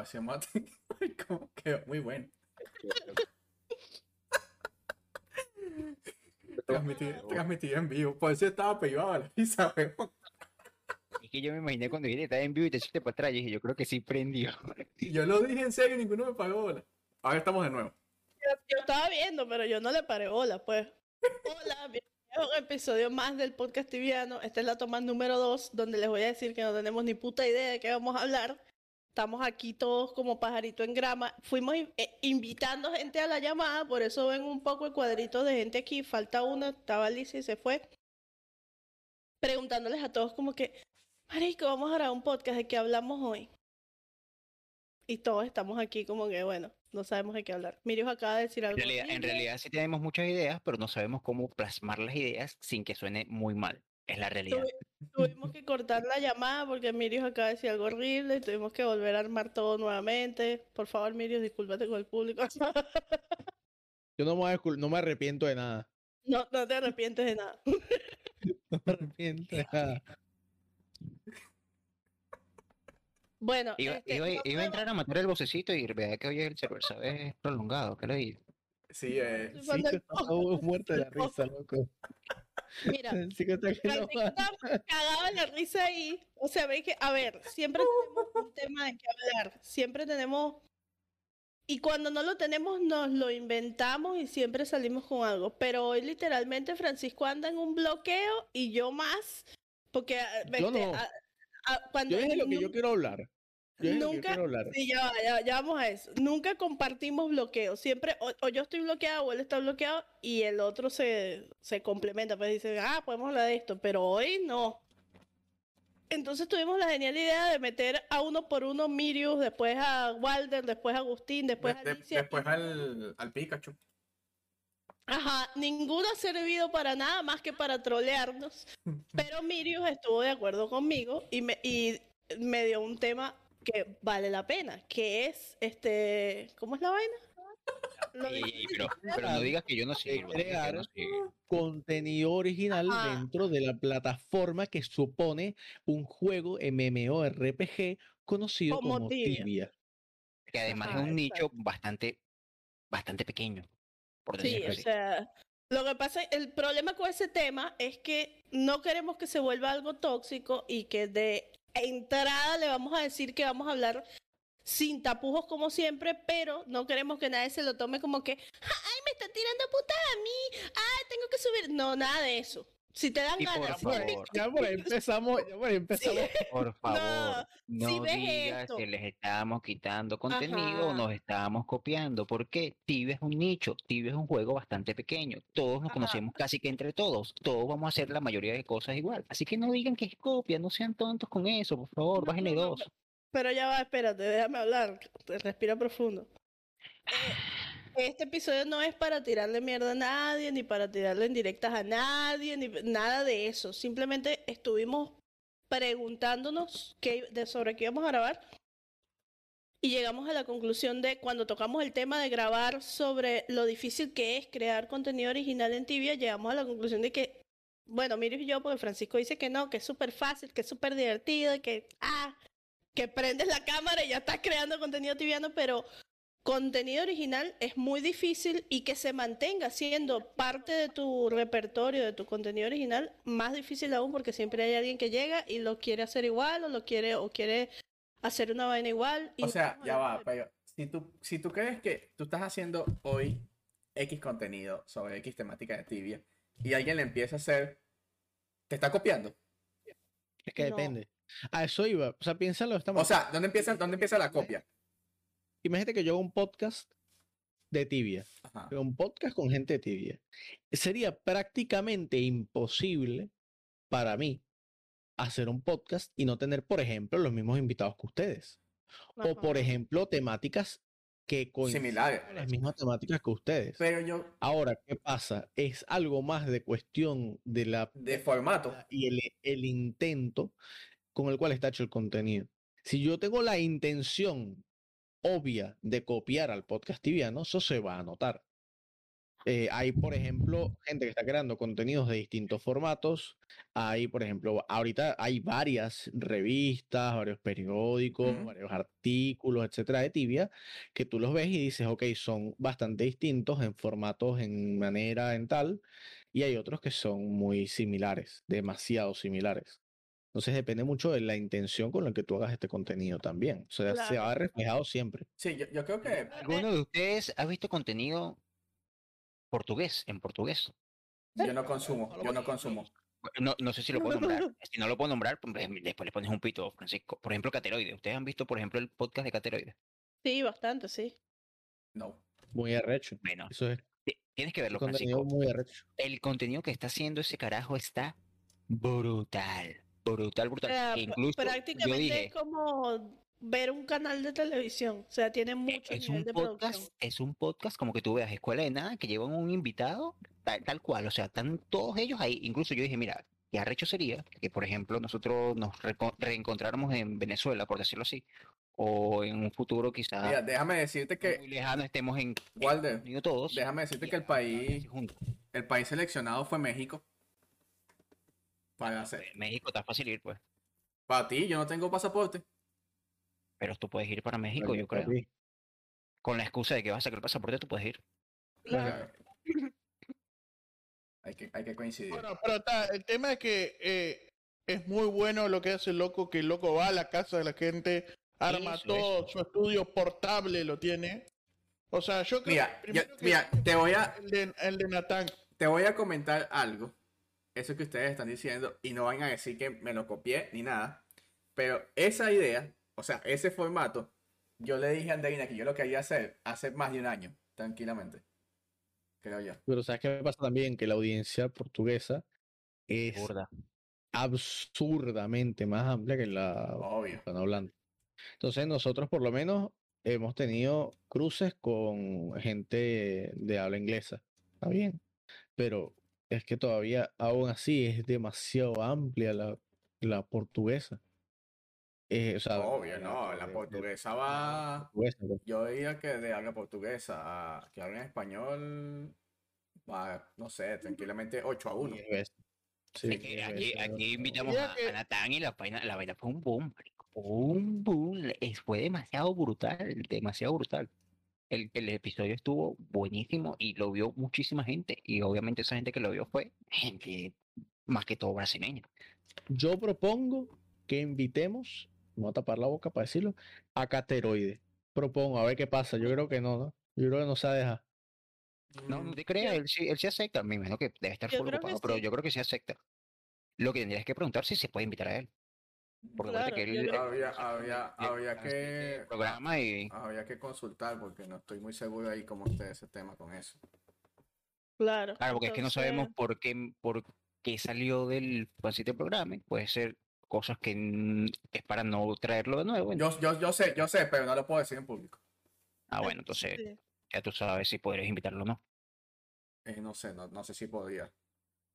Hacemos como que muy bueno. Transmitir, en vivo. Por eso estaba pegado a la pizza, weón. Es que yo me imaginé cuando dijiste estaba en vivo y te echaste para atrás y dije, yo creo que sí prendió. yo lo dije en serio y ninguno me pagó bola. Ahora estamos de nuevo. Yo, estaba viendo, pero yo no le paré bola, pues. Hola, bienvenidos a un episodio más del podcast tibiano. Esta es la toma número 2, donde les voy a decir que no tenemos ni puta idea de qué vamos a hablar. Estamos aquí todos como pajarito en grama. Fuimos eh, invitando gente a la llamada, por eso ven un poco el cuadrito de gente aquí. Falta una, estaba Alicia y se fue. Preguntándoles a todos como que, Marico, vamos a grabar un podcast de qué hablamos hoy. Y todos estamos aquí como que, bueno, no sabemos de qué hablar. Mirios acaba de decir algo. En realidad, en realidad sí tenemos muchas ideas, pero no sabemos cómo plasmar las ideas sin que suene muy mal. Es la realidad. tuvimos que cortar la llamada porque Mirios acaba de decir algo horrible y tuvimos que volver a armar todo nuevamente. Por favor, Mirios, discúlpate con el público. Yo no me, no me arrepiento de nada. No, no te arrepientes de nada. no me arrepiento de nada. Bueno, iba, este, iba, a entrar a matar el vocecito y vea que hoy el server, ¿sabes? Prolongado, ¿qué le Sí, eh. Sí, muerto de la risa, loco. Mira, cagaba la risa ahí. O sea, ve que, a ver, siempre tenemos un tema de qué hablar. Siempre tenemos. Y cuando no lo tenemos, nos lo inventamos y siempre salimos con algo. Pero hoy, literalmente, Francisco anda en un bloqueo y yo más. Porque. Yo no. cuando yo es lo que yo quiero hablar. Nunca, sí, ya, ya, vamos a eso. Nunca compartimos bloqueos. Siempre, o, yo estoy bloqueado o él está bloqueado y el otro se, se complementa. Pues dice, ah, podemos hablar de esto, pero hoy no. Entonces tuvimos la genial idea de meter a uno por uno Mirius, después a Walder, después a Agustín, después a Alicia. Después al, al Pikachu. Ajá, ninguno ha servido para nada más que para trolearnos. Pero Mirius estuvo de acuerdo conmigo y me, y me dio un tema que vale la pena, que es este, ¿cómo es la vaina? pero, no digas que yo no sé crear contenido original dentro de la plataforma que supone un juego MMORPG conocido como, Tibia. Que además es un nicho bastante, bastante pequeño. Por sí, o sea, lo que pasa, el problema con ese tema es que no queremos que se vuelva algo tóxico y que de entrada le vamos a decir que vamos a hablar sin tapujos como siempre, pero no queremos que nadie se lo tome como que, ay, me está tirando puta a mí, ay, tengo que subir. No, nada de eso. Si te dan ganas. Por favor. Ya por ahí empezamos, ya por ahí empezamos. Por favor, no, digas que les estábamos quitando contenido o nos estábamos copiando, porque Tibia es un nicho, Tibia es un juego bastante pequeño, todos nos conocemos casi que entre todos, todos vamos a hacer la mayoría de cosas igual, así que no digan que es copia, no sean tontos con eso, por favor, bájenle dos. Pero ya va, espérate, déjame hablar, respira profundo. Eh, este episodio no es para tirarle mierda a nadie, ni para tirarle en directas a nadie, ni nada de eso. Simplemente estuvimos preguntándonos qué, sobre qué íbamos a grabar y llegamos a la conclusión de cuando tocamos el tema de grabar sobre lo difícil que es crear contenido original en Tibia, llegamos a la conclusión de que, bueno, y yo, porque Francisco dice que no, que es súper fácil, que es súper divertido, que, ah, que prendes la cámara y ya estás creando contenido tibiano, pero contenido original es muy difícil y que se mantenga siendo parte de tu repertorio, de tu contenido original, más difícil aún porque siempre hay alguien que llega y lo quiere hacer igual o lo quiere o quiere hacer una vaina igual. o sea, ya va, pero si tú, si tú crees que tú estás haciendo hoy X contenido sobre X temática de tibia y alguien le empieza a hacer, ¿te está copiando? Es que depende. A eso iba. O sea, piénsalo. Estamos... O sea, ¿dónde empieza, ¿dónde empieza la copia? Imagínate que yo hago un podcast de tibia, un podcast con gente de tibia. Sería prácticamente imposible para mí hacer un podcast y no tener, por ejemplo, los mismos invitados que ustedes. O, por ejemplo, temáticas que coinciden las mismas temáticas que ustedes. Pero yo... Ahora, ¿qué pasa? Es algo más de cuestión de la... De formato. Y el, el intento con el cual está hecho el contenido. Si yo tengo la intención obvia de copiar al podcast tibiano, eso se va a notar. eh, hay, por ejemplo, gente que está creando contenidos de distintos formatos. Hay, por ejemplo, ahorita hay varias revistas, varios periódicos, varios artículos, etcétera, de tibia, que tú los ves y dices, ok, son bastante distintos en formatos, en manera, en tal. Y hay otros que son muy similares, demasiado similares. Entonces depende mucho de la intención con la que tú hagas este contenido también. O sea, se ha reflejado siempre. Sí, yo, yo creo que... ¿Alguno de ustedes ha visto contenido portugués, en portugués. Yo no consumo, yo no consumo. No, no sé si lo puedo nombrar. Si no lo puedo nombrar, pues, después le pones un pito, Francisco. Por ejemplo, Cateroide. ¿Ustedes han visto, por ejemplo, el podcast de Cateroide? Sí, bastante, sí. No. Muy arrecho. Bueno, eso es. Tienes que verlo, Francisco. Muy arrecho. El contenido que está haciendo ese carajo está brutal. Brutal, brutal. Incluso, prácticamente es como ver un canal de televisión. O sea, tiene e, mucho es un podcast, Es un podcast como que tú veas Escuela de Nada, que llevan un invitado, tal, cual. O sea, están todos ellos ahí. Incluso yo dije, mira, qué arrecho sería que, por ejemplo, nosotros nos reencontráramos en Venezuela, por decirlo así. O en un futuro quizás. Mira, déjame decirte que. Muy lejano estemos en. Walder, todos. Déjame decirte que el país. El país seleccionado fue México. Para hacer. México está fácil ir, pues. Para ti, yo no tengo pasaporte. Pero tú puedes ir para México, yo creo. Con la excusa de que vas a sacar el pasaporte, tú puedes ir. hay, que, hay que coincidir. Bueno, pero el tema es que eh, es muy bueno lo que hace el loco, que el loco va a la casa de la gente, arma todo, su estudio portable lo tiene. O sea, yo creo mira, mira, te voy a... El de, el de Natán. Te voy a comentar algo. Eso que ustedes están diciendo, y no van a decir que me lo copié ni nada. Pero esa idea o sea, ese formato, yo le dije a Andreina que yo lo quería hacer hace más de un año, tranquilamente. Creo yo. Pero ¿sabes qué me pasa también? Que la audiencia portuguesa es absurdamente más amplia que la Obvio. están hablando. Entonces nosotros por lo menos hemos tenido cruces con gente de habla inglesa. Está bien. Pero es que todavía aún así es demasiado amplia la, la portuguesa. Eh, Obvio, no, la portuguesa va. Yo diría que de habla portuguesa a que habla en español va, no sé, tranquilamente 8 a 1. aquí, invitamos a, Natán y la vaina, la vaina fue un boom, un boom, fue demasiado brutal, demasiado brutal. El, el, episodio estuvo buenísimo y lo vio muchísima gente. Y obviamente esa gente que lo vio fue gente más que todo brasileña. Yo propongo que invitemos me voy a tapar la boca para decirlo, a Cateroide. Propongo, a ver qué pasa. Yo creo que no, ¿no? Yo creo que no se deja. No, no te creas, él, sí, él sí acepta. Me imagino que debe estar full ocupado, pero yo creo que sí acepta. Lo que tendrías que preguntar si se puede invitar a él. Porque que él, había, había, había que programa y había que consultar porque no estoy muy seguro ahí cómo esté ese tema con eso. Claro. Claro, porque es que no sabemos por qué, por qué salió del programa. Puede ser cosas que es para no traerlo de nuevo. Yo, yo, yo sé, yo sé, pero no lo puedo decir en público. Ah, bueno, entonces ya tú sabes si podrías invitarlo o no. Eh, no sé, no, no sé si podría.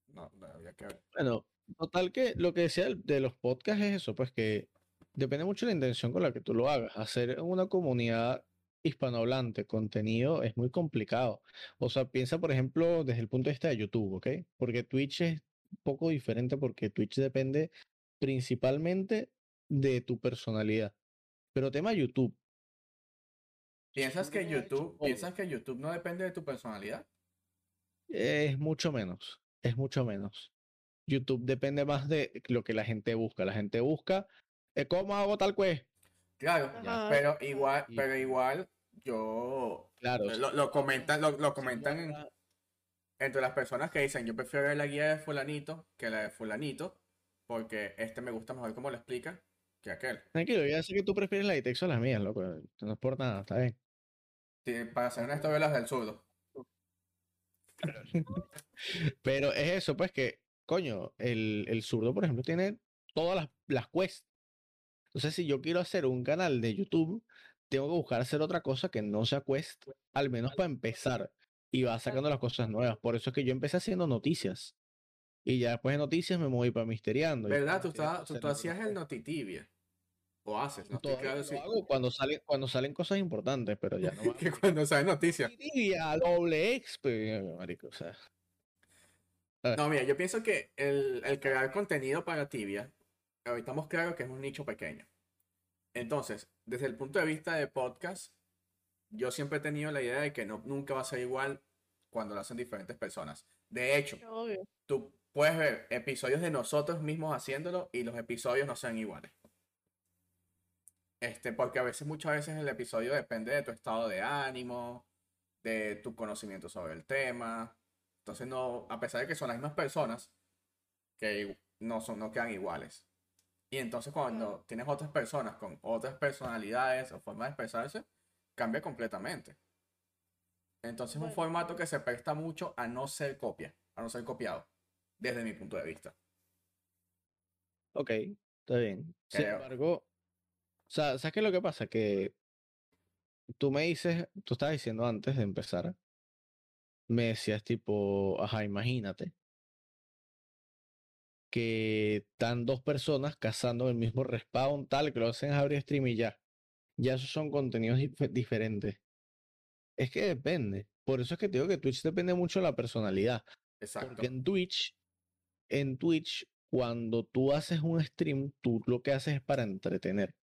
No, había que ver. Bueno, total que lo que decía de los podcasts es eso, pues que depende mucho de la intención con la que tú lo hagas. Hacer una comunidad hispanohablante contenido es muy complicado. O sea, piensa, por ejemplo, desde el punto de vista de YouTube, ¿ok? Porque Twitch es un poco diferente porque Twitch depende principalmente de tu personalidad. Pero tema YouTube. ¿Piensas que YouTube, ¿piensas que YouTube no depende de tu personalidad? Es mucho menos, es mucho menos. YouTube depende más de lo que la gente busca. La gente busca eh, cómo hago tal pues. Claro, pero igual, pero igual yo claro, lo, comentan, lo, comentan entre las personas que dicen yo prefiero ver la guía de fulanito que la de fulanito porque este me gusta mejor como lo explica que aquel. Tranquilo, ya sé que tú prefieres la de texto a las mías, loco. No es por nada, está bien. Sí, para ser honesto, las del zurdo. Pero es eso, pues que, coño, el, el zurdo, por ejemplo, tiene todas las, las quests. Entonces, si yo quiero hacer un canal de YouTube, tengo que buscar hacer otra cosa que no sea quest, al menos para empezar. Y va sacando las cosas nuevas. Por eso es que yo empecé haciendo noticias. Y ya después de noticias me moví para Misteriando. ¿Verdad? Tú, tú, hacías el Notitibia. O haces, no estoy claro si... hago cuando salen, cuando salen cosas importantes, pero ya no. que cuando salen noticias. Tibia, doble exp, marico, o sea. No, mira, yo pienso que el, el crear contenido para Tibia, ahorita estamos claros que es un nicho pequeño. Entonces, desde el punto de vista de podcast, yo siempre he tenido la idea de que no, nunca va a ser igual cuando lo hacen diferentes personas. De hecho, tú puedes ver episodios de nosotros mismos haciéndolo y los episodios no sean iguales. Este, porque a veces, muchas veces el episodio depende de tu estado de ánimo, de tu conocimiento sobre el tema. Entonces, no, a pesar de que son las mismas personas, que no, son, no quedan iguales. Y entonces cuando tienes otras personas con otras personalidades o formas de expresarse, cambia completamente. Entonces es un formato que se presta mucho a no ser copia, a no ser copiado, desde mi punto de vista. Ok, está bien. Sin embargo, o sea, ¿sabes qué es lo que pasa? Que tú me dices, tú estabas diciendo antes de empezar, me decías tipo, ajá, imagínate que están dos personas cazando el mismo respawn, tal, que lo hacen abrir stream y ya. Ya esos son contenidos diferentes. Es que depende. Por eso es que te digo que Twitch depende mucho de la personalidad. Exacto. Porque en Twitch, en Twitch, cuando tú haces un stream, tú lo que haces es para entretener.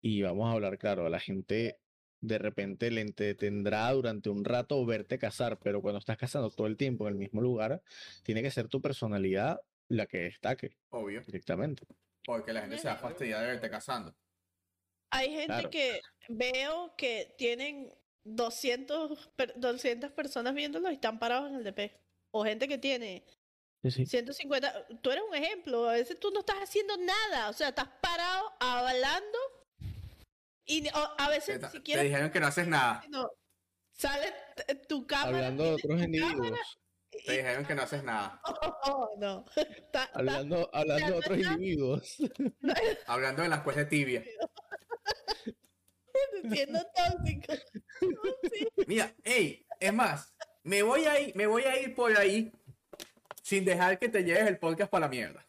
Y vamos a hablar claro, a la gente de repente le entretendrá durante un rato verte cazar, pero cuando estás cazando todo el tiempo en el mismo lugar, tiene que ser tu personalidad la que destaque. Obvio. Directamente. Porque la gente se va fastidiada de verte cazando. Hay gente que veo que tienen 200, 200 personas viéndolo y están parados en el DP. O gente que tiene 150. Tú eres un ejemplo. A veces tú no estás haciendo nada. O sea, estás parado hablando y a veces ni siquiera. Te dijeron que no haces nada. No, sale tu cámara. Hablando de otros individuos. Te dijeron que no haciendo nada. Oh, no. hablando, hablando de otros individuos. hablando de las cosas tibias. Siendo tóxico. Mira, hey, es más, me voy a ir, me voy a ir por ahí sin dejar que te lleves el podcast para la mierda.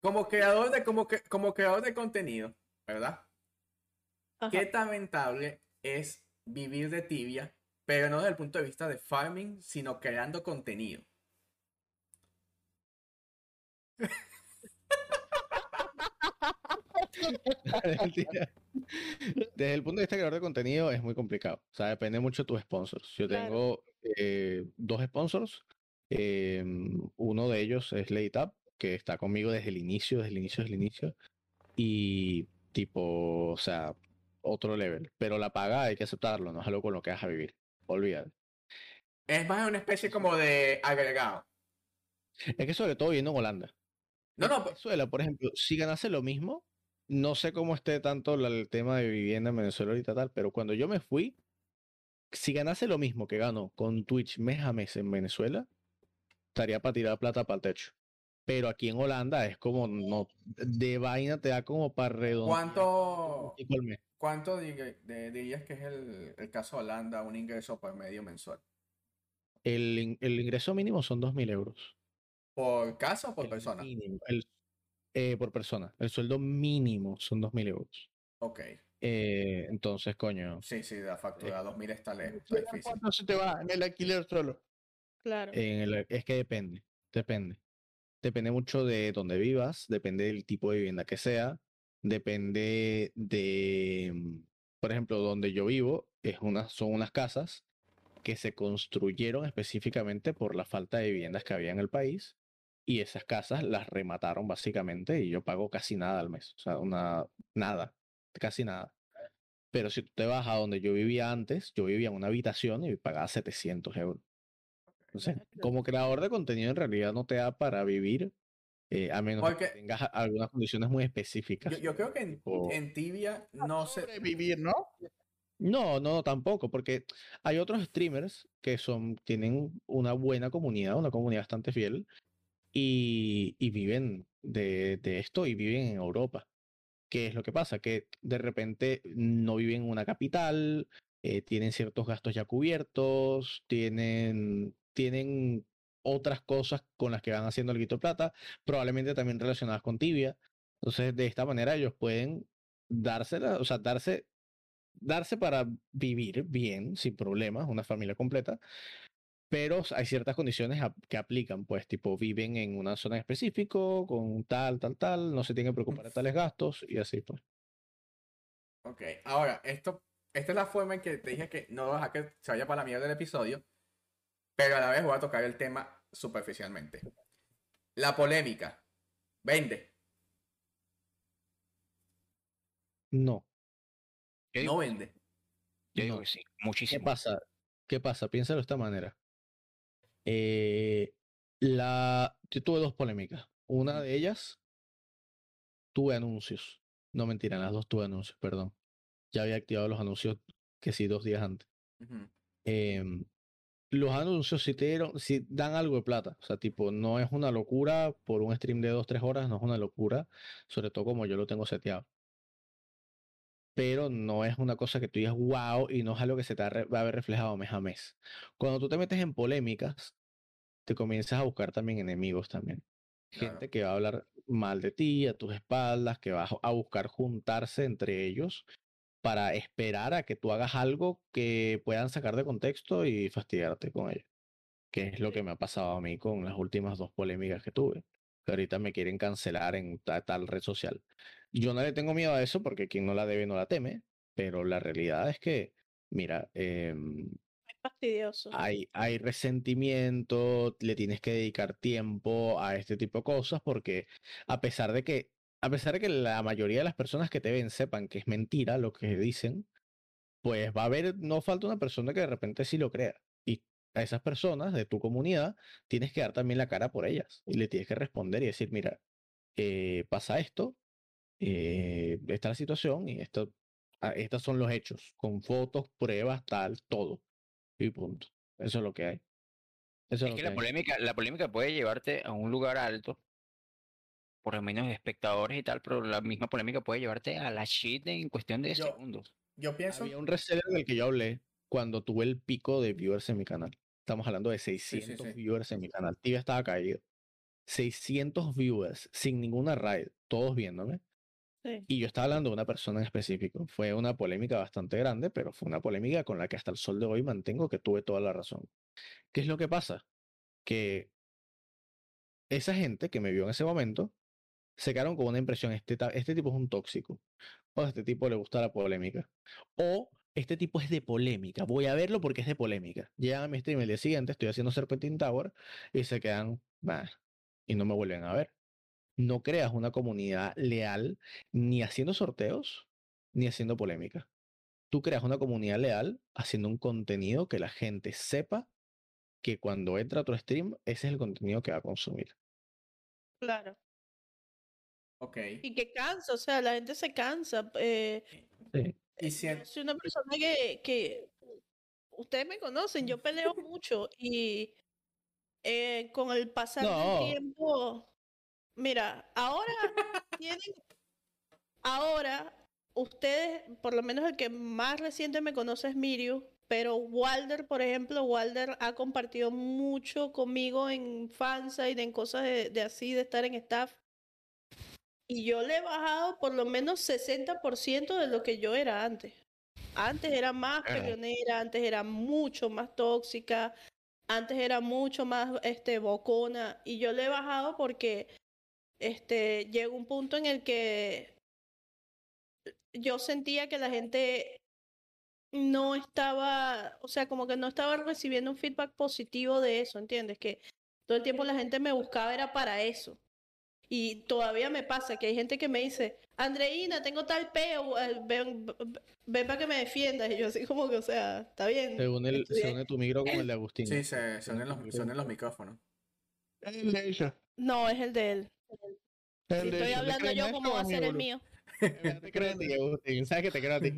Como creador de, como, que, como creador de contenido, ¿verdad? Qué lamentable es vivir de tibia pero no desde el punto de vista de farming, sino creando contenido. Desde el punto de vista de creador de contenido es muy complicado. O sea, depende mucho de tus sponsors. Yo tengo eh, dos sponsors. Em, uno de ellos es Laytap, que está conmigo desde el inicio, desde el inicio, desde el inicio. Y tipo, o sea, otro level. Pero la paga hay que aceptarlo, no es algo con lo que vas a vivir olvídate. Es más una especie como de agregado. Es que sobre todo viendo en Holanda. No, no. Venezuela, por ejemplo, si ganase lo mismo, no sé cómo esté tanto el tema de vivienda en Venezuela ahorita tal, pero cuando yo me fui, si ganase lo mismo que gano con Twitch mes a mes en Venezuela, estaría para tirar plata para el techo. Pero aquí en Holanda es como, no, de vaina te da como para redondear. ¿Cuánto, ¿Cuánto dirías que es el, caso de Holanda, un ingreso por medio mensual? El, ingreso mínimo son 2.000 euros. ¿Por casa o por persona? Eh, por persona. El sueldo mínimo son 2.000 euros. Ok. Eh, entonces, coño. Sí, sí, la factura 2.000 está lejos. Está difícil. ¿Cuánto se te va en el alquiler solo? Claro. es que depende. Depende. Depende mucho de dónde vivas, depende del tipo de vivienda que sea, depende de, mm, por ejemplo, donde yo vivo, es una, son unas casas que se construyeron específicamente por la falta de viviendas que había en el país y esas casas las remataron básicamente y yo pago casi nada al mes, o sea, una nada, casi nada. Pero si tú te vas a donde yo vivía antes, yo vivía en una habitación y pagaba 700 euros. Entonces, como creador de contenido en realidad no te da para vivir eh, a menos que tengas algunas condiciones muy específicas. Yo, creo que en, Tibia no se... Vivir, ¿no? No, no, tampoco, porque hay otros streamers que son, tienen una buena comunidad, una comunidad bastante fiel, y, viven de, esto y viven en Europa. ¿Qué es lo que pasa? Que de repente no viven en una capital, eh, tienen ciertos gastos ya cubiertos, tienen, tienen otras cosas con las que van haciendo el guito plata, probablemente también relacionadas con tibia. Entonces, de esta manera ellos pueden dársela, o sea, darse, darse para vivir bien, sin problemas, una familia completa. Pero hay ciertas condiciones que aplican, pues, tipo, viven en una zona en específico, con tal, tal, tal, no se tienen que preocupar de tales gastos y así, pues. Ok, ahora, esto, esta es la forma en que te dije que no vas a que se vaya para la mierda del episodio, pero a la vez voy a tocar el tema superficialmente. La polémica. ¿Vende? No. no vende. Yo digo que sí, muchísimo. ¿Qué pasa? ¿Qué pasa? Piénsalo de esta manera. Eh, la... Yo tuve dos polémicas. Una de ellas, tuve anuncios. No mentira, las dos tuve anuncios, perdón. Ya había activado los anuncios que sí dos días antes los anuncios sí, te dieron, dan algo de plata. O sea, tipo, no es una locura por un stream de 2-3 horas, no es una locura, sobre todo como yo lo tengo seteado. Pero no es una cosa que tú digas wow y no es algo que se te va a ver reflejado mes a mes. Cuando tú te metes en polémicas, te comienzas a buscar también enemigos también. Gente que va a hablar mal de ti, a tus espaldas, que va a buscar juntarse entre ellos para esperar a que tú hagas algo que puedan sacar de contexto y fastidiarte con ello. Que es lo que me ha pasado a mí con las últimas dos polémicas que tuve. Que ahorita me quieren cancelar en tal, red social. Yo no le tengo miedo a eso porque quien no la debe no la teme, pero la realidad es que, mira, eh, fastidioso. Hay, hay resentimiento, le tienes que dedicar tiempo a este tipo de cosas porque a pesar de que a pesar de que la mayoría de las personas que te ven sepan que es mentira lo que dicen, pues va a haber, no falta una persona que de repente sí lo crea. Y a esas personas de tu comunidad tienes que dar también la cara por ellas y le tienes que responder y decir, mira, eh, pasa esto, eh, esta es la situación y esto, ah, estos son los hechos, con fotos, pruebas, tal, todo. Y punto. Eso es lo que hay. Eso es, que, la, Polémica, la polémica puede llevarte a un lugar alto por lo menos espectadores y tal, pero la misma polémica puede llevarte a la shit en cuestión de segundos. Yo pienso. Había un reseller del que yo hablé cuando tuve el pico de viewers en mi canal. Estamos hablando de 600 viewers en mi canal. Tibia estaba caído. 600 viewers sin ninguna raid, todos viéndome. Y yo estaba hablando de una persona en específico. Fue una polémica bastante grande, pero fue una polémica con la que hasta el sol de hoy mantengo que tuve toda la razón. ¿Qué es lo que pasa? Que esa gente que me vio en ese momento se quedaron con una impresión, este, este tipo es un tóxico, o este tipo le gusta la polémica, o este tipo es de polémica, voy a verlo porque es de polémica. Llegan a mi stream el día siguiente, estoy haciendo Serpentine Tower, y se quedan, y no me vuelven a ver. No creas una comunidad leal ni haciendo sorteos, ni haciendo polémica. Tú creas una comunidad leal haciendo un contenido que la gente sepa que cuando entra a tu stream, ese es el contenido que va a consumir. Claro. Ok. Y que cansa, o sea, la gente se cansa. Eh, sí. y Soy una persona que, que ustedes me conocen, yo peleo mucho y eh, con el pasar del tiempo, mira, ahora tienen, ahora ustedes, por lo menos el que más reciente me conoce es Miriu, pero Walder, por ejemplo, Walder ha compartido mucho conmigo en fansite, en cosas de, de así, de estar en staff. Y yo le he bajado por lo menos 60% de lo que yo era antes. Antes era más peleonera, antes era mucho más tóxica, antes era mucho más este bocona y yo le he bajado porque este llegó un punto en el que yo sentía que la gente no estaba, o sea, como que no estaba recibiendo un feedback positivo de eso, ¿entiendes? Que todo el tiempo la gente me buscaba era para eso. Y todavía me pasa que hay gente que me dice, Andreina, tengo tal peo, eh, ven, ven, para que me defiendas. Y yo así como que, o sea, está bien. Se une, se tu micro con el de Agustín. Sí, se, se, unen los, se los micrófonos. Es el de ella. No, es el de él. estoy hablando yo, ¿cómo va a ser el mío? te creo a ti, Agustín. ¿Sabes que te creo a ti?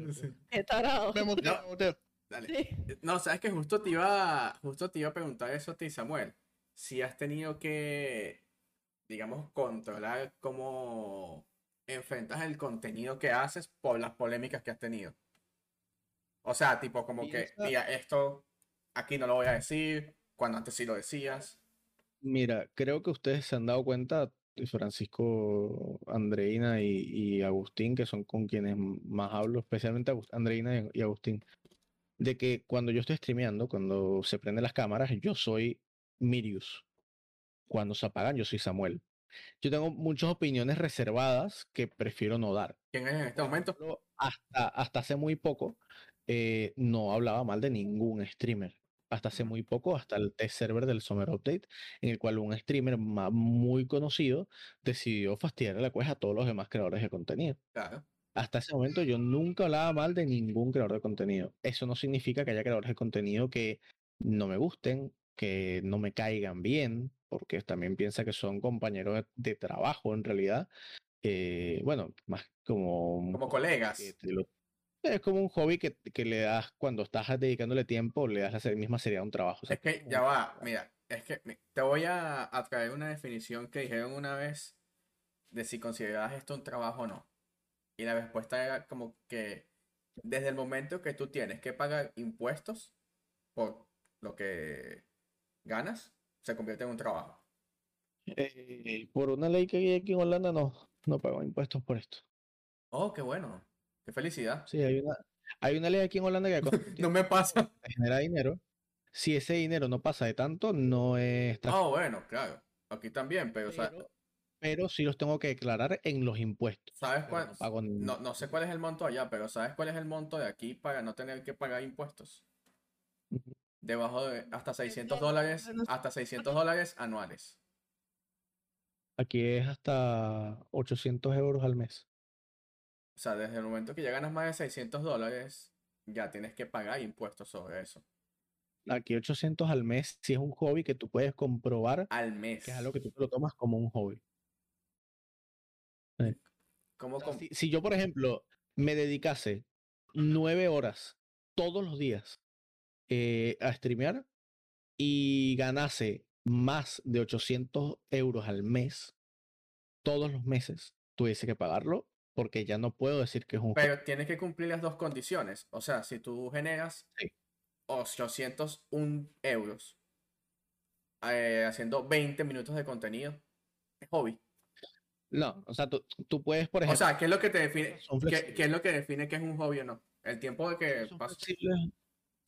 Está. Me muteo, no, Dale. No, sabes que justo te iba, justo te iba a preguntar eso a ti, Samuel. Si has tenido que digamos, controlar cómo enfrentas el contenido que haces por las polémicas que has tenido. O sea, tipo como que, mira, esto aquí no lo voy a decir, cuando antes sí lo decías. Mira, creo que ustedes se han dado cuenta, Francisco, Andreina y, Agustín, que son con quienes más hablo, especialmente Andreina y Agustín, de que cuando yo estoy streameando, cuando se prenden las cámaras, yo soy Mirius. Cuando se apagan, yo soy Samuel. Yo tengo muchas opiniones reservadas que prefiero no dar. ¿Quién es en este momento? Hasta, hasta hace muy poco eh, no hablaba mal de ningún streamer. Hasta hace muy poco, hasta el test server del Summer Update, en el cual un streamer muy conocido decidió fastidiar la cuesta a todos los demás creadores de contenido. Claro. Hasta ese momento yo nunca hablaba mal de ningún creador de contenido. Eso no significa que haya creadores de contenido que no me gusten, que no me caigan bien, porque también piensa que son compañeros de, trabajo en realidad. Eh, bueno, más como... Como colegas. es como un hobby que, que, le das cuando estás dedicándole tiempo, le das la misma seriedad a un trabajo. es que ya va, mira, es que te voy a, a traer una definición que dijeron una vez de si consideras esto un trabajo o no. Y la respuesta era como que desde el momento que tú tienes que pagar impuestos por lo que ganas, se convierte en un trabajo. Eh, por una ley que hay aquí en Holanda no, no pago impuestos por esto. Oh, qué bueno. Qué felicidad. Sí, hay una, hay una ley aquí en Holanda que no me pasa. Genera dinero. Si ese dinero no pasa de tanto, no es... Oh, bueno, claro. Aquí también, pero... Pero, sí los tengo que declarar en los impuestos. ¿Sabes cuál? No, no, sé cuál es el monto allá, pero ¿sabes cuál es el monto de aquí para no tener que pagar impuestos? Debajo de hasta 600 dólares, hasta 600 dólares anuales. Aquí es hasta 800 euros al mes. O sea, desde el momento que ya ganas más de 600 dólares, ya tienes que pagar impuestos sobre eso. Aquí 800 al mes, si es un hobby que tú puedes comprobar. Al mes. Que es algo que tú lo tomas como un hobby. si, yo, por ejemplo, me dedicase nueve horas todos los días eh, a streamear y ganase más de 800 euros al mes, todos los meses, tuviese que pagarlo porque ya no puedo decir que es un... Pero tienes que cumplir las dos condiciones. O sea, si tú generas 801 euros eh, haciendo 20 minutos de contenido, es hobby. No, o sea, tú, tú, puedes, por ejemplo... O sea, ¿qué es lo que te define? ¿qué, ¿qué, es lo que define que es un hobby o no? El tiempo de que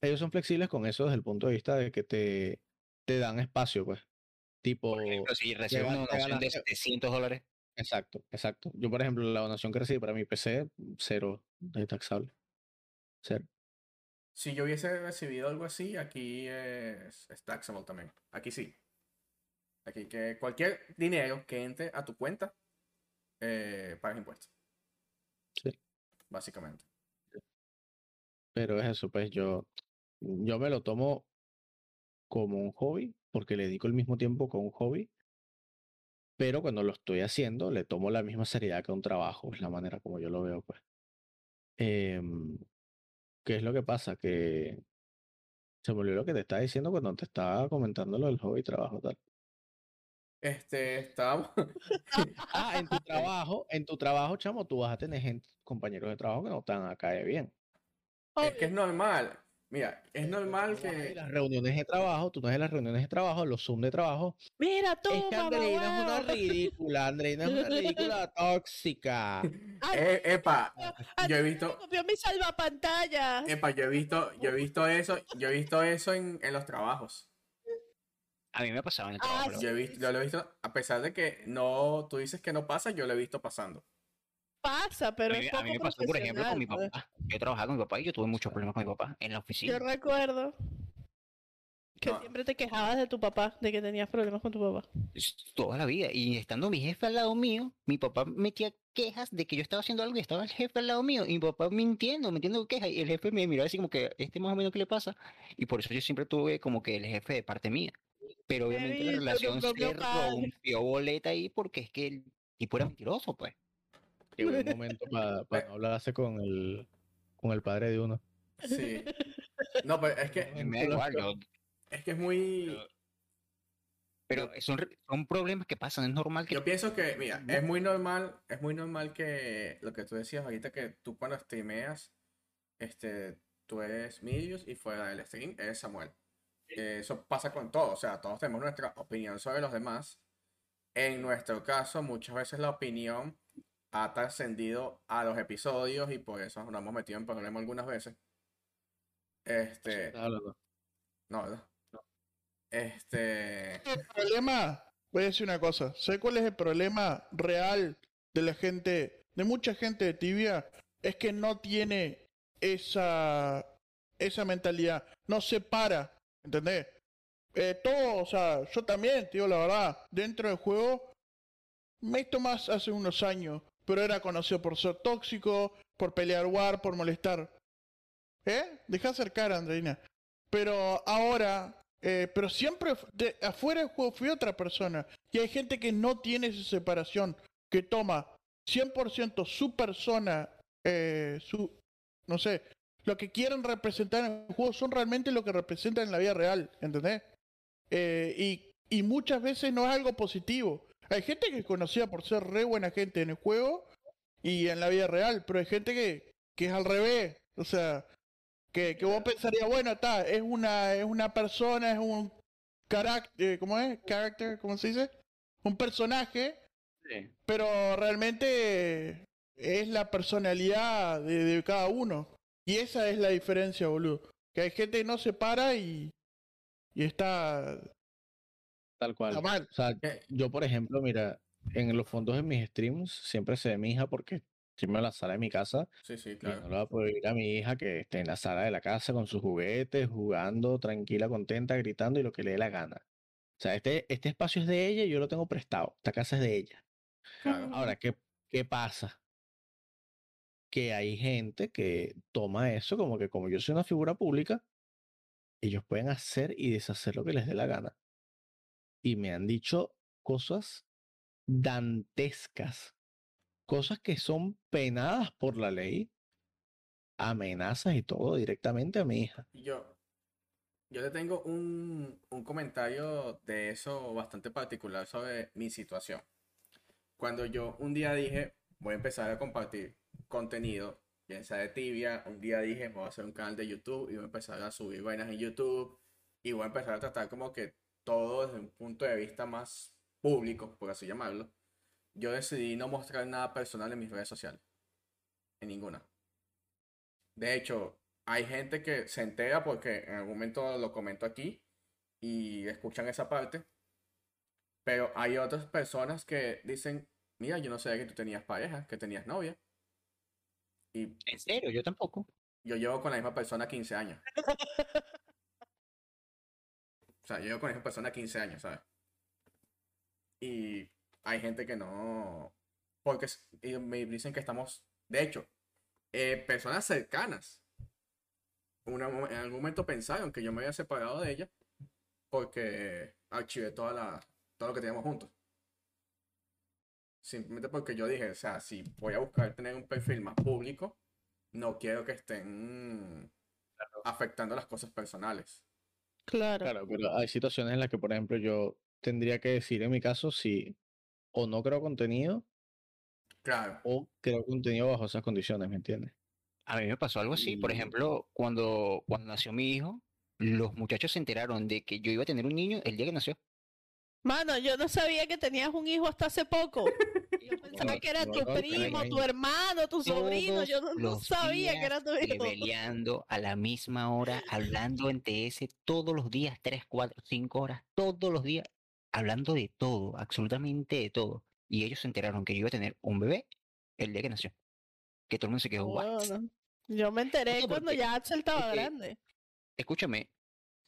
ellos son flexibles con eso desde el punto de vista de que te, te dan espacio, pues. Tipo. Por ejemplo, si recibo una donación de 700 dólares. Exacto, exacto. Yo, por ejemplo, la donación que recibí para mi PC, cero de taxable. Cero. Si yo hubiese recibido algo así, aquí es, taxable también. Aquí sí. Aquí que cualquier dinero que entre a tu cuenta, eh, pagas impuestos. Sí. Básicamente. Pero es eso, pues yo, yo me lo tomo como un hobby, porque le dedico el mismo tiempo con un hobby, pero cuando lo estoy haciendo, le tomo la misma seriedad que un trabajo, es la manera como yo lo veo, pues. Em, ¿Qué es lo que pasa? Que se me olvidó lo que te estaba diciendo cuando te estaba comentando lo del hobby y trabajo tal. Este, estábamos. ah, en tu trabajo, en tu trabajo, chamo, tú vas a tener gente, compañeros de trabajo que no están acá de bien. Es que es normal. Mira, es normal que. Las reuniones de trabajo, tú no ves las reuniones de trabajo, los Zoom de trabajo. Mira, tú. Es que Andreina es una ridícula, Andreina es una ridícula tóxica. eh, epa, yo he visto. Copió mi salvapantalla. Epa, yo he visto, yo he visto eso, yo he visto eso en, en los trabajos. A mí me ha pasado en el ah, trabajo. yo, he visto, yo lo he visto, a pesar de que no, tú dices que no pasa, yo lo he visto pasando pasa, pero a mí, a mí me pasó, por ejemplo, con mi pues. papá. Yo trabajaba con mi papá y yo tuve muchos problemas con mi papá en la oficina. Yo recuerdo que siempre te quejabas de tu papá, de que tenías problemas con tu papá. Toda la vida. Y estando mi jefe al lado mío, mi papá metía quejas de que yo estaba haciendo algo y estaba el jefe al lado mío. Y mi papá mintiendo, metiendo quejas. Y el jefe me miraba así como que, este más o menos qué le pasa. Y por eso yo siempre tuve como que el jefe de parte mía. Pero obviamente la relación se rompió boleta ahí porque es que el tipo era mentiroso, pues. Qué buen momento para pa no hablarse con el, con el padre de uno. Sí. No, pues es que. Me da igual, Es que es muy. Pero son, son problemas que pasan, es normal que. Yo pienso que, mira, es muy normal, es muy normal que lo que tú decías ahorita, que tú cuando streameas, este, tú eres Milius y fuera del stream eres Samuel. eso pasa con todo, o sea, todos tenemos nuestra opinión sobre los demás. En nuestro caso, muchas veces la opinión ha trascendido a los episodios y por eso nos hemos metido en problemas algunas veces. Este. No, no, no. Este. El problema, voy a decir una cosa. ¿Sé cuál es el problema real de la gente, de mucha gente de tibia? Es que no tiene esa, esa mentalidad. No se para, ¿entendés? Eh, todo, o sea, yo también, tío, la verdad, dentro del juego, me he más hace unos años, pero era conocido por ser tóxico, por pelear war, por molestar. ¿Eh? Deja acercar, Andreina. Pero ahora, eh, pero siempre afuera del juego fui otra persona. Y hay gente que no tiene esa separación, que toma 100% su persona, eh, su, no sé, lo que quieren representar en el juego son realmente lo que representan en la vida real, ¿entendés? Eh, y, y muchas veces no es algo positivo. Hay gente que es conocida por ser re buena gente en el juego y en la vida real, pero hay gente que, que es al revés. O sea, que, que vos pensarías, bueno, está, es una, es una persona, es un carácter, ¿cómo es? Character, ¿cómo se dice? Un personaje, pero realmente es la personalidad de, cada uno. Y esa es la diferencia, boludo. Que hay gente que no se para y, y está... Tal cual. O sea, yo, por ejemplo, mira, en los fondos de mis streams siempre se ve mi hija porque irme a la sala de mi casa. Sí, sí, claro. no le voy a poder ir a mi hija que esté en la sala de la casa con sus juguetes, jugando, tranquila, contenta, gritando y lo que le dé la gana. O sea, este, este espacio es de ella y yo lo tengo prestado. Esta casa es de ella. Ahora, ¿qué, ¿qué pasa? Que hay gente que toma eso como que como yo soy una figura pública, ellos pueden hacer y deshacer lo que les dé la gana. Y me han dicho cosas dantescas cosas que son penadas por la ley, amenazas y todo directamente a mi hija. Yo, yo le tengo un, un comentario de eso bastante particular sobre mi situación. Cuando yo un día dije, voy a empezar a compartir contenido, bien sea de tibia, un día dije, voy a hacer un canal de YouTube y voy a empezar a subir vainas en YouTube y voy a empezar a tratar como que todo desde un punto de vista más público, por así llamarlo yo decidí no mostrar nada personal en mis redes sociales. En ninguna. De hecho, hay gente que se entera porque en algún momento lo comento aquí y escuchan esa parte. Pero hay otras personas que dicen, mira, yo no sabía que tú tenías pareja, que tenías novia. Y ¿En serio? Yo tampoco. Yo llevo con la misma persona 15 años. sea, yo con misma persona 15 años, ¿sabes? Y hay gente que no, porque me dicen que estamos, de hecho, eh, personas cercanas, en algún momento pensaron que yo me había separado de ella porque archivé toda la, todo lo que teníamos juntos. Simplemente porque yo dije, o sea, si voy a buscar tener un perfil más público, no quiero que estén afectando las cosas personales. Claro. Claro, pero hay situaciones en las que, por ejemplo, yo tendría que decir en mi caso si o no creo contenido. Claro. O creo contenido bajo esas condiciones, ¿me entiendes? A mí me pasó algo así. Por ejemplo, cuando, cuando nació mi hijo, los muchachos se enteraron de que yo iba a tener un niño el día que nació. Mano, yo no sabía que tenías un hijo hasta hace poco. Yo pensaba que era tu primo, tu hermano, tu sobrino. Yo no, sabía que era tu hijo. Peleando a la misma hora, hablando en TS todos los días, tres, cuatro, cinco horas, todos los días hablando de todo, absolutamente de todo. Y ellos se enteraron que yo iba a tener un bebé el día que nació. Que todo el mundo se quedó, Yo me enteré cuando ya Axel estaba grande. Escúchame,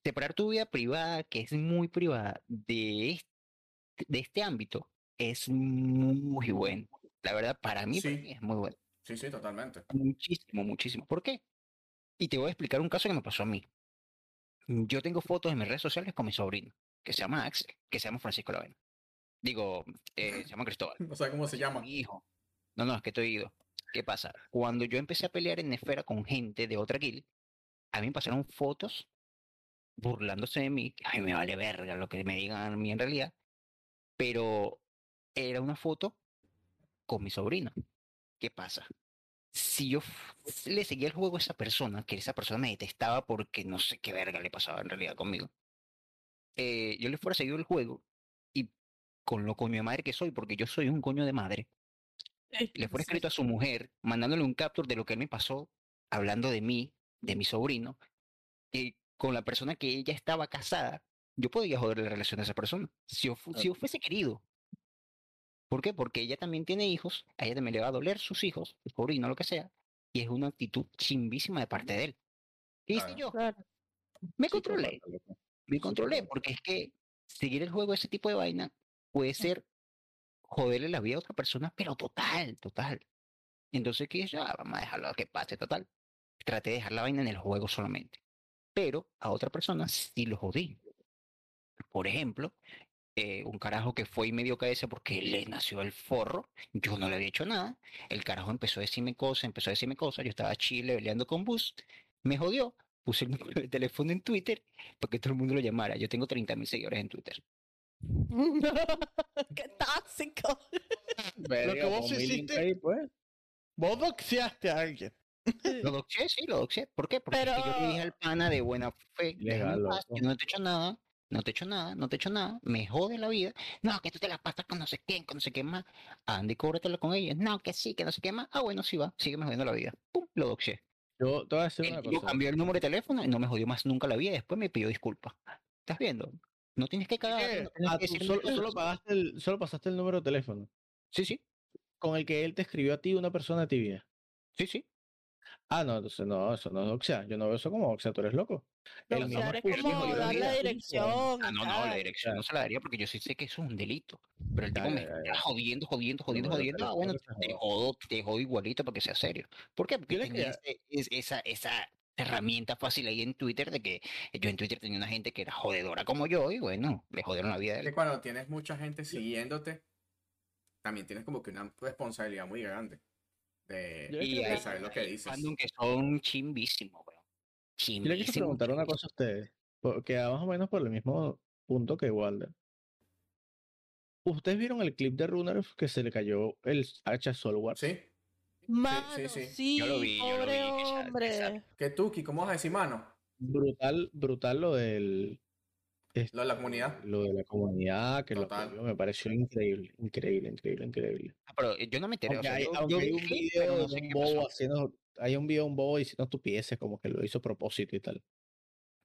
separar tu vida privada, que es muy privada, de este, de este ámbito, es muy bueno. La verdad, para mí, es muy bueno. Sí, sí, totalmente. Muchísimo, muchísimo. ¿Por qué? Y te voy a explicar un caso que me pasó a mí. Yo tengo fotos en mis redes sociales con mi sobrino que se llama Axel, que se llama Francisco Lavena. Digo, eh, se llama Cristóbal. No sé cómo se llama. Mi hijo. No, no, es que estoy ido. ¿Qué pasa? Cuando yo empecé a pelear en Esfera con gente de otra guild, a mí me pasaron fotos burlándose de mí. A mí me vale verga lo que me digan a mí en realidad. Pero era una foto con mi sobrino. ¿Qué pasa? Si yo le seguía el juego a esa persona, que esa persona me detestaba porque no sé qué verga le pasaba en realidad conmigo eh, yo le fuera seguido el juego y con lo coño de madre que soy, porque yo soy un coño de madre, le fuera escrito a su mujer, mandándole un capture de lo que él me pasó, hablando de mí, de mi sobrino, y con la persona que ella estaba casada, yo podría joder la relación de esa persona. Si yo, si yo fuese querido. ¿Por qué? Porque ella también tiene hijos, a ella también le va a doler sus hijos, su sobrino, lo que sea, y es una actitud chimbísima de parte de él. ¿Qué hice yo? Me controlé. Me controlé, porque es que seguir el juego, ese tipo de vaina, puede ser joderle la vida a otra persona, pero total, total. Entonces, ¿qué ya ah, vamos a dejarlo que pase, total. Traté de dejar la vaina en el juego solamente. Pero a otra persona sí lo jodí. Por ejemplo, eh, un carajo que fue y me dio cabeza porque le nació el forro, yo no le había hecho nada, el carajo empezó a decirme cosas, empezó a decirme cosas, yo estaba chile peleando con Boost, me jodió, puse el número de teléfono en Twitter para que todo el mundo lo llamara, yo tengo 30 mil seguidores en Twitter. ¡Qué tóxico! lo que vos hiciste, pues. vos doxeaste a alguien. Lo doxeé, sí, lo doxeé. ¿Por qué? Porque yo le dije al pana de buena fe, Legal, no te he hecho nada, no te he hecho nada, no te he hecho nada, me jode la vida. No, que tú te la pasas con no sé quién, con no sé qué más. Andy, cóbratelo con ella. No, que sí, que no sé qué más. Ah, bueno, sí va, sigue me jodiendo la vida. Pum, lo doxé. Yo te voy a decir una cosa. cambié el número de teléfono y no me jodió más nunca la vida. Después me pidió disculpas. ¿Estás viendo? No tienes que cagar. Ah, solo, pagaste el, solo pasaste el número de teléfono. Sí, sí. Con el que él te escribió a ti una persona tibia. Sí, sí. Ah, no, entonces no, eso no es doxia. Yo no veo eso como doxia, tú eres loco. el mismo es como dar la dirección. Ah, no, no, la dirección no se la daría porque yo sí sé que eso es un delito. Pero el tipo me está jodiendo, jodiendo, jodiendo, jodiendo. Ah, bueno, te jodo, te jodo igualito para que sea serio. ¿Por qué? Porque tiene esa, esa herramienta fácil ahí en Twitter de que yo en Twitter tenía una gente que era jodedora como yo y bueno, le jodieron la vida. De él. cuando tienes mucha gente siguiéndote, también tienes como que una responsabilidad muy grande de, y saber lo que dices. Que son chimbísimos, weón. Yo le quiero preguntar una cosa a ustedes, porque más o menos por el mismo punto que Walder. ¿Ustedes vieron el clip de Runner que se le cayó el hacha Solwar? Sí. Mano, sí, sí, sí. Yo lo vi, pobre yo lo vi. hombre. Que Tuki, ¿cómo vas a decir mano? Brutal, brutal lo del lo de la comunidad. Lo de la comunidad, que lo me pareció increíble, increíble, increíble, increíble. Ah, pero eh, yo no me enteré. hay, un video de un bobo haciendo, hay un video de un bobo diciendo estupideces como que lo hizo a propósito y tal.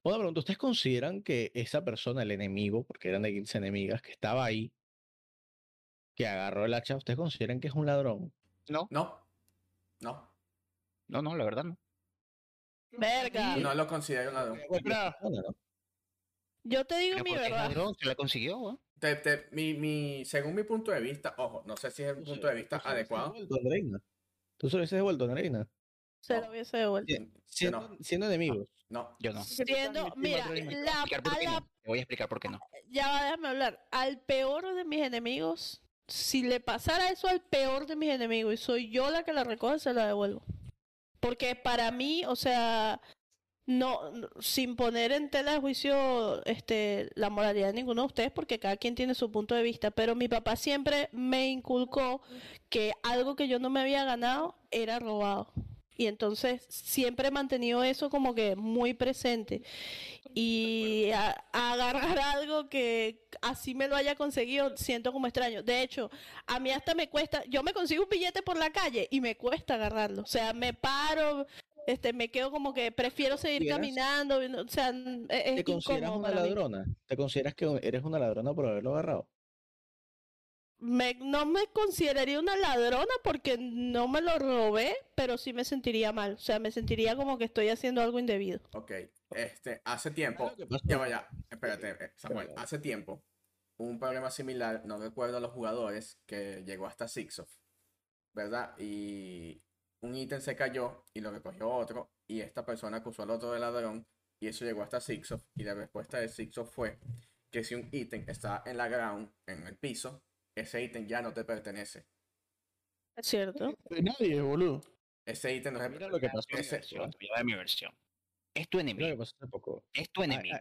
Una pregunta, ¿ustedes consideran que esa persona, el enemigo, porque eran de 15 enemigas, que estaba ahí, que agarró el hacha, ¿ustedes consideran que es un ladrón? No. No. No. No, no, la verdad no. Verga. No lo considero un ladrón. Yo te digo mi verdad. se la consiguió, mi, mi, según mi punto de vista, ojo, no sé si es el punto de vista adecuado. ¿Tú se lo hubiese devuelto a Reina? Se lo hubiese devuelto. Siendo, siendo enemigos. No, yo no. Siendo, mira, la, Te voy a explicar por qué no. Ya va, déjame hablar. Al peor de mis enemigos, si le pasara eso al peor de mis enemigos y soy yo la que la recoge, se la devuelvo. Porque para mí, o sea, no, sin poner en tela de juicio este, la moralidad de ninguno de ustedes, porque cada quien tiene su punto de vista, pero mi papá siempre me inculcó que algo que yo no me había ganado era robado. Y entonces siempre he mantenido eso como que muy presente. Y agarrar algo que así me lo haya conseguido, siento como extraño. De hecho, a mí hasta me cuesta, yo me consigo un billete por la calle y me cuesta agarrarlo. O sea, me paro, este, me quedo como que prefiero seguir caminando, o sea, es ¿Te consideras una ladrona? ¿Te consideras que eres una ladrona por haberlo agarrado? Me, no me consideraría una ladrona porque no me lo robé, pero sí me sentiría mal. O sea, me sentiría como que estoy haciendo algo indebido. Ok, este, hace tiempo, ya vaya, espérate, eh, Samuel, hace tiempo, un problema similar, no recuerdo a los jugadores, que llegó hasta Sixof, ¿verdad? Y un ítem se cayó y lo recogió otro y esta persona acusó al otro de ladrón y eso llegó hasta Sixof y la respuesta de Sixof fue que si un ítem está en la ground, en el piso, ese ítem ya no te pertenece. Es cierto. nadie, boludo. Ese ítem no es lo que pasó. Ese... mi versión. Es tu enemigo. Es tu enemigo.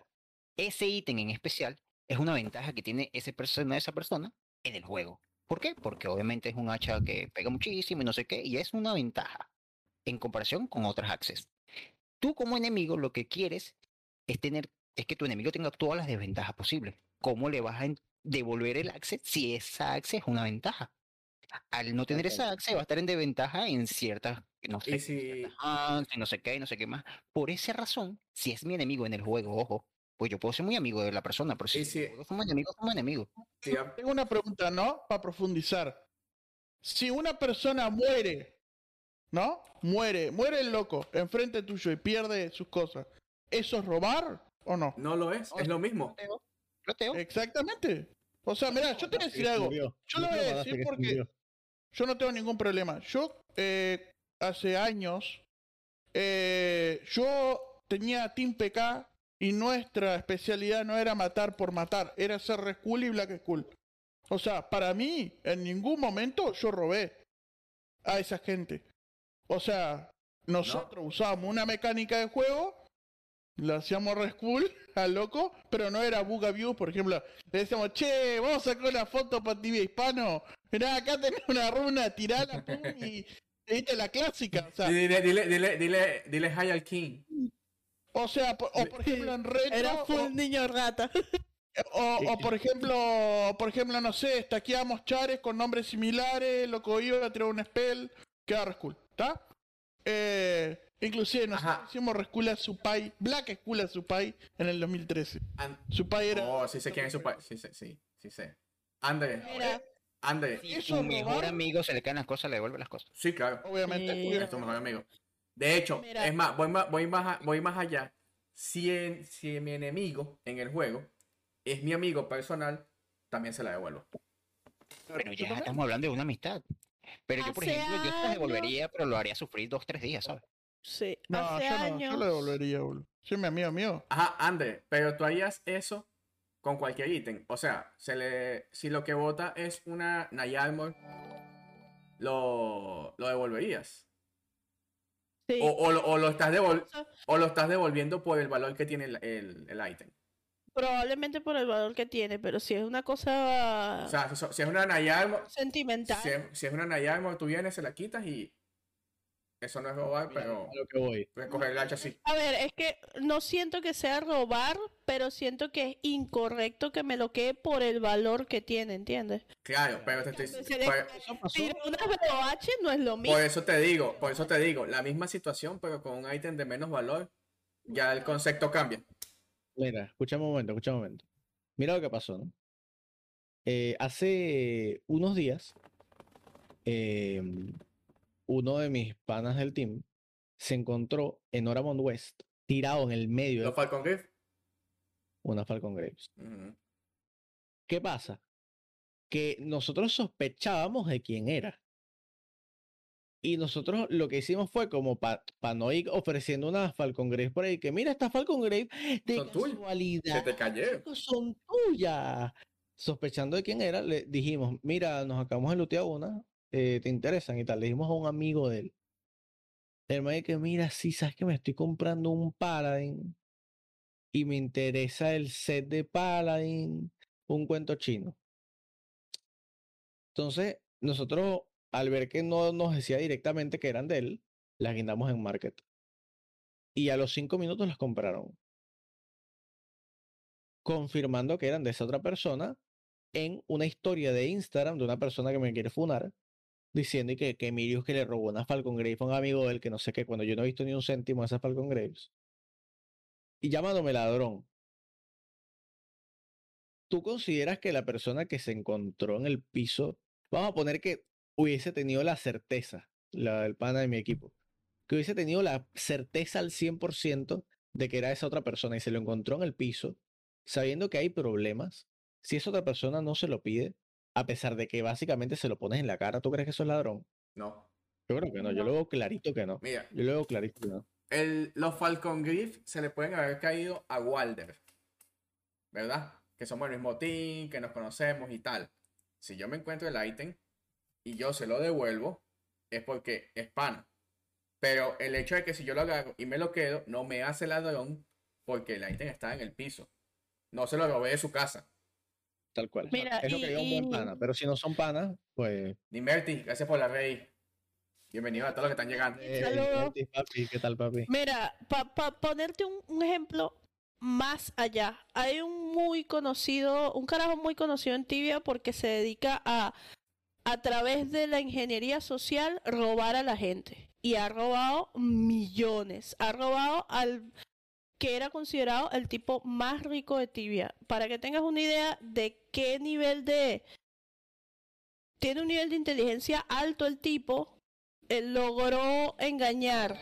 Ese ítem en especial es una ventaja que tiene ese persona, esa persona en el juego. ¿Por qué? Porque obviamente es un hacha que pega muchísimo y no sé qué, y es una ventaja en comparación con otras axes. Tú como enemigo lo que quieres es tener es que tu enemigo tenga todas las desventajas posibles. ¿Cómo le vas a devolver el access si esa access es una ventaja? Al no tener esa access va a estar en desventaja en ciertas, no sé, si... no sé qué, no sé qué más. Por esa razón, si es mi enemigo en el juego, ojo, pues yo puedo ser muy amigo de la persona, pero si, si... somos enemigos, somos enemigos. Tengo una pregunta, ¿no? Para profundizar. Si una persona muere, ¿no? Muere, muere el loco enfrente tuyo y pierde sus cosas, ¿eso es robar o no? No lo es, es lo mismo. Exactamente. O sea, mira, yo te voy a decir algo. Yo lo voy a decir porque yo no tengo ningún problema. Yo, eh, hace años, eh, yo tenía Team PK y nuestra especialidad no era matar por matar, era ser Red Skull y Black Skull. O sea, para mí, en ningún momento yo robé a esa gente. O sea, nosotros usábamos una mecánica de juego, la hacíamos Red Skull al loco, pero no era View, por ejemplo. Le decíamos, che, vamos a sacar una foto para TV hispano. Mirá, acá tenés una runa, tirala, pum, y viste la clásica. O sea, dile, dile, dile, dile, dile hi al King. O sea, o por ejemplo en retro... Era full niño rata. O, por ejemplo, por ejemplo, no sé, estaqueamos chares con nombres similares, loco iba a tirar un spell, queda Reskull, ¿está? Eh, inclusive nos hicimos Reskull a Supai, Black Skull a Supai en el 2013. Supai era... Oh, sí sé quién es Supai, sí sé, sí, sí sé. Ande. Ande. Si su mejor amigo se le caen las cosas, le devuelve las cosas. Sí, claro. Obviamente. Es tu mejor amigo. De hecho, es más, voy más, voy más, voy más allá. Si, si mi enemigo en el juego es mi amigo personal, también se la devuelvo. Pero ya estamos hablando de una amistad. Pero yo, por ejemplo, yo te la devolvería, pero lo haría sufrir dos, tres días, ¿sabes? Sí, no, yo no, yo lo devolvería, boludo. Soy mi amigo mío. Ajá, André, pero tú harías eso con cualquier ítem. O sea, se le, si lo que vota es una Nayarmor, lo, lo devolverías. O, lo estás o lo estás devolviendo por el valor que tiene el, el, ítem. Probablemente por el valor que tiene, pero si es una cosa. O sea, si, es una Nayarmo. Sentimental. Si es, una Nayarmo, tú vienes, se la quitas y eso no es robar, pero. lo que voy. coger el hacha así. A ver, es que no siento que sea robar, pero siento que es incorrecto que me lo quede por el valor que tiene, ¿entiendes? Claro, pero te estoy. una BOH no es lo mismo. Por eso te digo, por eso te digo, la misma situación, pero con un ítem de menos valor, ya el concepto cambia. Mira, escucha un momento, escucha un momento. Mira lo que pasó, ¿no? Eh, hace unos días, eh, uno de mis panas del team se encontró en Oramond West, tirado en el medio. ¿Los Falcon Graves? Una Falcon Graves. ¿Qué pasa? Que nosotros sospechábamos de quién era. Y nosotros lo que hicimos fue como para no ir ofreciendo una Falcon Graves por ahí, que mira, esta Falcon Graves de son casualidad. Te cayó. Son tuyas. Sospechando de quién era, le dijimos, mira, nos acabamos de lootear una, eh, te interesan y tal. Le dijimos a un amigo de él. El me que mira, sí, sabes que me estoy comprando un Paladin y me interesa el set de Paladin, un cuento chino. Entonces, nosotros, al ver que no nos decía directamente que eran de él, las guindamos en market. Y a los cinco minutos las compraron. Confirmando que eran de esa otra persona en una historia de Instagram de una persona que me quiere funar diciendo que, que Mirius que le robó una Falcon Graves a un amigo de él que no sé qué, cuando yo no he visto ni un céntimo de esa Falcon Graves. Y llamándome ladrón. ¿Tú consideras que la persona que se encontró en el piso, vamos a poner que hubiese tenido la certeza, la del pana de mi equipo, que hubiese tenido la certeza al 100% de que era esa otra persona y se lo encontró en el piso, sabiendo que hay problemas, si esa otra persona no se lo pide, a pesar de que básicamente se lo pones en la cara, ¿tú crees que eso es ladrón? No. Yo creo que no, yo lo veo clarito que no. Mira. Yo lo veo clarito que no. El, los Falcon Griff se le pueden haber caído a Walder. ¿Verdad? Que somos el mismo team, que nos conocemos y tal. Si yo me encuentro el ítem y yo se lo devuelvo, es porque es pana. Pero el hecho de que si yo lo agarro y me lo quedo, no me hace ladrón porque el ítem está en el piso. No se lo robé de su casa. Tal cual. Mira, es lo que digo un buen pana. Pero si no son panas, pues. Nimerti, gracias por la rey. Bienvenido a todos los que están llegando. Eh, papi, ¿qué tal, papi? Mira, para ponerte un, ejemplo más allá. Hay un muy conocido, un carajo muy conocido en Tibia porque se dedica a, a través de la ingeniería social, robar a la gente. Y ha robado millones. Ha robado al que era considerado el tipo más rico de Tibia. Para que tengas una idea de qué nivel de... Tiene un nivel de inteligencia alto el tipo. Logró engañar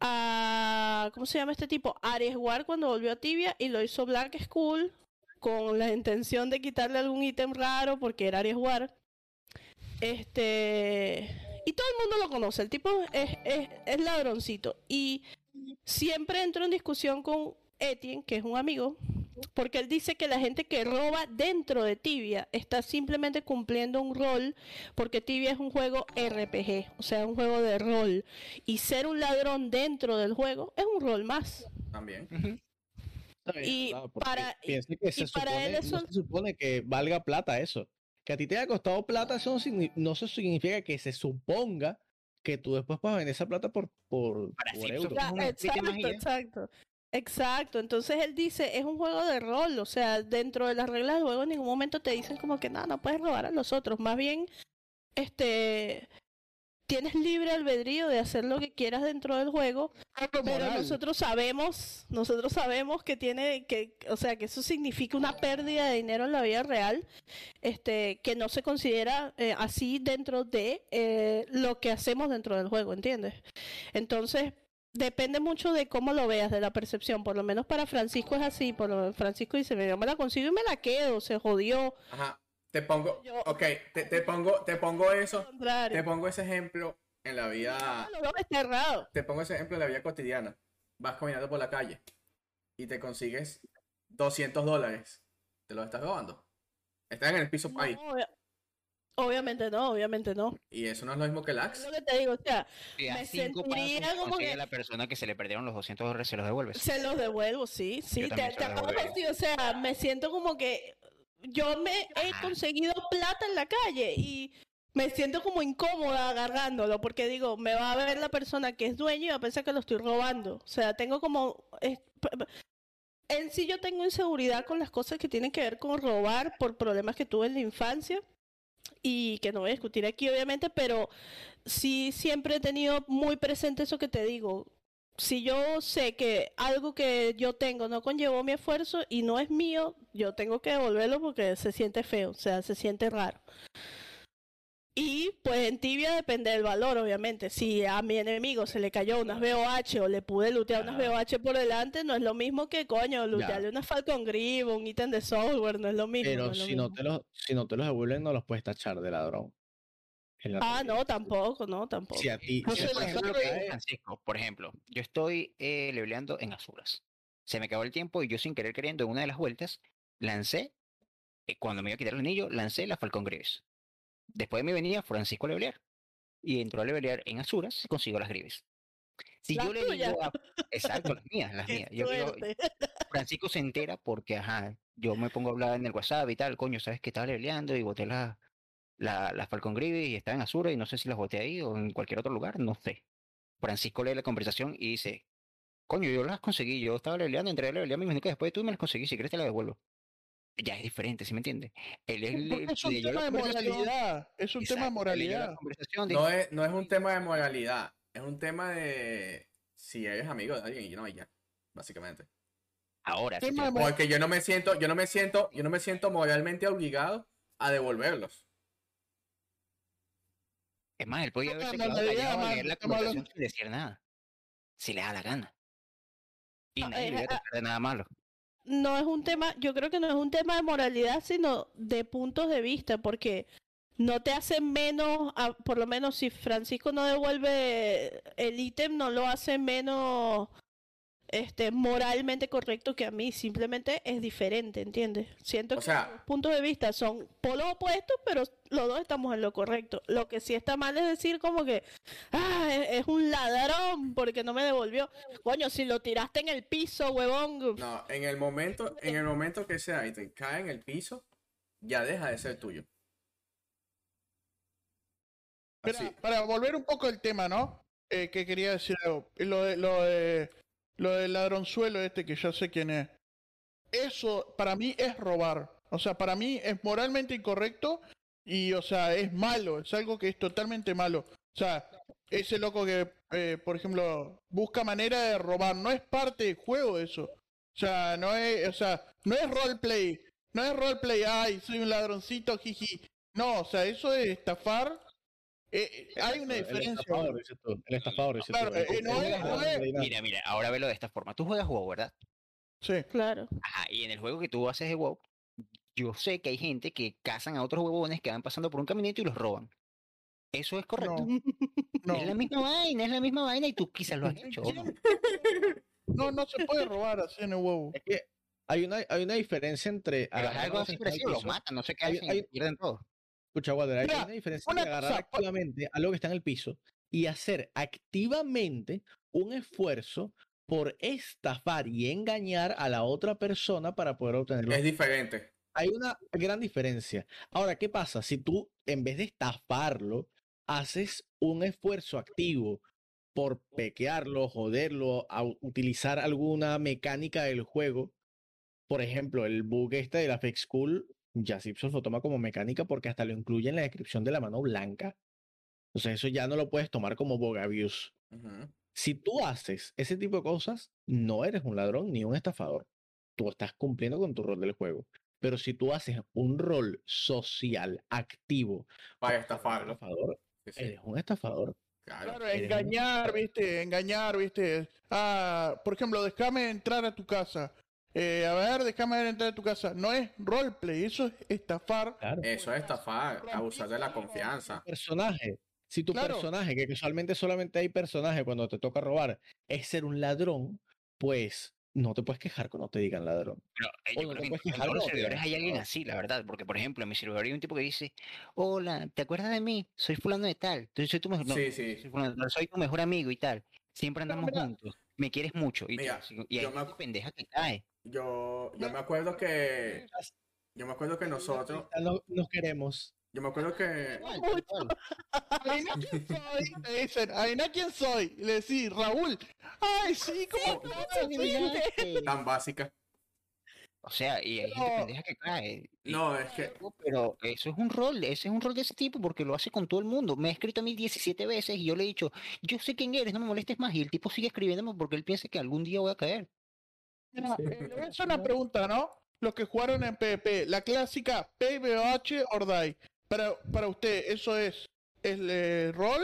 a... ¿Cómo se llama este tipo? Aries War cuando volvió a Tibia y lo hizo Black School con la intención de quitarle algún ítem raro porque era Aries War. Este... Y todo el mundo lo conoce. El tipo es, es, es ladroncito. Y siempre entro en discusión con Etienne, que es un amigo, porque él dice que la gente que roba dentro de Tibia está simplemente cumpliendo un rol, porque Tibia es un juego RPG, o sea, un juego de rol. Y ser un ladrón dentro del juego es un rol más. También. Y para, que se, supone, se supone que valga plata eso. Que a ti te haya costado plata, eso no, no significa que se suponga que tú después puedas vender esa plata por, por, euros. exacto, exacto. Exacto, entonces él dice, es un juego de rol, o sea, dentro de las reglas del juego en ningún momento te dicen como que nada, no puedes robar a los otros, más bien, este, tienes libre albedrío de hacer lo que quieras dentro del juego, pero nosotros sabemos, nosotros sabemos que tiene que, o sea, que eso significa una pérdida de dinero en la vida real, este, que no se considera eh, así dentro de eh, lo que hacemos dentro del juego, ¿entiendes? Entonces depende mucho de cómo lo veas, de la percepción. Por lo menos para Francisco es así. Por lo Francisco dice, yo me la consigo y me la quedo, se jodió. Ajá. Te pongo, ok, te, pongo, te pongo eso, te pongo ese ejemplo en la vida. Te pongo ese ejemplo en la vida cotidiana. Vas caminando por la calle y te consigues 200 dólares. ¿Te lo estás robando? Estás en el piso ahí. Obviamente no, obviamente no. Y eso no es lo mismo que el Axe. Es lo que te digo, o sea, me sentiría como que... la persona que se le perdieron los 200 dólares se los devuelves. Se los devuelvo, sí, sí. Te, acabo de decir, o sea, me siento como que yo me he conseguido plata en la calle y me siento como incómoda agarrándolo porque digo, me va a ver la persona que es dueño y va a pensar que lo estoy robando. O sea, tengo como... en sí yo tengo inseguridad con las cosas que tienen que ver con robar por problemas que tuve en la infancia y que no voy a discutir aquí obviamente, pero sí siempre he tenido muy presente eso que te digo, si yo sé que algo que yo tengo no conllevó mi esfuerzo y no es mío, yo tengo que devolverlo porque se siente feo, o sea, se siente raro. Y pues en tibia depende del valor, obviamente. Si a mi enemigo se le cayó unas BOH o le pude lootear unas BOH por delante, no es lo mismo que, coño, lootearle una Falcon Grip o un ítem de software, no es lo mismo. Pero si, No te los, si no te los devuelven, no los puedes tachar de ladrón. Ah, no, tampoco, no, tampoco. Si a ti, Francisco, por ejemplo, yo estoy eh, leveleando en Azuras. Se me acabó el tiempo y yo sin querer queriendo en una de las vueltas lancé, eh, cuando me iba a quitar el anillo, lancé la Falcon Grives. Después de mi venía Francisco a levelear. Y entró a levelear en Azuras y consiguió las Grives. Si yo le digo Exacto, las mías, las mías. Yo Francisco se entera porque, ajá, yo me pongo a hablar en el WhatsApp y tal, coño, sabes que estaba leveleando y boté la, la, la Falcon Grid y está en Azura y no sé si las boté ahí o en cualquier otro lugar, no sé. Francisco lee la conversación y dice, coño, yo las conseguí, yo estaba leveleando, entré a levelear mi que después de tú me las conseguí, si quieres te las devuelvo. Ya es diferente, ¿sí me entiendes? Él es, un tema de moralidad, es un tema de moralidad. No, es, no es un tema de moralidad, es un tema de si eres amigo de alguien y no, ya, básicamente. Ahora, porque yo no me siento, yo no me siento, yo no me siento moralmente obligado a devolverlos. Es más, él podía haberse quedado callado a leer la conversación sin decir nada. Si le da la gana. Y ah, nadie le iba a de nada malo. No es un tema, yo creo que no es un tema de moralidad, sino de puntos de vista, porque no te hace menos, por lo menos si Francisco no devuelve el ítem, no lo hace menos este, moralmente correcto que a mí, simplemente es diferente, ¿entiendes? Siento que los puntos de vista son polos opuestos, pero los dos estamos en lo correcto. Lo que sí está mal es decir como que, ah, es, un ladrón porque no me devolvió. Coño, si lo tiraste en el piso, huevón. No, en el momento, en el momento que sea y te cae en el piso, ya deja de ser tuyo. Para, para volver un poco al tema, ¿no? Eh, que quería decir algo. Lo de, lo de lo del ladronzuelo este que ya sé quién es. Eso para mí es robar. O sea, para mí es moralmente incorrecto y, o sea, es malo. Es algo que es totalmente malo. O sea, ese loco que, eh, por ejemplo, busca manera de robar, no es parte del juego eso. O sea, no es, o sea, no es roleplay. No es roleplay, ay, soy un ladroncito, jiji. No, o sea, eso es estafar eh, hay una diferencia. El estafador, Mira, mira, ahora velo de esta forma. Tú juegas WoW, ¿verdad? Sí. Claro. Ajá, y en el juego que tú haces de WoW, yo sé que hay gente que cazan a otros huevones que van pasando por un caminito y los roban. ¿Eso es correcto? No. Es la misma vaina, es la misma vaina y tú quizás lo has hecho. ¿no? no, no se puede robar así en el huevo. Es que hay una, hay una diferencia entre... algo así parecido, los matan, no sé qué hacen, hay, pierden todo. Escucha, Water, hay una diferencia entre agarrar activamente algo que está en el piso y hacer activamente un esfuerzo por estafar y engañar a la otra persona para poder obtenerlo. Es diferente. Hay una gran diferencia. Ahora, ¿qué pasa? Si tú, en vez de estafarlo, haces un esfuerzo activo por pequearlo, joderlo, a utilizar alguna mecánica del juego, por ejemplo, el bug este de la fake school ya Simpson lo toma como mecánica porque hasta lo incluye en la descripción de la mano blanca. Entonces eso ya no lo puedes tomar como bogavius. Si tú haces ese tipo de cosas, no eres un ladrón ni un estafador. Tú estás cumpliendo con tu rol del juego. Pero si tú haces un rol social activo para estafarlo, estafador, eres un estafador. Claro, engañar, viste, engañar, viste. Ah, por ejemplo, déjame entrar a tu casa. Eh, a ver, déjame entrar a tu casa. No es roleplay, eso es estafar. Eso es estafar, abusar de la confianza. Personaje. Si tu personaje, que casualmente solamente hay personaje cuando te toca robar, es ser un ladrón, pues no te puedes quejar cuando te digan ladrón. Pero eh, yo creo que en los servidores hay alguien así, la verdad. Porque, por ejemplo, en mi servidor hay un tipo que dice, hola, ¿te acuerdas de mí? Soy fulano de tal. Entonces soy tu mejor, sí, sí. soy tu mejor amigo y tal. Siempre andamos juntos. Me quieres mucho. Y, y hay me... pendeja que cae. Yo, yo me acuerdo que. Yo me acuerdo que nosotros. Nos queremos. Yo me acuerdo que. Aina, ¿quién soy? Le dicen, Aina, ¿quién soy? Y le decís, Raúl. Ay, sí, ¿cómo Tan básica. O sea, y hay gente pendeja que cae. No, es que. Pero eso es un rol, ese es un rol de ese tipo porque lo hace con todo el mundo. Me ha escrito a mí 17 veces y yo le he dicho, yo sé quién eres, no me molestes más. Y el tipo sigue escribiéndome porque él piensa que algún día voy a caer. Eh, es una pregunta, ¿no? Los que jugaron en PvP, la clásica PvH or Die. Para, para usted, ¿eso es el eh, rol?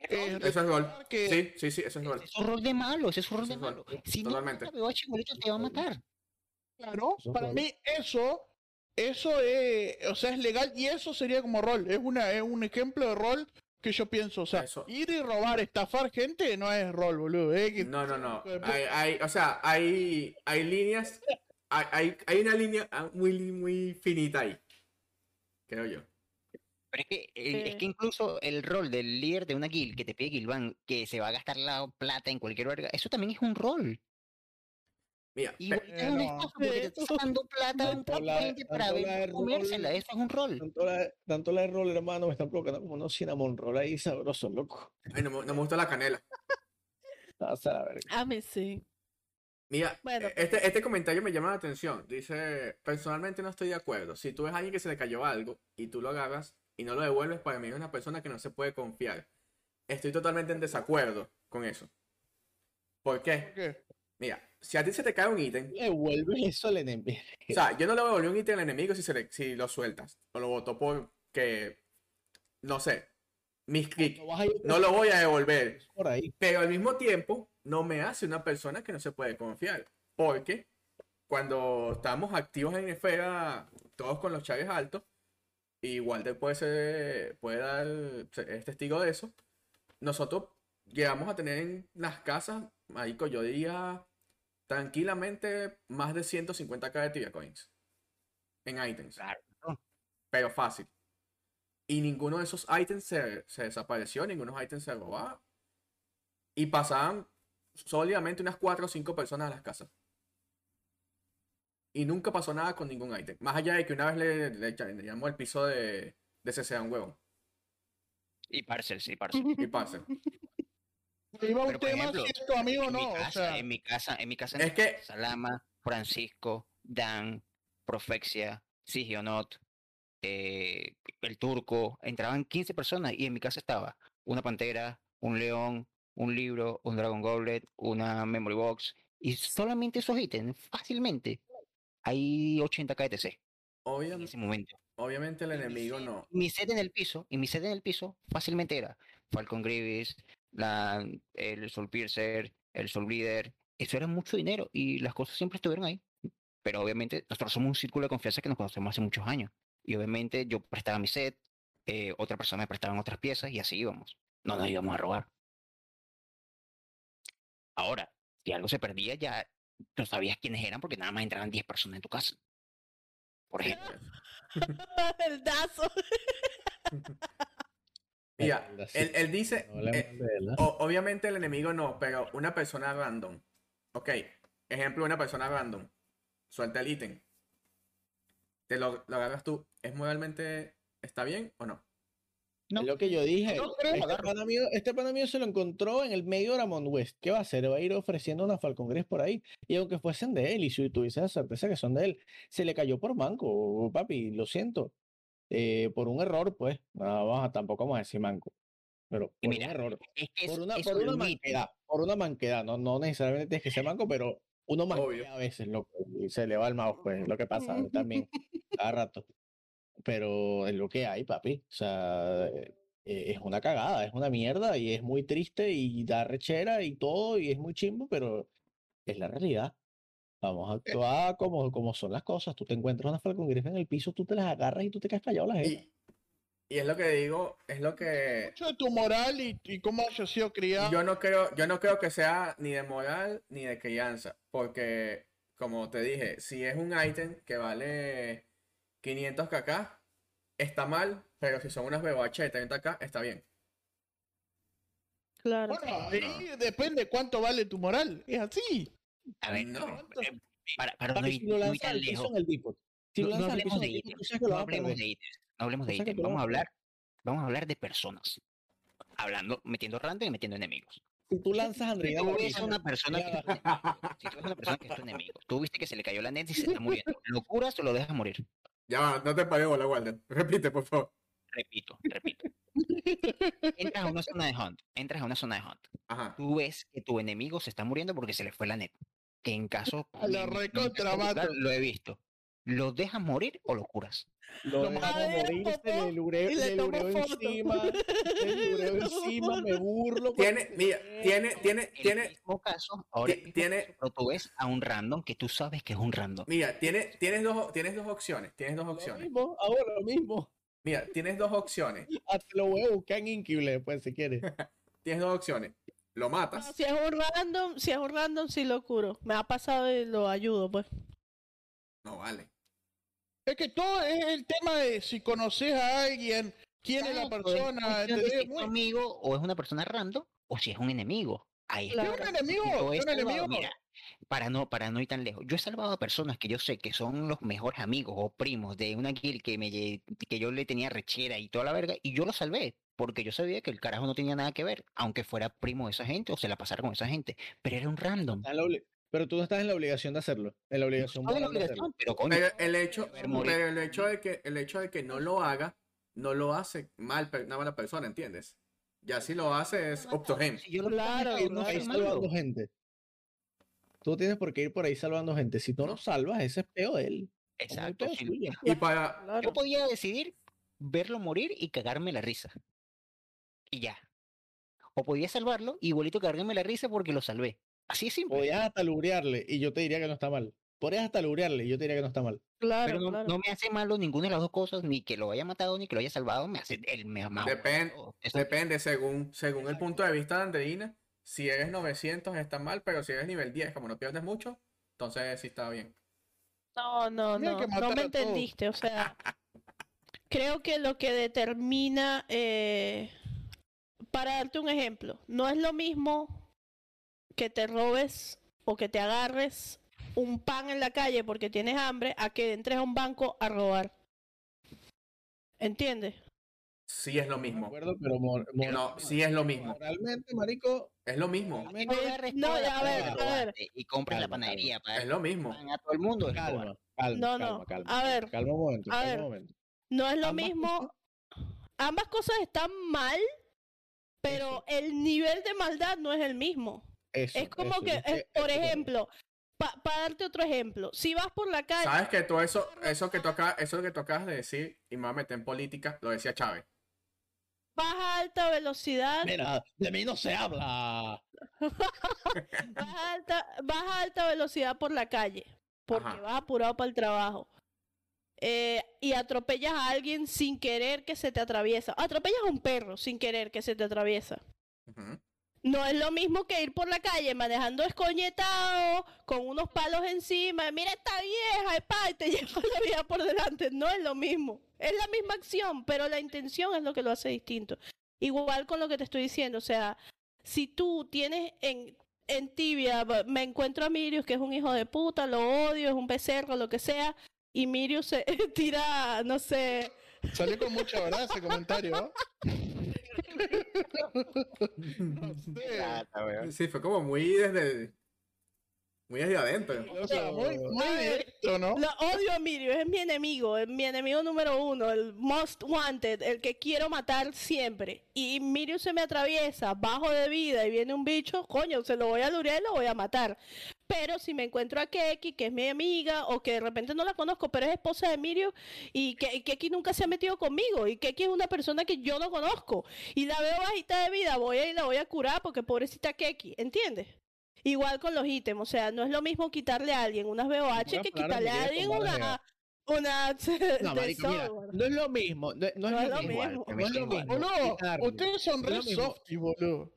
eso es rol. Sí, sí, sí, eso es rol. Es un rol de malo, es un rol de malo. Si Totalmente. no PvH, te va a matar. Claro, para mí eso, eso es, o sea, es legal y eso sería como rol. Es una, es un ejemplo de rol que yo pienso, o sea, ir y robar, estafar gente no es rol, boludo. ¿eh? No, no, no. Hay, hay, o sea, hay, hay líneas, hay, hay una línea muy, muy finita ahí, creo yo. Pero es que, es que incluso el rol del líder de una guild que te pide Gilvan, que se va a gastar la plata en cualquier verga, eso también es un rol. Mira, y es un no. porque te estás dando plata a un para ver comérsela, eso es un rol. Tanto la, tanto la de rol, hermano, me están provocando como unos cinnamon roll ahí sabroso, loco. Ay, no, no me gusta la canela. a, mí sí. Mira, e, este, este comentario me llama la atención. Dice, personalmente no estoy de acuerdo. Si tú ves a alguien que se le cayó algo y tú lo agarras y no lo devuelves, para mí es una persona que no se puede confiar. Estoy totalmente en desacuerdo con eso. ¿Por qué? ¿Por qué? Mira, si a ti se te cae un ítem. Le vuelves eso al enemigo. O sea, yo no le a un ítem al enemigo si, se si lo sueltas. O lo voto por que. No sé. Mis clics. No lo voy a devolver. Por ahí. Pero al mismo tiempo, no me hace una persona que no se puede confiar. Porque cuando estamos activos en esfera, todos con los chaves altos, igual después puede, puede dar, es testigo de eso. Nosotros llegamos a tener en las casas, Marico, yo diría tranquilamente más de 150k de Tibia Coins en items. Claro. Pero fácil. Y ninguno de esos items se, desapareció, ninguno de esos items se robaba. Y pasaban sólidamente unas 4 o 5 personas a las casas. Y nunca pasó nada con ningún item. Más allá de que una vez le, le, llamó el piso de, de CCA un huevo. Y parcel, sí, parcel. Y parcel. Iba un tema si es tu amigo o no. o sea... En mi casa, en mi casa, es que Salama, Francisco, Dan, Profexia, Sigionot, eh, el turco, entraban 15 personas y en mi casa estaba una pantera, un león, un libro, un Dragon Goblet, una Memory Box y solamente esos ítems, fácilmente, hay 80 KTC. Obviamente, en ese momento. Obviamente el enemigo no. Mi set en el piso, y mi set en el piso fácilmente era Falcon Grievous, la, el Soul Piercer, el Soul Bleeder. Eso era mucho dinero y las cosas siempre estuvieron ahí. Pero obviamente nosotros somos un círculo de confianza que nos conocemos hace muchos años. Y obviamente yo prestaba mi set, eh, otra persona me prestaba otras piezas y así íbamos. No nos íbamos a robar. Ahora, si algo se perdía, ya no sabías quiénes eran porque nada más entraban 10 personas en tu casa. Por ejemplo. el dazo. Mira, él, dice, eh, obviamente el enemigo no, pero una persona random. Ok, ejemplo, una persona random. Suelta el ítem te lo, agarras tú, ¿es moralmente, está bien o no? No. Es lo que yo dije. este, pana mío, se lo encontró en el medio de Ramón West. ¿Qué va a hacer? Va a ir ofreciendo una Falcon Gris por ahí. Y aunque fuesen de él, y si tuviese la certeza que son de él, se le cayó por manco, papi, lo siento. Eh, por un error, pues. No, tampoco vamos a decir manco. Pero por un error. por una, por una manquedad. Por una manquedad. No, no necesariamente tienes que ser manco, pero uno más a veces lo, y se le va el mouse, pues, lo que pasa también, cada rato. Pero es lo que hay, papi. O sea, eh, es una cagada, es una mierda y es muy triste y da rechera y todo y es muy chimbo, pero es la realidad. Vamos a eh actuar como, como son las cosas. Tú te encuentras una Falcon Griffin en el piso, tú te las agarras y tú te quedas callado la gente. Y es lo que digo, es lo que... Mucho de tu moral y, y cómo has sido criado. Yo no, creo, yo no creo que sea ni de moral ni de crianza, porque, como te dije, si es un ítem que vale 500 kk, está mal, pero si son unas BOH de 30 k, está bien. Claro. Bueno, ahí depende cuánto vale tu moral, es así. A ver, no. Eh, para, para, no ir, tan lejos. no, hablemos de ítems, no hablemos de ítems. No hablemos de ítems, vamos a hablar, vamos a hablar de personas. Hablando, metiendo random y metiendo enemigos. Si tú lanzas a Andrea, si tú ves a una persona que es tu enemigo, si tú ves a una persona que es tu enemigo, tú viste que se le cayó la net y se está muriendo, ¿lo curas o lo dejas morir? Ya va, no te pagué la Walden. Repite, por favor. Repito, repito. Entras a una zona de hunt, entras a una zona de hunt. Ajá. Tú ves que tu enemigo se está muriendo porque se le fue la net. Que en caso... Lo recontra Lo he visto. ¿Lo dejas morir o lo curas? Lo, dejas morir, se le lureo, le lureo encima, le lureo encima, me burlo. Tiene, mira, tiene, tiene, tiene. En mismo caso, ahora tiene, pero tú ves a un random que tú sabes que es un random. Mira, tiene, tienes dos, tienes dos opciones, tienes dos opciones. Lo mismo, ahora lo mismo. Mira, tienes dos opciones. Hasta lo voy a buscar en Inquible, pues, si quieres. tienes dos opciones. Lo matas. si es un random, si es un random, sí lo curo. Me ha pasado y lo ayudo, pues. No vale. Es que todo es el tema de si conoces a alguien, quién es la persona. Es, es un amigo o es una persona random o si es un enemigo. Ahí está. Es un enemigo. Es un enemigo. Mira, para no, para no ir tan lejos. Yo he salvado a personas que yo sé que son los mejores amigos o primos de una guild que, me, que yo le tenía rechera y toda la verga, y yo lo salvé, porque yo sabía que el carajo no tenía nada que ver, aunque fuera primo de esa gente o se la pasara con esa gente, pero era un random. Pero tú no estás en la obligación de hacerlo. En la obligación, no, la obligación pero, el hecho, el hecho de que el hecho de que no lo haga no lo hace mal una mala persona, ¿entiendes? Ya si lo hace es optogen. Si yo lo claro, no salvando gente. Tú tienes por qué ir por ahí salvando gente. Si tú no salvas, ese es peor de él. Exacto. Y para... Yo podía decidir verlo morir y cagarme la risa. Y ya. O podía salvarlo y igualito cagarme la risa porque lo salvé. Así es simple. Podrías hasta lurearle y yo te diría que no está mal. Podrías hasta lurearle y yo te diría que no está mal. Claro, Pero no, me hace malo ninguna de las dos cosas, ni que lo haya matado ni que lo haya salvado, me hace el me Depende, depende según, según el punto de vista de Andreina. Si eres 900 está mal, pero si eres nivel 10, como no pierdes mucho, entonces sí está bien. No, no, no, no me entendiste. O sea, creo que lo que determina, eh, para darte un ejemplo, no es lo mismo que te robes o que te agarres un pan en la calle porque tienes hambre a que entres a un banco a robar. ¿Entiendes? Sí es lo mismo. pero no, sí es lo mismo. Realmente, marico. Es lo mismo. No, a ver, a ver. Y compras la panadería. Para es lo mismo. A todo el mundo. Calma, calma, no, no. calma, a ver. Calma un momento. A ver. Un momento. No es lo mismo. Ambas cosas están mal, pero el nivel de maldad no es el mismo. es como que, por ejemplo, para darte otro ejemplo, si vas por la calle. Sabes que todo eso, eso que toca, eso que tocas de decir, y me voy a meter en política, lo decía Chávez. Vas a alta velocidad. Mira, de mí no se habla. vas, a alta, vas a alta velocidad por la calle, porque vas apurado para el trabajo. Eh, y atropellas a alguien sin querer que se te atraviesa. Atropellas a un perro sin querer que se te atraviesa. No es lo mismo que ir por la calle manejando escoñetado, con unos palos encima. Mira esta vieja, y te lleva la vida por delante. No es lo mismo. Es la misma acción, pero la intención es lo que lo hace distinto. Igual con lo que te estoy diciendo. O sea, si tú tienes en, en tibia, me encuentro a Mirius, que es un hijo de puta, lo odio, es un becerro, lo que sea, y Mirius se tira, no sé. Salió con mucha verdad ese comentario. Sí, fue como muy desde. Muy desde adentro. muy, directo, ¿no? Lo odio a Mirio, es mi enemigo, es mi enemigo número uno, el most wanted, el que quiero matar siempre. Y Mirio se me atraviesa, bajo de vida y viene un bicho, coño, se lo voy a lurear y lo voy a matar. Pero si me encuentro a Keki, que es mi amiga, o que de repente no la conozco, pero es esposa de Mirio, y que Keki nunca se ha metido conmigo, y Keki es una persona que yo no conozco, y la veo bajita de vida, voy a ir la voy a curar porque pobrecita Keki, ¿entiendes? Igual con los ítems, o sea, no es lo mismo quitarle a alguien unas VOH que quitarle a alguien una, una no, no es lo mismo, no, es, lo mismo. no es lo mismo. ustedes son re softy, boludo.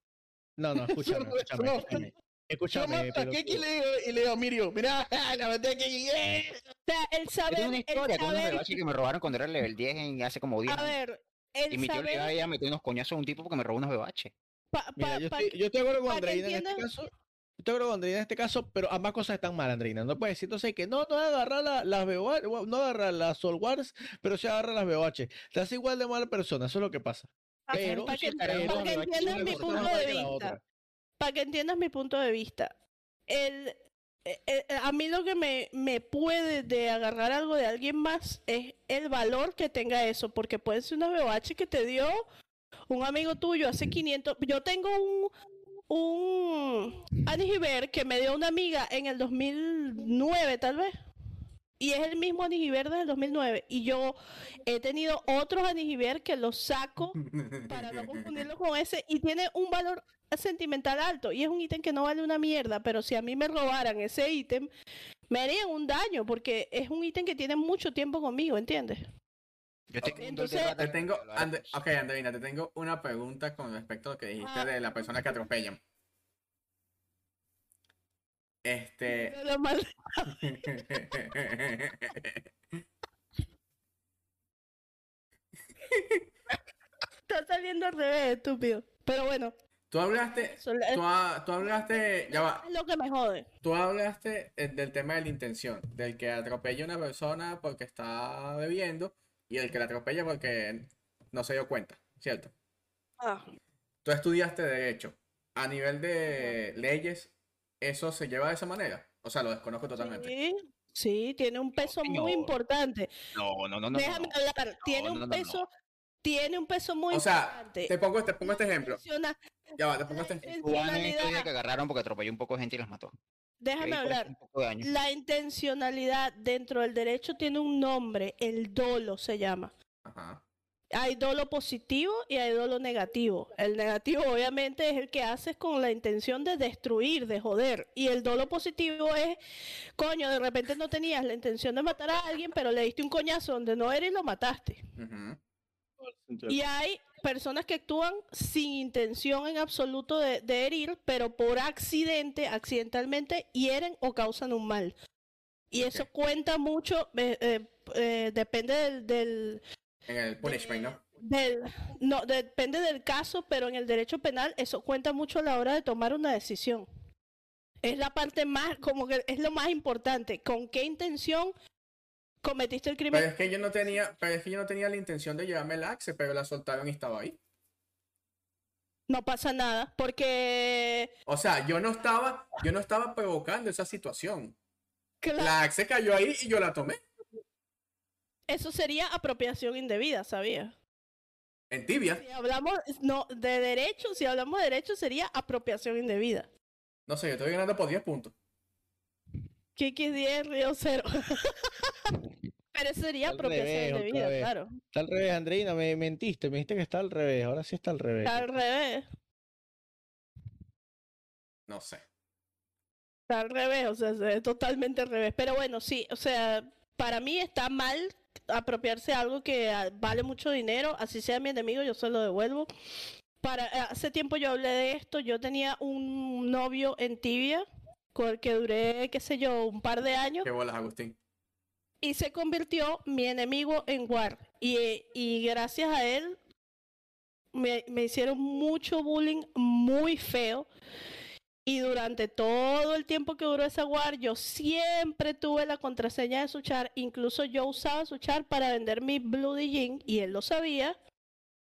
No, no, escúchame, escúchame. Escúchame, Yo pero... y le digo, y le digo, Mirio, mira, la maté aquí. O sea, él sabe. Es una historia con unos VOH que me robaron cuando era el level 10 en hace como 10 A ver, él Y mi tío le iba a meter unos coñazos a un tipo porque me robó unos VOH. Mira, yo, estoy, yo estoy de acuerdo con Andreina en este caso. Yo estoy Andreina en este caso, pero ambas cosas están mal, Andreina. No puedes decir entonces que no, no agarrar la, las VOH, no agarrar las Soul Wars, pero sí agarra las VOH. Te hace igual de mala persona, eso es lo que pasa. Pero, para que, entiendas mi punto de vista. Para que entiendas mi punto de vista. El, a mí lo que me, me puede de agarrar algo de alguien más es el valor que tenga eso, porque puede ser una VOH que te dio un amigo tuyo hace 500. Yo tengo un, un Anigiver que me dio una amiga en el 2009, tal vez. Y es el mismo Anigiver del 2009. Y yo he tenido otros Anigiver que los saco para no confundirlo con ese. Y tiene un valor sentimental alto. Y es un ítem que no vale una mierda. Pero si a mí me robaran ese ítem, me harían un daño. Porque es un ítem que tiene mucho tiempo conmigo, ¿entiendes? Yo Entonces, te tengo, ok, Andreina, te tengo una pregunta con respecto a lo que dijiste ah. de la persona que atropellan. Este. Está saliendo al revés, estúpido. Pero bueno. Tú hablaste, tú, hablaste, ya va. Es lo que me jode. Tú hablaste eh, del tema de la intención, del que atropella a una persona porque está bebiendo y el que la atropella porque no se dio cuenta, ¿cierto? Ah. Tú estudiaste Derecho. A nivel de leyes, ¿eso se lleva de esa manera? O sea, lo desconozco totalmente. Sí, sí tiene un peso muy importante. No, no, no, no. Déjame hablar. tiene un peso, tiene un peso muy importante. O sea, te pongo, te pongo este ejemplo. Ya va, te pongo este ejemplo. que agarraron porque atropelló un poco de gente y los mató. Déjame hablar. La intencionalidad dentro del derecho tiene un nombre, el dolo se llama. Hay dolo positivo y hay dolo negativo. El negativo obviamente es el que haces con la intención de destruir, de joder. Y el dolo positivo es, coño, de repente no tenías la intención de matar a alguien, pero le diste un coñazo donde no era y lo mataste. Y hay personas que actúan sin intención en absoluto de, herir, pero por accidente, accidentalmente, hieren o causan un mal. Y eso cuenta mucho, eh, eh, eh, depende del, En el punishment, ¿no? Del, no, depende del caso, pero en el derecho penal eso cuenta mucho a la hora de tomar una decisión. Es la parte más, como que es lo más importante. ¿Con qué intención cometiste el crimen. Pero es que yo no tenía, pero es que yo no tenía la intención de llevarme el axe, pero la soltaron y estaba ahí. No pasa nada, porque. O sea, yo no estaba, yo no estaba provocando esa situación. La axe cayó ahí y yo la tomé. Eso sería apropiación indebida, ¿sabía? En tibia. Si hablamos, no, de derecho, si hablamos de derecho sería apropiación indebida. No sé, yo estoy ganando por 10 puntos. Kiki 10, Río 0. Pero eso sería apropiación indebida, claro. Está al revés, Andreina, me mentiste, me dijiste que está al revés, ahora sí está al revés. Está al revés. No sé. Está al revés, o sea, es totalmente al revés. Pero bueno, sí, o sea, para mí está mal apropiarse algo que ah, vale mucho dinero, así sea mi enemigo, yo se lo devuelvo. Para, hace tiempo yo hablé de esto, yo tenía un novio en Tibia, que duré, qué sé yo, un par de años. Qué bolas, Agustín. Y se convirtió mi enemigo en War. Y, y gracias a él me, me hicieron mucho bullying muy feo. Y durante todo el tiempo que duró esa war, yo siempre tuve la contraseña de su char. Incluso yo usaba su char para vender mi Bloody Jean y él lo sabía.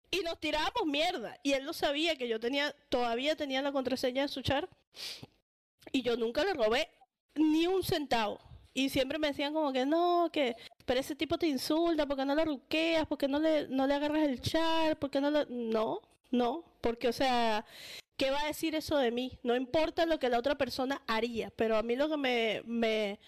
Y nos tirábamos mierda. Y él lo sabía que yo tenía, todavía tenía la contraseña de su char. Y yo nunca le robé ni un centavo. Y siempre me decían como que no, que pero ese tipo te insulta, porque no lo ruqueas, porque no le, no le agarras el char, porque no lo... No, no, porque o sea, ¿qué va a decir eso de mí? No importa lo que la otra persona haría, pero a mí lo que me, me,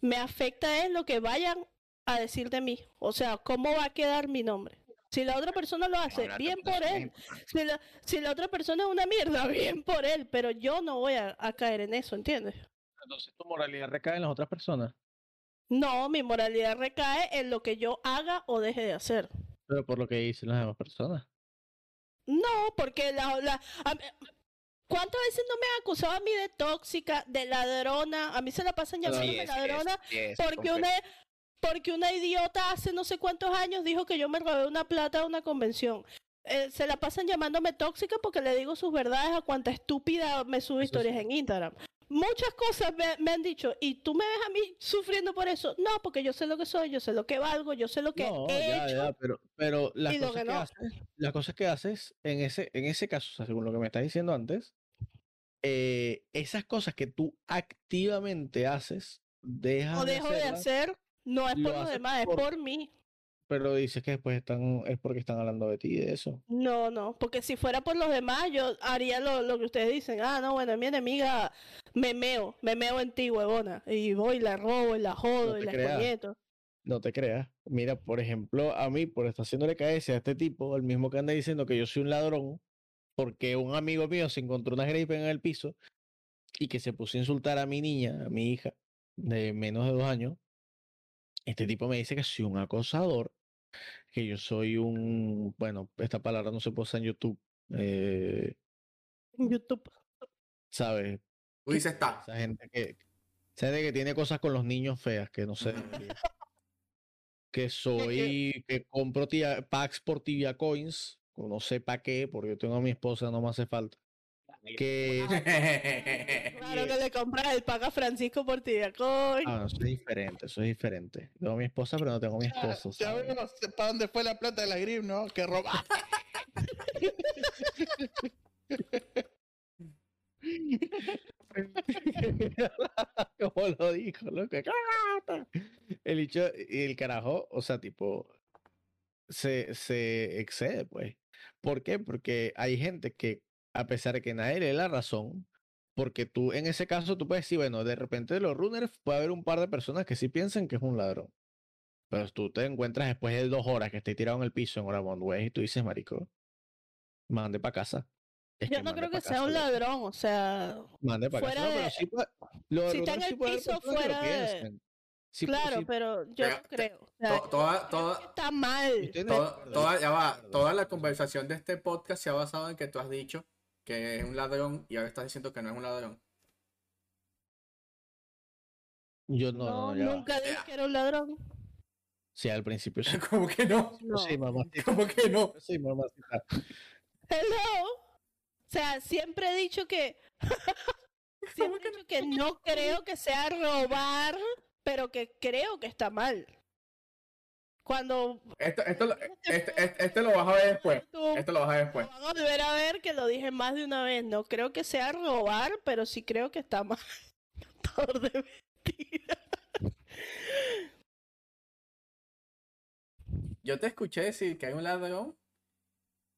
me afecta es lo que vayan a decir de mí. O sea, ¿cómo va a quedar mi nombre? Si la otra persona lo hace, bien por él. Si la, si la, otra persona es una mierda, bien por él. Pero yo no voy a, a, caer en eso, ¿entiendes? Entonces tu moralidad recae en las otras personas. No, mi moralidad recae en lo que yo haga o deje de hacer. Pero por lo que dicen las demás personas. No, porque la, la ¿Cuántas veces no me han acusado a mí de tóxica, de ladrona? A mí se la pasan llamando ladrona porque una porque una idiota hace no sé cuántos años dijo que yo me robé una plata de una convención. Eh, se la pasan llamándome tóxica porque le digo sus verdades a cuánta estúpida me sube historias en Instagram. Muchas cosas me, han dicho, y tú me ves a mí sufriendo por eso. No, porque yo sé lo que soy, yo sé lo que valgo, yo sé lo que he hecho. pero, pero las, cosas que, haces, las cosas que haces en ese, en ese caso, según lo que me estás diciendo antes, eh, esas cosas que tú activamente haces, dejas o dejo de, hacer, no es por los demás, es por mí. Pero dices que después están, es porque están hablando de ti y de eso. No, no, porque si fuera por los demás, yo haría lo, lo que ustedes dicen. Ah, no, bueno, mi enemiga me meo, me meo en ti, huevona. Y voy, la robo, y la jodo, y la escoñeto. No te creas. Mira, por ejemplo, a mí, por estar haciéndole KS a este tipo, el mismo que anda diciendo que yo soy un ladrón, porque un amigo mío se encontró una gripe en el piso y que se puso a insultar a mi niña, a mi hija, de menos de dos años, este tipo me dice que soy un acosador, que yo soy un, bueno, esta palabra no se puede en YouTube. Eh, YouTube. ¿Sabes? Luis está. Esa gente que, que tiene cosas con los niños feas, que no sé. que soy, que compro packs por tibia coins, no sé para qué, porque yo tengo a mi esposa, no me hace falta. Que... claro que le compras el paga Francisco por ti, Ah, eso es diferente, eso es diferente. Tengo a mi esposa, pero no tengo a mi esposo. Ya vemos para dónde fue la plata de la grip, ¿no? Que roba. Como lo dijo, loco. El hecho, el carajo, o sea, tipo, se, se excede, pues. ¿Por qué? Porque hay gente que a pesar de que nadie le dé la razón, porque tú, en ese caso, tú puedes decir, bueno, de repente de los runners puede haber un par de personas que sí piensen que es un ladrón. Pero tú te encuentras después de dos horas que esté tirado en el piso en Oramond West y tú dices, marico, mande para casa. Yo no creo que sea un ladrón, o sea. Mande para casa. pero sí puede, si está en el piso fuera de... claro, pero yo no creo. toda, toda, está mal. Toda, ya va, toda la conversación de este podcast se ha basado en que tú has dicho que es un ladrón y ahora estás diciendo que no es un ladrón. Yo no, nunca dije que era un ladrón. Sí, al principio sí. ¿Cómo que no? Sí, mamá. ¿Cómo que no? Sí, mamá. Hello. O sea, siempre he dicho que. siempre he dicho que no creo que sea robar, pero que creo que está mal. Cuando. Esto, esto, este, este, este, lo vas a ver después. Esto lo vas a ver después. Vamos a volver a ver que lo dije más de una vez. No creo que sea robar, pero sí creo que está más. de mentira. Yo te escuché decir que hay un ladrón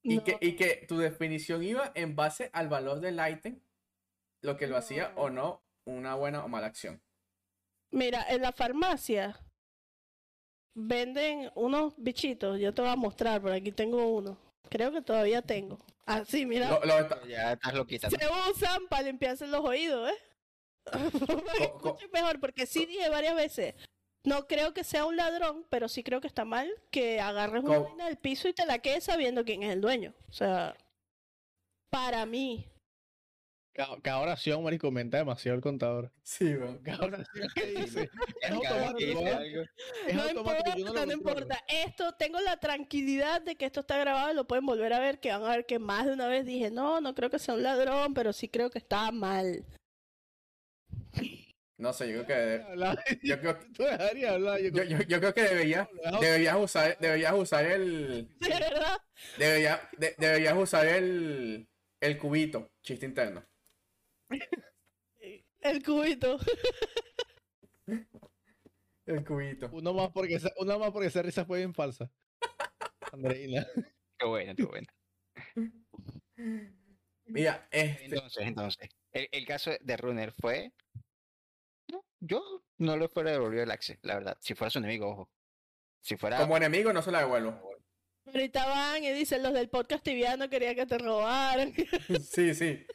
y, que, y que tu definición iba en base al valor del ítem, lo que lo hacía o no una buena o mala acción. Mira, en la farmacia venden unos bichitos. Yo te voy a mostrar, por aquí tengo uno. Creo que todavía tengo. Así, ah, mira. Ya estás loquita. Se usan para limpiarse los oídos, ¿eh? mejor, porque sí dije varias veces. No creo que sea un ladrón, pero sí creo que está mal que agarres una vaina del piso y te la quedes sabiendo quién es el dueño. O sea, para mí. Cada oración, Mari, comenta demasiado el contador. Sí, bro. Cada oración que dice. es automático. Es no automático. Importa, no, importa. Esto, tengo la tranquilidad de que esto está grabado y lo pueden volver a ver, que van a ver que más de una vez dije, no, no creo que sea un ladrón, pero sí creo que está mal. No sé, yo creo que. Yo creo, yo, yo, yo creo que deberías, deberías usar, deberías usar el. ¿De verdad? Deberías, deberías usar el, el cubito, chiste interno. El cubito. El cubito. Uno más porque, uno más porque esa risa fue bien falsa. Andreina. Qué bueno, qué bueno. Mira, este... Entonces, entonces. El, el caso de Runner fue yo no le fuera devolvido el Axe, la verdad. Si fuera su enemigo, ojo. Si fuera... Como enemigo no se la devuelvo. Ahorita van y dicen los del podcast tibiano quería que te robaran. sí, sí.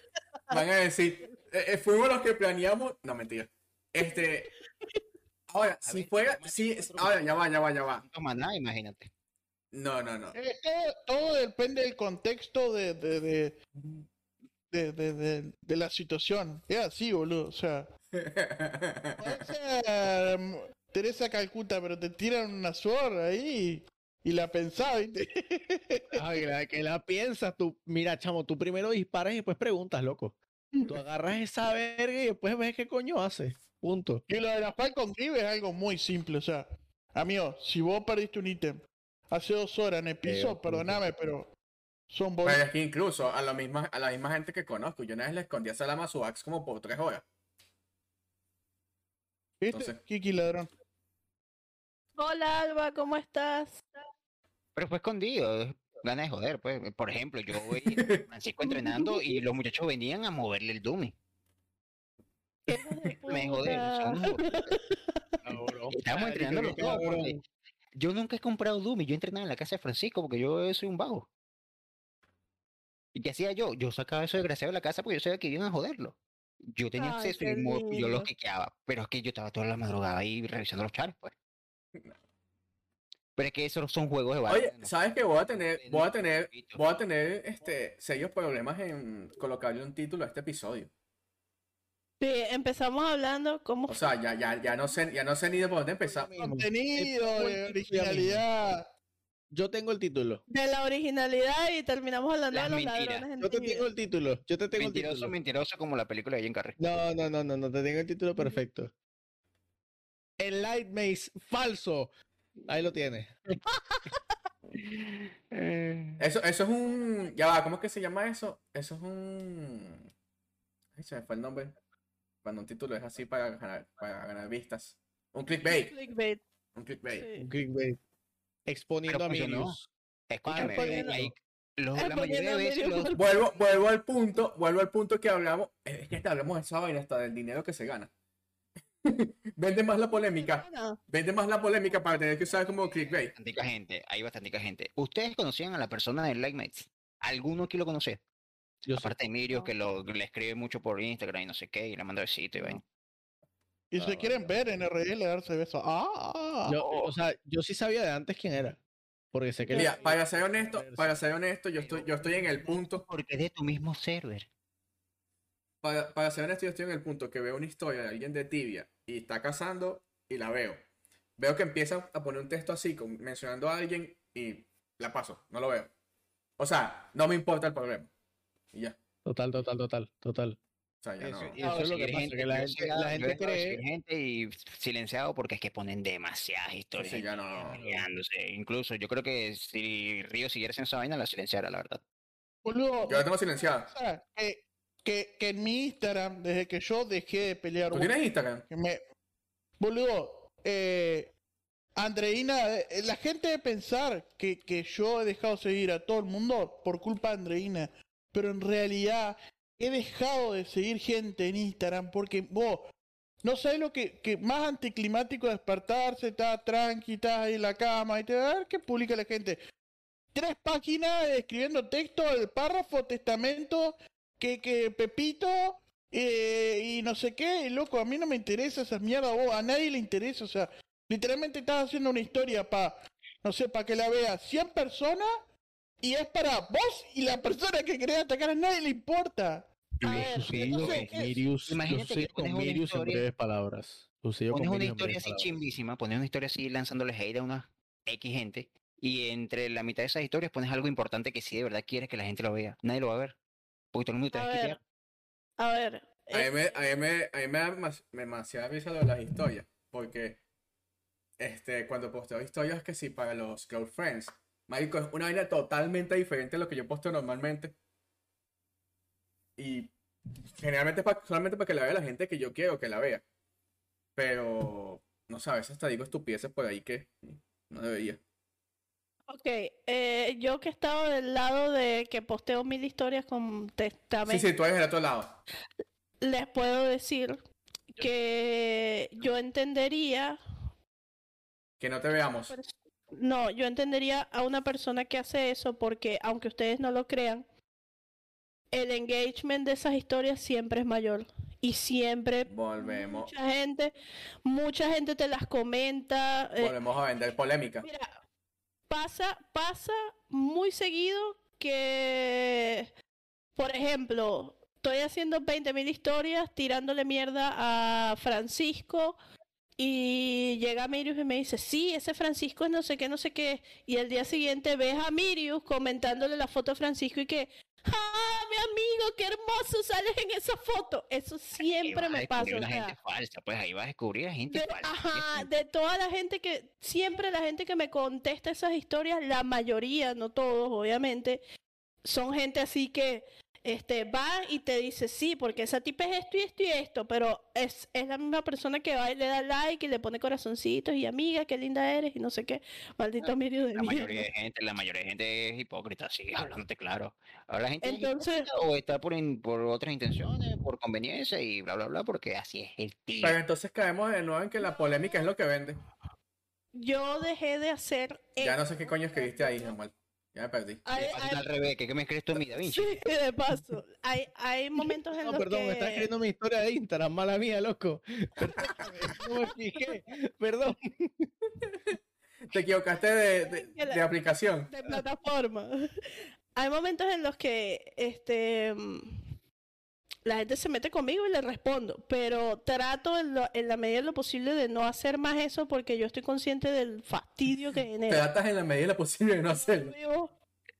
Van a decir, eh, eh, fuimos los que planeamos. No, mentira. Este. Ahora, si fuera. Si, ahora, ya va, ya va, ya va. Nada, imagínate. No, no, no. Eh, todo, depende del contexto de de, de, de, de, de, la situación. Es así, boludo. O sea, Teresa Calcuta, pero te tiran una suor ahí y la pensás, ¿viste? Ay, que la piensas, tú, mira, chamo, tú primero disparas y después preguntas, loco. Tú agarras esa verga y después ves qué coño hace. Punto. Y lo de la Falcon Grieve es algo muy simple, o sea, amigo, si vos perdiste un ítem hace dos horas en el piso, perdóname, pero son Pero es que incluso a la misma, a la misma gente que conozco, yo una vez le escondí a Salama su axe como por tres horas. ¿Viste? Kiki ladrón. Hola Alba, ¿cómo estás? Pero fue escondido, ganas de joder, pues. Por ejemplo, yo voy Francisco entrenando y los muchachos venían a moverle el dummy. Me joder, Estamos entrenando los dos. Yo nunca he comprado dummy, yo entrenaba en la casa de Francisco porque yo soy un vago. ¿Y qué hacía yo? Yo sacaba eso desgraciado de la casa porque yo sabía que iban a joderlo. Yo tenía acceso y yo lo quiqueaba, pero es que yo estaba toda la madrugada ahí revisando los chats, pues. Pero es que esos son juegos de Oye, ¿sabes qué? Voy a tener, voy a tener, voy a tener este, serios problemas en colocarle un título a este episodio. Sí, empezamos hablando como... O sea, ya, ya, ya no sé, ya no sé ni de por dónde empezar. Contenido, originalidad. Yo tengo el título. De la originalidad y terminamos hablando de los ladrones. Yo te tengo el título. Yo te tengo mentiroso, el título. Mentiroso como la película de Jim Carrey. No, no, no, no, no. Te tengo el título perfecto. El Light Maze falso. Ahí lo tienes. eso, eso es un. Ya va, ¿cómo es que se llama eso? Eso es un. Ay, se me fue el nombre. Cuando un título es así para ganar, para ganar vistas. Un clickbait. Un clickbait. Un clickbait. Un clickbait exponiendo a Mirius. Escúchame, eh, la mayoría de veces los... vuelvo, vuelvo al punto, vuelvo al punto que hablamos, es que hablamos de esa vaina hasta del dinero que se gana. Vende más la polémica. Vende más la polémica para tener que usar como clickbait. Bastante gente, hay bastante gente. ¿Ustedes conocían a la persona de Lightmates? ¿Alguno aquí lo conoce? Yo Aparte de Mirius, que lo, le escribe mucho por Instagram y no sé qué, y le manda besito y vaina. Y si quieren ver en RL darse besos. ¡Ah! o sea, yo sí sabía de antes quién era. Porque sé que. Mira, para ser honesto, para ser honesto, yo estoy, yo estoy en el punto. Porque es de tu mismo server. Para, para ser honesto, yo estoy en el punto que veo una historia de alguien de tibia y está cazando y la veo. Veo que empieza a poner un texto así, mencionando a alguien y la paso, no lo veo. O sea, no me importa el problema. Y ya. Total, total, total, total. O sea, ya no. Eso es lo que pasa, que la gente, la gente cree... Gente y silenciado porque es que ponen demasiadas historias. Sí, ya no. Incluso yo creo que si Río siguiera en esa vaina, la silenciara, la verdad. Boludo, yo la tengo silenciada. Que, que, que, en mi Instagram, desde que yo dejé de pelear... ¿Tú tienes Instagram? Que me, boludo, eh, Andreina, eh, la gente debe pensar que, que yo he dejado seguir a todo el mundo por culpa de Andreina, pero en realidad he dejado de seguir gente en Instagram porque vos no sabes lo que, que más anticlimático despertarse, estás tranqui, estás ahí en la cama y te va a ver qué publica la gente. Tres páginas escribiendo texto, el párrafo, testamento, que, que Pepito eh, y no sé qué, loco, a mí no me interesa esa mierda, vos, a nadie le interesa, o sea, literalmente estás haciendo una historia para, no sé, para que la vea 100 personas y es para vos y la persona que querés atacar a nadie le importa. Sucedió con Mirius, Imagínate con Mirius en breves palabras. Sucedió pones una historia así chimbísima, pones una historia así lanzándole hate a una X gente y entre la mitad de esas historias pones algo importante que sí de verdad quieres que la gente lo vea. Nadie lo va a ver. Porque todo el mundo te va a ver, A ver. A mí, me, a, mí me, a mí me da demasiada risa lo de las historias. Porque este, cuando posteo historias que sí para los close friends, Marico, es una vaina totalmente diferente a lo que yo posteo normalmente. Y generalmente solamente para que la vea la gente que yo quiero que la vea. Pero, no sabes, hasta digo estupideces por ahí que no debería. Ok, eh, yo que he estado del lado de que posteo mil historias con testamento. Sí, sí, tú eres del otro lado. Les puedo decir que yo entendería. Que no te veamos. No, yo entendería a una persona que hace eso porque, aunque ustedes no lo crean, el engagement de esas historias siempre es mayor. Y siempre volvemos. Mucha gente, mucha gente te las comenta. Eh, volvemos a vender polémica. Mira, pasa, pasa muy seguido que, por ejemplo, estoy haciendo 20.000 historias tirándole mierda a Francisco y llega Mirius y me dice, sí, ese Francisco es no sé qué, no sé qué. Y el día siguiente ves a Mirius comentándole la foto a Francisco y que, ¡ah, mi amigo, qué hermoso sales en esa foto! Eso siempre me pasa. Una gente falsa, pues ahí vas a descubrir a gente falsa. Ajá, de toda la gente que, siempre la gente que me contesta esas historias, la mayoría, no todos, obviamente, son gente así que este, va y te dice, sí, porque esa tipa es esto y esto y esto, pero es, es la misma persona que va y le da like y le pone corazoncitos y amiga, qué linda eres y no sé qué, maldito medio de La mayoría de gente, la mayoría de gente es hipócrita, sí, hablándote claro. Ahora la gente Entonces, o está por, por otras intenciones, por conveniencia y bla, bla, bla, porque así es el tío. Pero entonces caemos de nuevo en que la polémica es lo que vende. Yo dejé de hacer... Ya no sé qué coño escribiste ahí, Samuel. Ya me perdí. Hay, al revés, ¿qué me crees tú en mi Da Vinci? Sí, de paso. Hay, hay momentos en no, los perdón, me estás escribiendo mi historia de Instagram, mala mía, loco. no me fijé, perdón. Te equivocaste de, de, de, aplicación. De plataforma. Hay momentos en los que este la gente se mete conmigo y le respondo, pero trato en, la medida de lo posible de no hacer más eso porque yo estoy consciente del fastidio que genera. Tratas en la medida de lo posible de no hacerlo.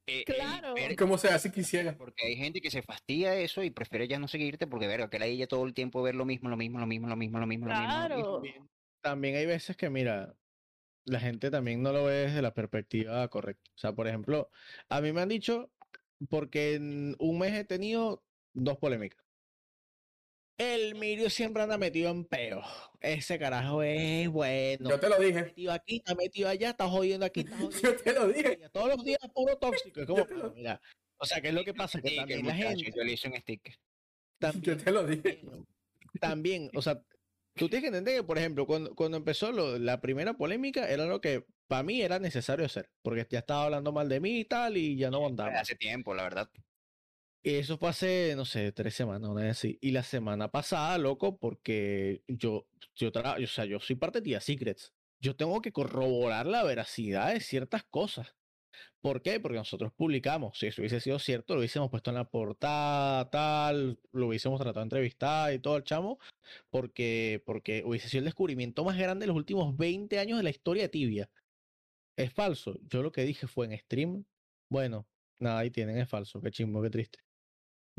Eh, claro. ¿Cómo se hace quisiera? Porque hay gente que se fastidia eso y prefiere ya no seguirte porque, verga, que la ella todo el tiempo ver lo mismo, lo mismo, lo mismo, lo mismo, lo mismo, claro. lo mismo. También hay veces que, mira, la gente también no lo ve desde la perspectiva correcta. O sea, por ejemplo, a mí me han dicho, porque en un mes he tenido dos polémicas. El Mirio siempre anda metido en peo. Ese carajo es bueno. Yo te lo dije. Está metido aquí, está metido allá, está jodiendo aquí. Está jodiendo Yo te lo dije. Todos los días puro tóxico. Es como, mira. O sea, ¿qué es lo que pasa? Que también la gente. Yo le hice un sticker. Yo te lo dije. También, o sea, tú tienes que entender que, por ejemplo, cuando, cuando empezó lo, la primera polémica, era lo que para mí era necesario hacer. Porque ya estaba hablando mal de mí y tal, y ya no aguantaba. Hace tiempo, la verdad. Eso fue hace, no sé, tres semanas, una vez así. Y la semana pasada, loco, porque yo, yo, o sea, yo soy parte de Tía Secrets. Yo tengo que corroborar la veracidad de ciertas cosas. ¿Por qué? Porque nosotros publicamos. Si eso hubiese sido cierto, lo hubiésemos puesto en la portada, tal, lo hubiésemos tratado de entrevistar y todo el chamo, porque, porque hubiese sido el descubrimiento más grande de los últimos 20 años de la historia de Tibia. Es falso. Yo lo que dije fue en stream. Bueno, nada, ahí tienen, es falso. Qué chimbo, qué triste.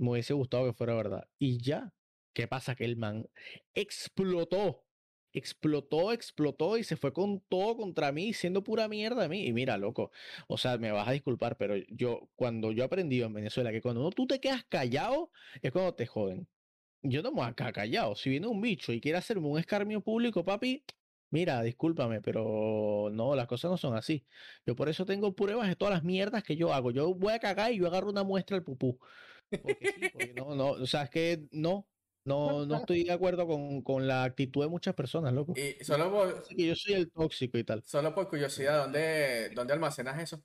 Me hubiese gustado que fuera verdad. Y ya. ¿Qué pasa? Que el man explotó. Explotó, explotó y se fue con todo contra mí, siendo pura mierda a mí. Y mira, loco, o sea, me vas a disculpar, pero yo, cuando yo aprendí en Venezuela que cuando tú te quedas callado, es cuando te joden. Yo no me voy acá callado. Si viene un bicho y quiere hacerme un escarmio público, papi, mira, discúlpame, pero no, las cosas no son así. Yo por eso tengo pruebas de todas las mierdas que yo hago. Yo voy a cagar y yo agarro una muestra al pupú. Porque no, no, o sea, es que no, no, no estoy de acuerdo con, con, la actitud de muchas personas, loco. Y solo por... que yo soy el tóxico y tal. Solo por curiosidad, ¿dónde, dónde almacenas eso?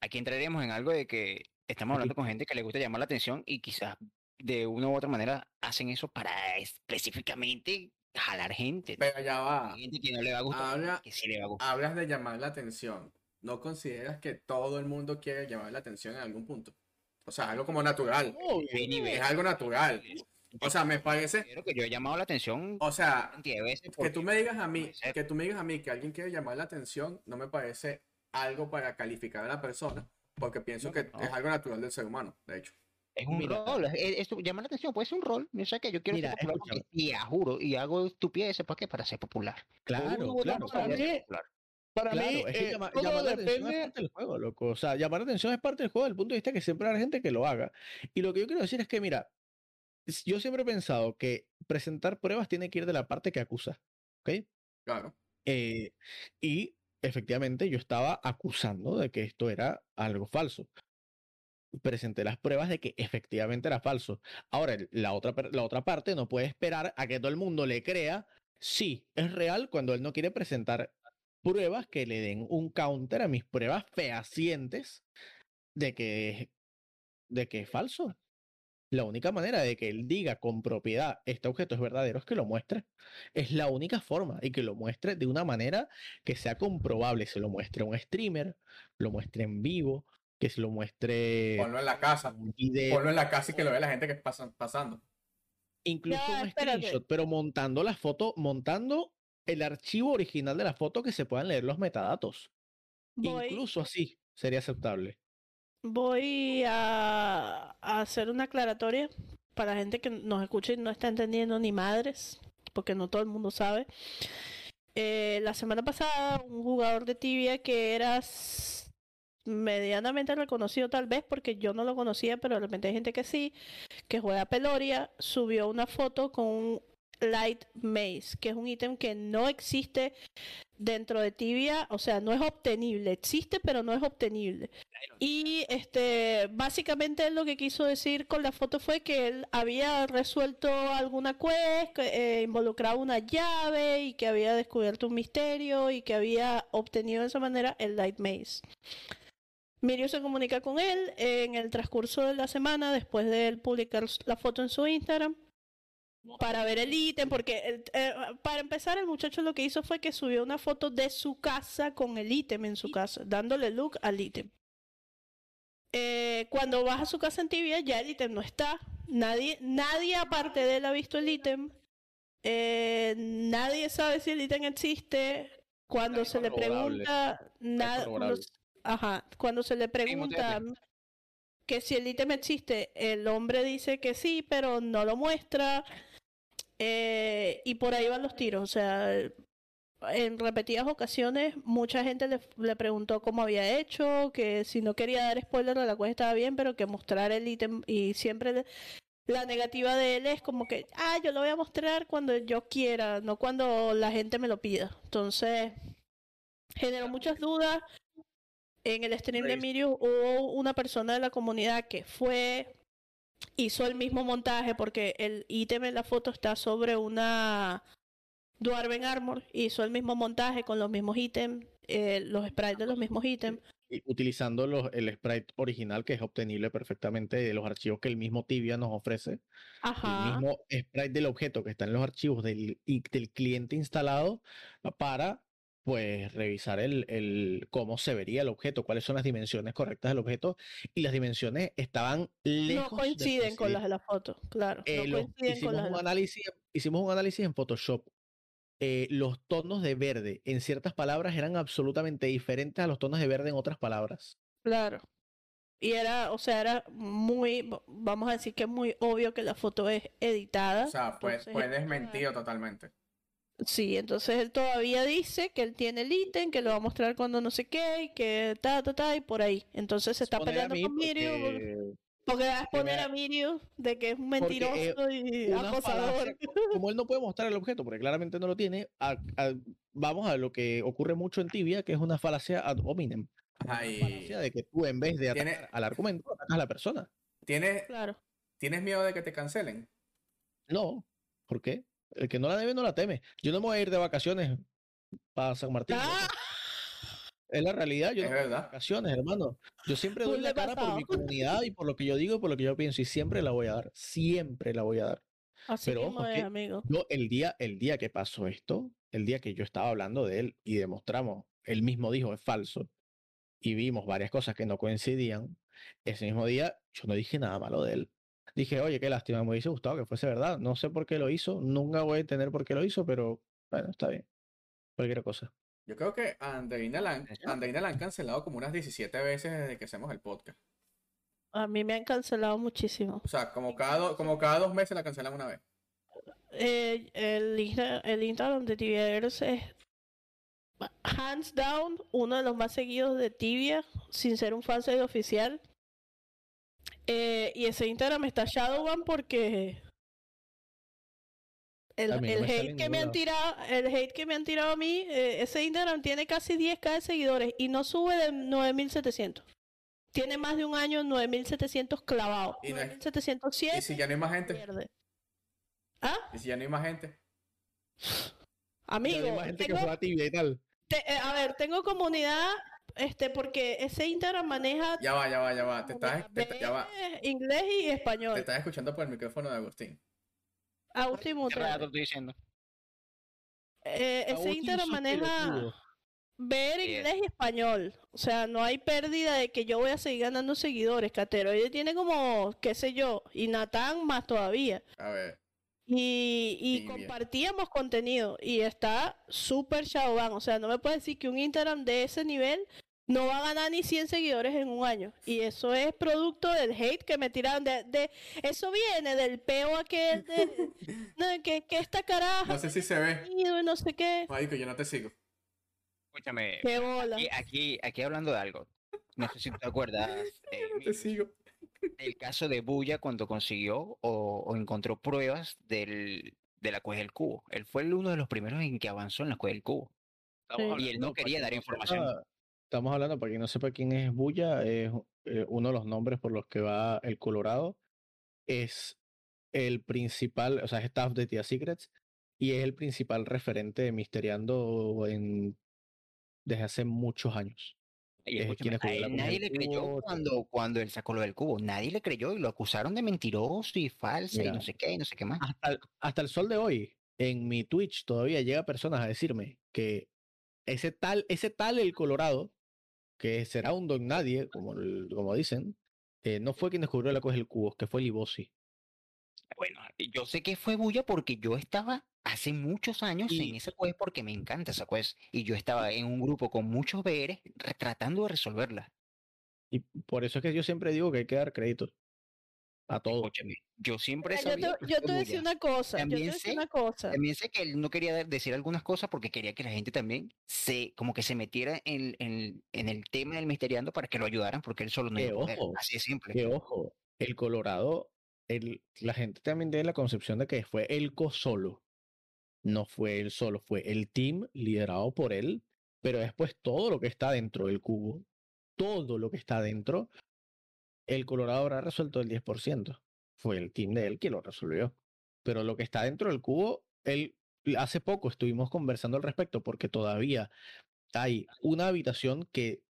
Aquí entraremos en algo de que estamos hablando con gente que le gusta llamar la atención y quizás de una u otra manera hacen eso para específicamente jalar gente. Pero ya va. gente que no le va a gustar, que sí le va a gustar. Hablas de llamar la atención. ¿No consideras que todo el mundo quiere llamar la atención en algún punto? O sea, algo como natural. es algo natural. O sea, me parece. que yo he llamado la atención. O sea, que tú me digas a mí, que tú me digas a mí que alguien quiere llamar la atención, no me parece algo para calificar a la persona, porque pienso que es algo natural del ser humano, de hecho. Es un rol, es, llamar la atención, puede ser un rol. Yo sé que yo quiero ser popular y juro, y hago estupideces para qué, para ser popular. Claro, claro. Para mí, para mí eh, llamar la atención es parte del juego, loco. O sea, llamar la atención es parte del juego, desde el punto de vista que siempre hay gente que lo haga. Y lo que yo quiero decir es que, mira, yo siempre he pensado que presentar pruebas tiene que ir de la parte que acusa. ¿Ok? Claro. Eh, y efectivamente yo estaba acusando de que esto era algo falso. Presenté las pruebas de que efectivamente era falso. Ahora, la otra, la otra parte no puede esperar a que todo el mundo le crea sí, es real cuando él no quiere presentar pruebas que le den un counter a mis pruebas fehacientes de que, de que es falso. La única manera de que él diga con propiedad este objeto es verdadero es que lo muestre. Es la única forma y que lo muestre de una manera que sea comprobable. Se lo muestre a un streamer, lo muestre en vivo, que se lo muestre. Ponlo en la casa. Ponlo en la casa y que lo vea la gente que está pasando. Incluso un screenshot, pero montando la foto, montando el archivo original de la foto que se puedan leer los metadatos. Incluso así sería aceptable. Voy a, hacer una aclaratoria para gente que nos escucha y no está entendiendo ni madres, porque no todo el mundo sabe. Eh, la semana pasada, un jugador de tibia que era medianamente reconocido tal vez porque yo no lo conocía, pero de repente hay gente que sí, que juega Peloria, subió una foto con un Light Maze, que es un ítem que no existe dentro de Tibia, o sea, no es obtenible, existe pero no es obtenible. Y este, básicamente lo que quiso decir con la foto fue que él había resuelto alguna quest, que, eh, involucraba una llave y que había descubierto un misterio y que había obtenido de esa manera el Light Maze. Mirio se comunica con él en el transcurso de la semana después de él publicar la foto en su Instagram para ver el ítem, porque eh, para empezar el muchacho lo que hizo fue que subió una foto de su casa con el ítem en su casa, dándole look al ítem. Eh, cuando vas a su casa en tibia ya el ítem no está, nadie, nadie aparte de él ha visto el ítem, eh, nadie sabe si el ítem existe, cuando se le pregunta, nada, ajá, cuando se le pregunta que si el ítem existe, el hombre dice que sí, pero no lo muestra. Eh, y por ahí van los tiros. O sea, en repetidas ocasiones mucha gente le, preguntó cómo había hecho, que si no quería dar spoiler de la cual estaba bien, pero que mostrar el ítem y siempre la negativa de él es como que, ah, yo lo voy a mostrar cuando yo quiera, no cuando la gente me lo pida. Entonces, generó muchas dudas. En el stream de Mirio hubo una persona de la comunidad que fue, hizo el mismo montaje porque el ítem en la foto está sobre una Dwarven Armor. Hizo el mismo montaje con los mismos ítems, eh, los sprites de los mismos ítems. Utilizando los, el sprite original que es obtenible perfectamente de los archivos que el mismo Tibia nos ofrece. El mismo sprite del objeto que está en los archivos del, del cliente instalado para pues revisar el, el, cómo se vería el objeto, cuáles son las dimensiones correctas del objeto y las dimensiones estaban lejos. No coinciden con las de la foto, claro. Eh, hicimos, un análisis, hicimos un análisis en Photoshop. Eh, los tonos de verde en ciertas palabras eran absolutamente diferentes a los tonos de verde en otras palabras. Claro. Y era, o sea, era muy, vamos a decir que es muy obvio que la foto es editada. O sea, pues, puedes mentir totalmente. Sí, entonces él todavía dice que él tiene el ítem, que lo va a mostrar cuando no sé qué, y que ta, ta, ta, y por ahí. Entonces se está peleando con Mirio. Porque va a exponer a Mirio de que es un mentiroso y acosador. como él no puede mostrar el objeto, porque claramente no lo tiene, vamos a lo que ocurre mucho en Tibia, que es una falacia ad hominem. Falacia de que tú en vez de atacar al argumento, atacas a la persona. ¿Tienes, ¿Tienes miedo de que te cancelen? No. ¿Por qué? El que no la debe no la teme. Yo no me voy a ir de vacaciones para San Martín. ¡Ah! Es la realidad, yo es no verdad. vacaciones, hermano. Yo siempre doy la cara por mi comunidad y por lo que yo digo y por lo que yo pienso y siempre la voy a dar, siempre la voy a dar. Así Pero ojo, amigo. Yo el día, el día que pasó esto, el día que yo estaba hablando de él y demostramos, él mismo dijo es falso y vimos varias cosas que no coincidían, ese mismo día yo no dije nada malo de él dije, oye, qué lástima, me hubiese gustado que fuese verdad. No sé por qué lo hizo, nunca voy a entender por qué lo hizo, pero bueno, está bien. Cualquier cosa. Yo creo que a Andreina la, han cancelado como unas 17 veces desde que hacemos el podcast. A mí me han cancelado muchísimo. O sea, como cada, como cada dos meses la cancelan una vez. Eh, el, el Instagram de TVers es hands down uno de los más seguidos de Tibia, sin ser un fansite oficial. Eh, y ese Instagram está Shadowban porque el, hate que me han tirado, el hate que me han tirado a mí, eh, ese Instagram tiene casi 10k de seguidores y no sube de 9700. Tiene más de un año 9700 clavados. ¿Y, 9707, ¿Y si ya no hay más gente? ¿Ah? ¿Y si ya no hay más gente? Amigo, gente que tal. Eh, a ver, tengo comunidad este, porque ese Instagram maneja. Ya va, ya va, ya va. Te estás, ya va. Inglés y español. Te estás escuchando por el micrófono de Agustín. Agustín, ¿Qué te estoy diciendo? Eh, ese Instagram maneja ver inglés y español. O sea, no hay pérdida de que yo voy a seguir ganando seguidores. Cateroide tiene como, qué sé yo, y Natán más todavía. A ver. Y, y compartíamos contenido y está súper showban. O sea, no me puedes decir que un Instagram de ese nivel no va a ganar ni 100 seguidores en un año. Y eso es producto del hate que me tiraron. De, de eso viene del peo aquel de, que, que, esta caraja. No sé si se ve. No sé qué. que yo no te sigo. Escúchame. Aquí, aquí, hablando de algo. No sé si te acuerdas. Eh, no te sigo. El caso de Buya cuando consiguió o, encontró pruebas del, de la cueva del cubo. Él fue uno de los primeros en que avanzó en la cueva del cubo. Y él no quería dar información. Estamos hablando, para quien no sepa quién es Buya, es eh, uno de los nombres por los que va el Colorado. Es el principal, o sea, es staff de Tia Secrets y es el principal referente de Misteriando en, desde hace muchos años. nadie le creyó cuando, cuando él sacó lo del cubo. Nadie le creyó y lo acusaron de mentiroso y falso y no sé qué, y no sé qué más. Hasta, hasta el sol de hoy, en mi Twitch todavía llega personas a decirme que ese tal, ese tal el Colorado que será un don nadie, como, como dicen, eh, no fue quien descubrió la cosa del cubo, que fue Libosi. Bueno, yo sé que fue Bulla porque yo estaba hace muchos años en esa quest porque me encanta esa quest. Y yo estaba en un grupo con muchos BRs tratando de resolverla. Y por eso es que yo siempre digo que hay que dar crédito a todo. yo siempre Yo te, yo te decía una cosa. También sé, una cosa. También sé que él no quería decir algunas cosas porque quería que la gente también se, como que se metiera en, en, en el tema del misteriando para que lo ayudaran porque él solo no iba ojo, Así de simple. Que ojo, el Colorado, el, la gente también tiene la concepción de que fue el co solo. No fue él solo, fue el team liderado por él, pero después todo lo que está dentro del cubo, todo lo que está dentro, el Colorado habrá resuelto el 10%. Fue el team de él que lo resolvió. Pero lo que está dentro del cubo, él, hace poco estuvimos conversando al respecto porque todavía hay una habitación que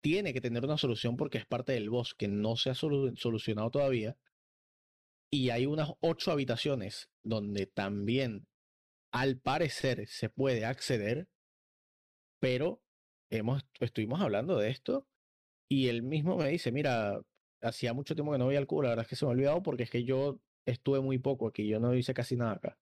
tiene que tener una solución porque es parte del boss que no se ha solucionado todavía. Y hay unas ocho habitaciones donde también, al parecer, se puede acceder, pero hemos, estuvimos hablando de esto y él mismo me dice, mira, hacía mucho tiempo que no veía el cubo, la verdad es que se me ha olvidado porque es que yo estuve muy poco aquí, yo no hice casi nada acá.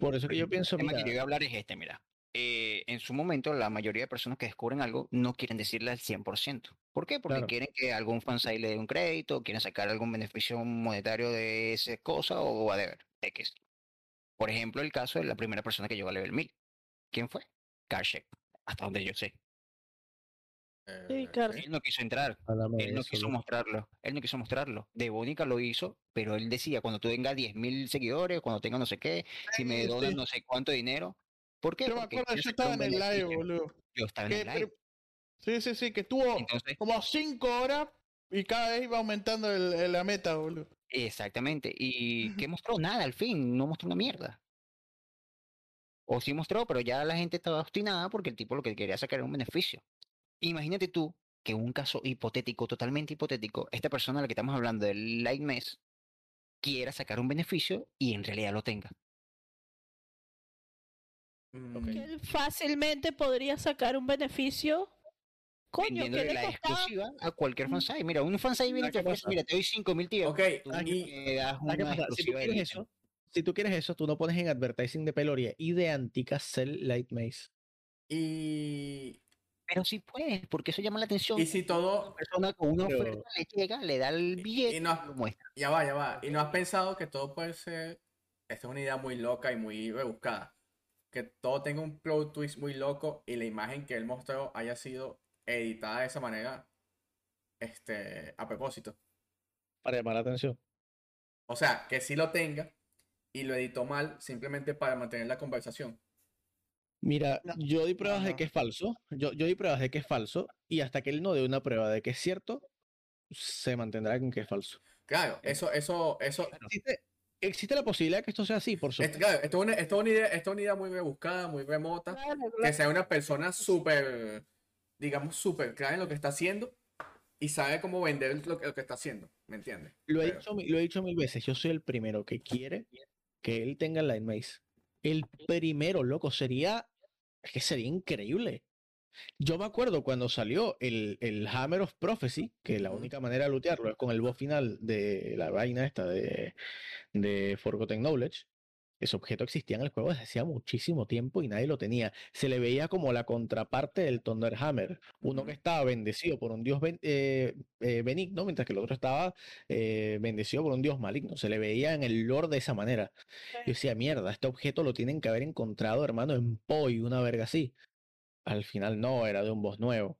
Por eso que yo pienso. El tema que yo voy a hablar es este, mira. eh, en su momento la mayoría de personas que descubren algo no quieren decirle al 100%. ¿Por qué? Porque quieren que algún fansite le dé un crédito, quieren sacar algún beneficio monetario de esa cosa o whatever, X. Por ejemplo, el caso de la primera persona que llegó a level 1000. ¿Quién fue? Karshek, hasta donde yo sé. Sí, Él no quiso entrar. Él no quiso mostrarlo. Él no quiso mostrarlo. De Bonica lo hizo, pero él decía, cuando tú tengas 10.000 seguidores, cuando tengas no sé qué, si me donas no sé cuánto dinero. ¿Por qué? Yo me acuerdo, yo estaba en el live, boludo. Yo estaba en el live. Sí, sí, sí, que estuvo como 5 horas y cada vez iba aumentando el, la meta, boludo. Exactamente. ¿Y qué mostró? Nada, al fin, no mostró una mierda. O sí mostró, pero ya la gente estaba obstinada porque el tipo lo que quería sacar era un beneficio. Imagínate tú que un caso hipotético, totalmente hipotético, esta persona a la que estamos hablando del Light Mess quiera sacar un beneficio y en realidad lo tenga. Mm. fácilmente podría sacar un beneficio. Coño, que la exclusiva a cualquier mm. fansite. Mira, un fansite viene y te ofrece, mira, te doy 5000 tíos. Ok, Si tú, quieres eso, tú no pones en advertising de Peloria y de Antica Cell Light Maze. Y pero sí puedes, porque eso llama la atención. Y si todo. persona con una oferta le llega, le da el billete y, no lo muestra. Ya va, ya va. Y no has pensado que todo puede ser. Esta es una idea muy loca y muy rebuscada. Que todo tenga un plot twist muy loco y la imagen que él mostró haya sido editada de esa manera. Este. A propósito. Para llamar la atención. O sea, que sí lo tenga y lo editó mal simplemente para mantener la conversación. Mira, yo di pruebas de que es falso. Yo, yo di pruebas de que es falso. Y hasta que él no dé una prueba de que es cierto, se mantendrá en que es falso. Claro, eso, eso, eso. Existe, la posibilidad de que esto sea así, por supuesto. Claro, esto es una, idea, esto es una idea muy rebuscada, muy remota. Que sea una persona súper, digamos, súper clara en lo que está haciendo y sabe cómo vender lo que, lo que está haciendo. ¿Me entiendes? Lo he, dicho, lo he dicho mil veces. Yo soy el primero que quiere que él tenga Line Maze. El primero, loco, sería es que sería increíble. Yo me acuerdo cuando salió el, el Hammer of Prophecy, que la única manera de lootearlo es con el boss final de la vaina esta de, de Forgotten Knowledge. Ese objeto existía en el juego desde hacía muchísimo tiempo y nadie lo tenía. Se le veía como la contraparte del Thunderhammer. Uno que estaba bendecido por un dios eh, eh, benigno, mientras que el otro estaba eh, bendecido por un dios maligno. Se le veía en el lore de esa manera. Yo decía, mierda, este objeto lo tienen que haber encontrado, hermano, en Poi, una verga así. Al final no, era de un boss nuevo.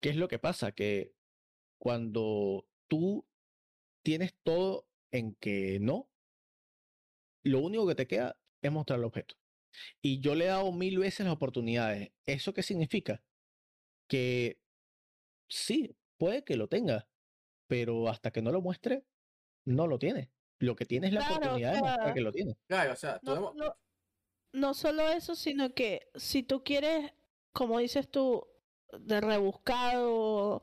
¿Qué es lo que pasa? Que cuando tú tienes todo en que no, lo único que te queda es mostrar el objeto. Y yo le he dado mil veces las oportunidades. ¿Eso qué significa? Que sí, puede que lo tenga, pero hasta que no lo muestre, no lo tiene. Lo que tiene es la oportunidad de mostrar que lo tiene. Claro, o sea, no, no solo eso, sino que si tú quieres, como dices tú, de rebuscado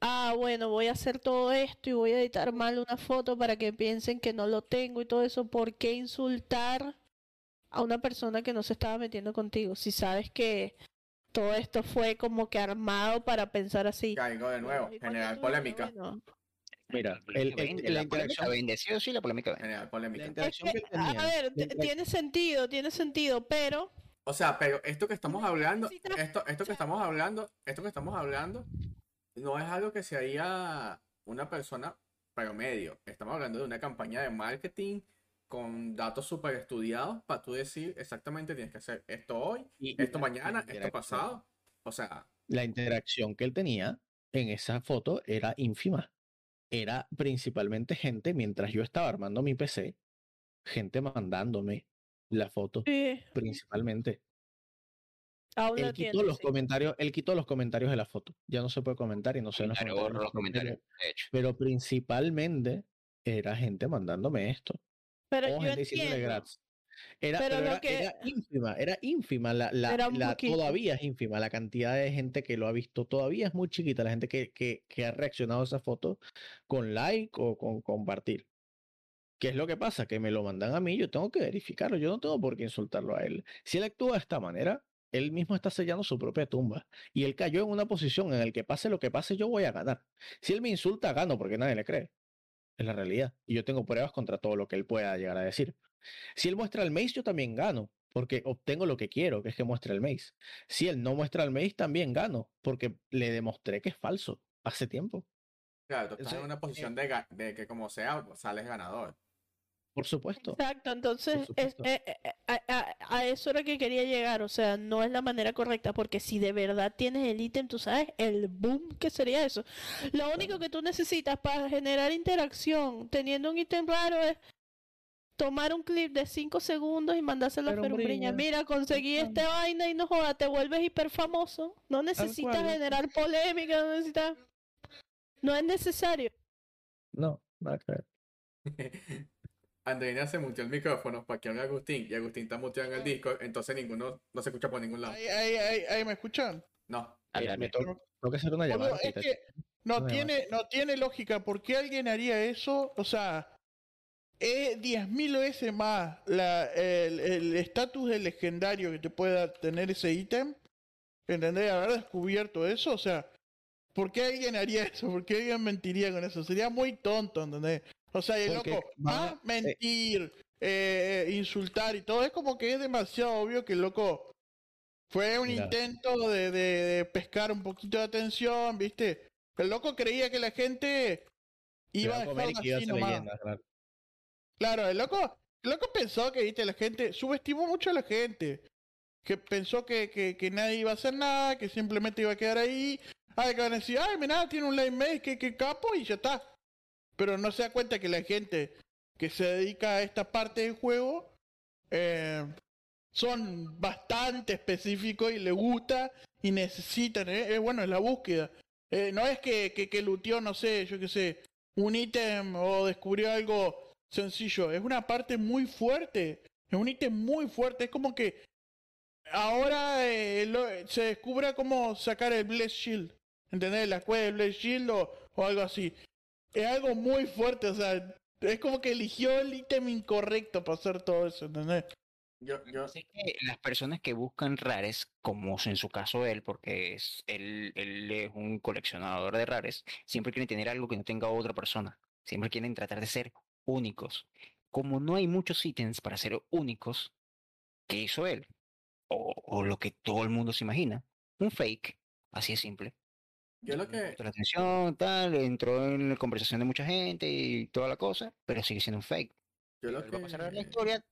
ah, bueno, voy a hacer todo esto y voy a editar mal una foto para que piensen que no lo tengo y todo eso, ¿por qué insultar a una persona que no se estaba metiendo contigo? Si sabes que todo esto fue como que armado para pensar así. Caigo de nuevo, generar polémica. Mira, el, la, interacción bendecido sí, la polémica. Generar polémica. a ver, tiene sentido, tiene sentido, pero o sea, pero esto que estamos hablando, esto, esto que estamos hablando, esto que estamos hablando, no es algo que se haría una persona promedio. Estamos hablando de una campaña de marketing con datos súper estudiados para tú decir exactamente tienes que hacer esto hoy, esto mañana, esto pasado. O sea. La interacción que él tenía en esa foto era ínfima. Era principalmente gente, mientras yo estaba armando mi PC, gente mandándome la foto. Principalmente él quitó los comentarios, él quitó los comentarios de la foto. Ya no se puede comentar y no sé los comentarios. Pero principalmente era gente mandándome esto. Pero yo entiendo. Era, era, ínfima, era ínfima, la, la, todavía es ínfima la cantidad de gente que lo ha visto, todavía es muy chiquita la gente que, que, que ha reaccionado a esa foto con like o con compartir. ¿Qué es lo que pasa? Que me lo mandan a mí, yo tengo que verificarlo, yo no tengo por qué insultarlo a él. Si él actúa de esta manera, él mismo está sellando su propia tumba. Y él cayó en una posición en la que pase lo que pase, yo voy a ganar. Si él me insulta, gano porque nadie le cree. Es la realidad. Y yo tengo pruebas contra todo lo que él pueda llegar a decir. Si él muestra el maze, yo también gano. porque obtengo lo que quiero, que es que muestre el maze. Si él no muestra el maze, también gano, porque le demostré que es falso hace tiempo. Claro, tú estás en una posición de, de, que como sea, sales ganador. Por supuesto. Exacto, entonces eh, eh, eh, a, eso era que quería llegar, o sea, no es la manera correcta, porque si de verdad tienes el ítem, tú sabes el boom que sería eso. Lo único que tú necesitas para generar interacción teniendo un ítem raro es tomar un clip de 5 segundos y mandárselo a Ferumbriña. Mira, conseguí esta vaina y no joda, te vuelves hiper famoso. No necesitas generar polémica, no necesitas... No es necesario. No, nada que ver. Andreina se muteó el micrófono para que hable Agustín y Agustín está muteado en el disco, entonces ninguno no se escucha por ningún lado. Ahí, ahí, ahí, me escuchan. No. me tengo, que hacer una llamada. es que no, tiene, no tiene lógica. ¿Por qué alguien haría eso? O sea, es 10.000 veces más la, el estatus del legendario que te pueda tener ese ítem. ¿Entendés? Haber descubierto eso. O sea, ¿por qué alguien haría eso? ¿Por qué alguien mentiría con eso? Sería muy tonto, ¿entendés? O sea, el loco, ah, eh, mentir, eh, insultar y todo, es como que es demasiado obvio que el loco fue un intento de, de, pescar un poquito de atención, ¿viste? El loco creía que la gente iba a dejar así nomás. claro. el loco, el loco pensó que, ¿viste? La gente subestimó mucho a la gente. Que pensó que, que, que nadie iba a hacer nada, que simplemente iba a quedar ahí. Ay, que van a decir, ay, mira, tiene un lane maze, que, que capo, y ya está pero no se da cuenta que la gente que se dedica a esta parte del juego eh, son bastante específicos y le gusta y necesitan, ¿eh? es bueno, es la búsqueda. Eh, no es que, que, que lutió, no sé, yo qué sé, un ítem o descubrió algo sencillo, es una parte muy fuerte, es un ítem muy fuerte, es como que ahora se descubra cómo sacar el Bless Shield, ¿entendés? La cueva del Bless Shield o algo así es algo muy fuerte, o sea, es como que eligió el ítem incorrecto para hacer todo eso, ¿entendés? Yo, yo sé que las personas que buscan rares, como en su caso él, porque es, él, él es un coleccionador de rares, siempre quieren tener algo que no tenga otra persona. Siempre quieren tratar de ser únicos. Como no hay muchos ítems para ser únicos, ¿qué hizo él? O, o lo que todo el mundo se imagina. Un fake, así de simple. Yo lo que. La atención, tal, entró en la conversación de mucha gente y toda la cosa, pero sigue siendo un fake. Yo lo que. Pasar la historia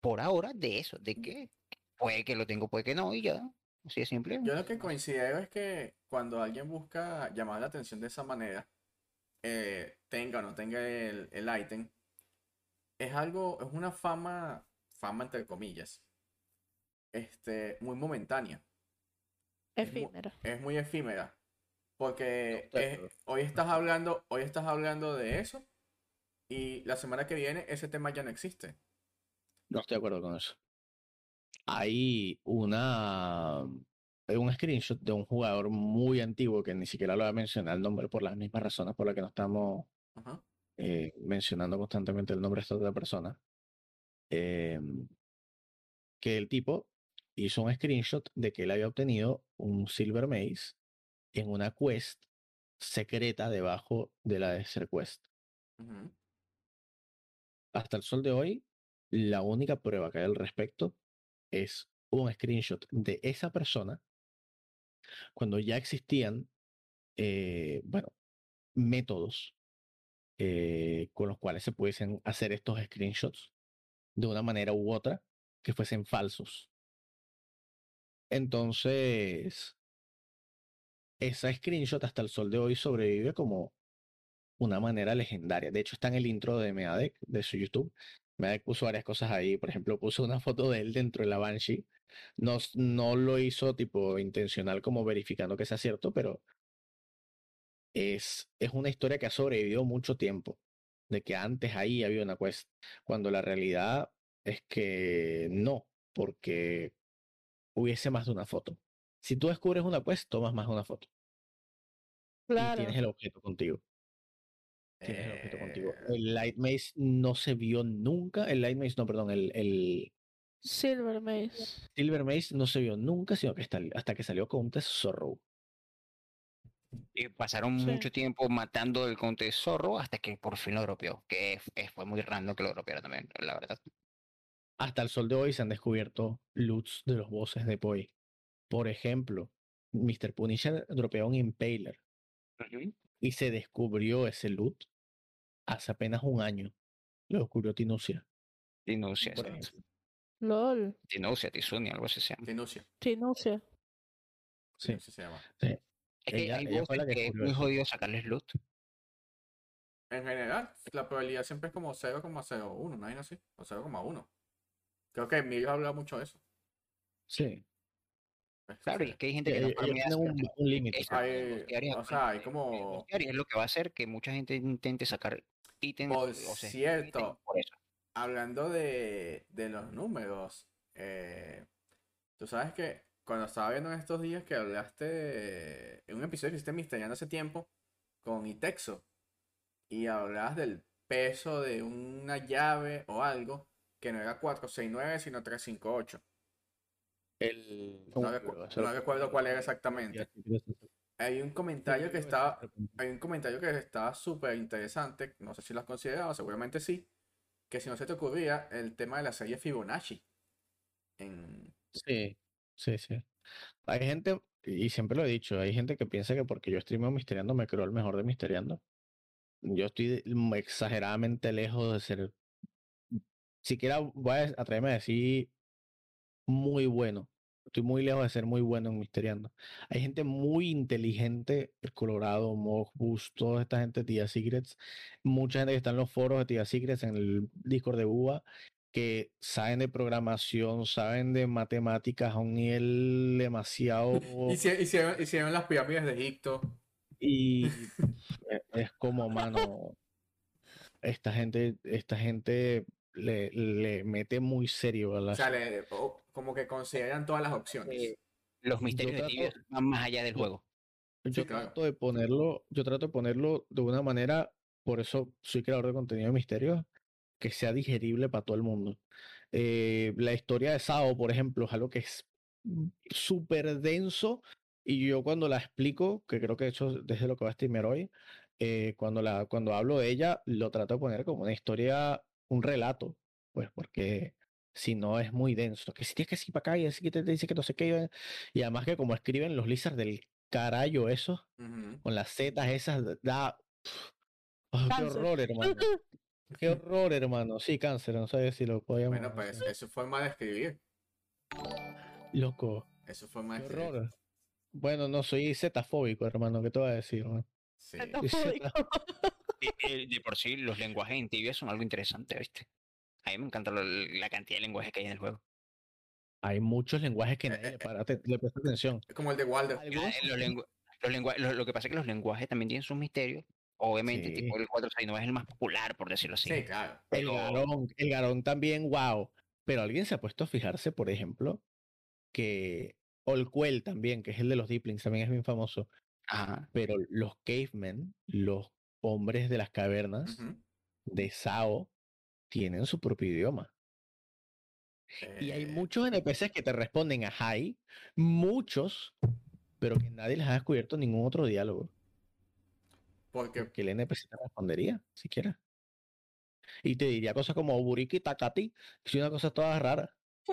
por ahora de eso, de que puede que lo tengo, puede que no, y ya. Así de simple. Yo lo que considero es que cuando alguien busca llamar la atención de esa manera, eh, tenga o no tenga el, el item, es algo, es una fama, fama entre comillas, este, muy momentánea. Efímera. es muy efímera. Porque hoy estás hablando, hoy estás hablando de eso y la semana que viene ese tema ya no existe. No estoy de acuerdo con eso. Hay una hay un screenshot de un jugador muy antiguo que ni siquiera lo voy a mencionar el nombre por las mismas razones por las que no estamos eh, mencionando constantemente el nombre de esta otra persona. Em, que el tipo hizo un screenshot de que él había obtenido un Silver Maze en una quest secreta debajo de la Desert Quest. Hasta el sol de hoy, la única prueba que hay al respecto es un screenshot de esa persona cuando ya existían, eh, bueno, métodos eh, con los cuales se pudiesen hacer estos screenshots de una manera u otra que fuesen falsos. Entonces, esa screenshot hasta el sol de hoy sobrevive como una manera legendaria. De hecho, está en el intro de Meadec, de su YouTube. Meadec puso varias cosas ahí. Por ejemplo, puso una foto de él dentro de la Banshee. No, no lo hizo tipo intencional como verificando que sea cierto, pero es, es una historia que ha sobrevivido mucho tiempo. De que antes ahí había una quest. Cuando la realidad es que no, porque hubiese más de una foto. Si tú descubres una quest, tomas más una foto. Claro. Y tienes el objeto contigo. Tienes el objeto contigo. Eh. El Light Maze no se vio nunca. El Light Maze, no, perdón, el, el Silver Maze. Silver Maze no se vio nunca, sino que hasta, que salió Countess Zorro. Y pasaron mucho tiempo matando el Countess Zorro hasta que por fin lo dropeó. Que fue muy random que lo dropeara también, la verdad. hasta el sol de hoy se han descubierto loots de los bosses de Poi. Por ejemplo, Mr. Punisher dropeó un Impaler. Y se descubrió ese loot hace apenas un año. Lo descubrió Tinucia. Tinucia, sí. LOL. Tinucia, Tizunia, algo así se llama. Tinucia. Tinucia. Sí. se llama. Sí. Es que hay que, es muy jodido sacarles loot. En general, la probabilidad siempre es como 0,01, ¿no hay así? O 0,1. Creo que Emilio habla mucho de eso. Sí. Claro, y es que hay gente que no tiene un, un límite. O sea, hay como... Es lo que va a hacer que mucha gente intente sacar ítems. Por cierto, hablando de, de, los números, eh, tú sabes que cuando estaba viendo en estos días que hablaste en un episodio que hiciste Misteriano hace tiempo con Itexo y hablabas del peso de una llave o algo que no era 469 sino 358. El... No, recuerdo cuál era exactamente. Hay un comentario que estaba, hay un comentario que estaba súper interesante, no sé si lo has considerado, seguramente sí, que si no se te ocurría el tema de la serie Fibonacci. Sí, sí, sí. Hay gente, y siempre lo he dicho, hay gente que piensa que porque yo streameo Misteriando me creo el mejor de Misteriando. Yo estoy exageradamente lejos de ser, siquiera voy a atreverme a decir muy bueno. Estoy muy lejos de ser muy bueno en Misteriando. Hay gente muy inteligente, el Colorado, Mogbus, toda esta gente de Tia Secrets, mucha gente que está en los foros de Tia Secrets, en el Discord de UBA, que saben de programación, saben de matemáticas a un nivel demasiado... hicieron, hicieron las pirámides de Egipto. Y es como, mano, esta gente, esta gente le, le mete muy serio a la... O sea, como que consideran todas las opciones. Eh, los misterios de van más allá del juego. Yo trato de ponerlo, yo trato de ponerlo de una manera, por eso soy creador de contenido de misterios, que sea digerible para todo el mundo. Eh, la historia de Sao, por ejemplo, es algo que es súper denso y yo cuando la explico, que creo que de hecho desde lo que va a streamer hoy, eh, cuando, la, cuando hablo de ella, lo trato de poner como una historia un relato, pues porque si no es muy denso, que si tienes que ir para acá y así que te dice que no sé qué, y además que como escriben los lizards del carayo eso, con las zetas esas, da... ¡Qué horror, hermano! ¡Qué horror, hermano! Sí, cáncer, no sé si lo podíamos... Bueno, pues es su forma de escribir. Loco. Es su forma de escribir. Horror. Bueno, no, soy zetafóbico, hermano, ¿qué te voy a decir? Sí. de, por sí, los lenguajes en tibia son algo interesante, ¿viste? A mí me encanta la cantidad de lenguajes que hay en el juego. Hay muchos lenguajes que nadie le, para, presta atención. Es como el de Walder. Los, lo, que pasa es que los lenguajes también tienen sus misterios. Obviamente, tipo el 469 es el más popular, por decirlo así. Sí, claro. El garón, el garón también, wow. Pero alguien se ha puesto a fijarse, por ejemplo, que Olquel también, que es el de los Deeplings, también es bien famoso. Pero los cavemen, los hombres de las cavernas de Sao, tienen su propio idioma. Y hay eh. muchos NPCs que te responden a hi, muchos, pero que nadie les ha descubierto ningún otro diálogo. Porque, Porque el NPC te respondería, siquiera. Y te diría cosas como Buriki Takati, que es una cosa toda rara.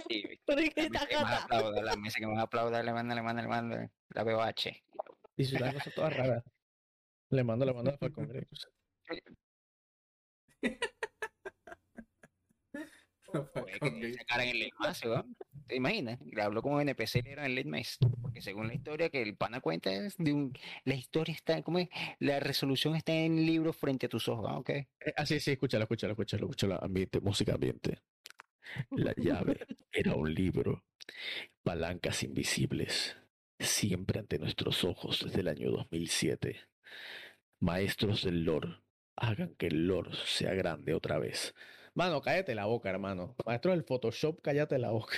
Sí, la mesa que me aplauda, le manda, le manda, le manda, la BOH. Dice una cosa toda rara. Le mando, le mando al Congreso. que sacaran el late ¿Te imaginas? Le habló como NPC era el late Porque según la historia que el pana cuenta es de un. La historia está. ¿Cómo es? La resolución está en el libro frente a tus ojos, ¿ah? ¿ok? Eh, así, sí, escúchala, escúchala, escúchala, escúchala. Ambiente, música ambiente. La llave era un libro. Palancas invisibles. Siempre ante nuestros ojos desde el año 2007. Maestros del lore. Hagan que el lore sea grande otra vez. Mano, cállate la boca, hermano. Maestro del Photoshop, cállate la boca.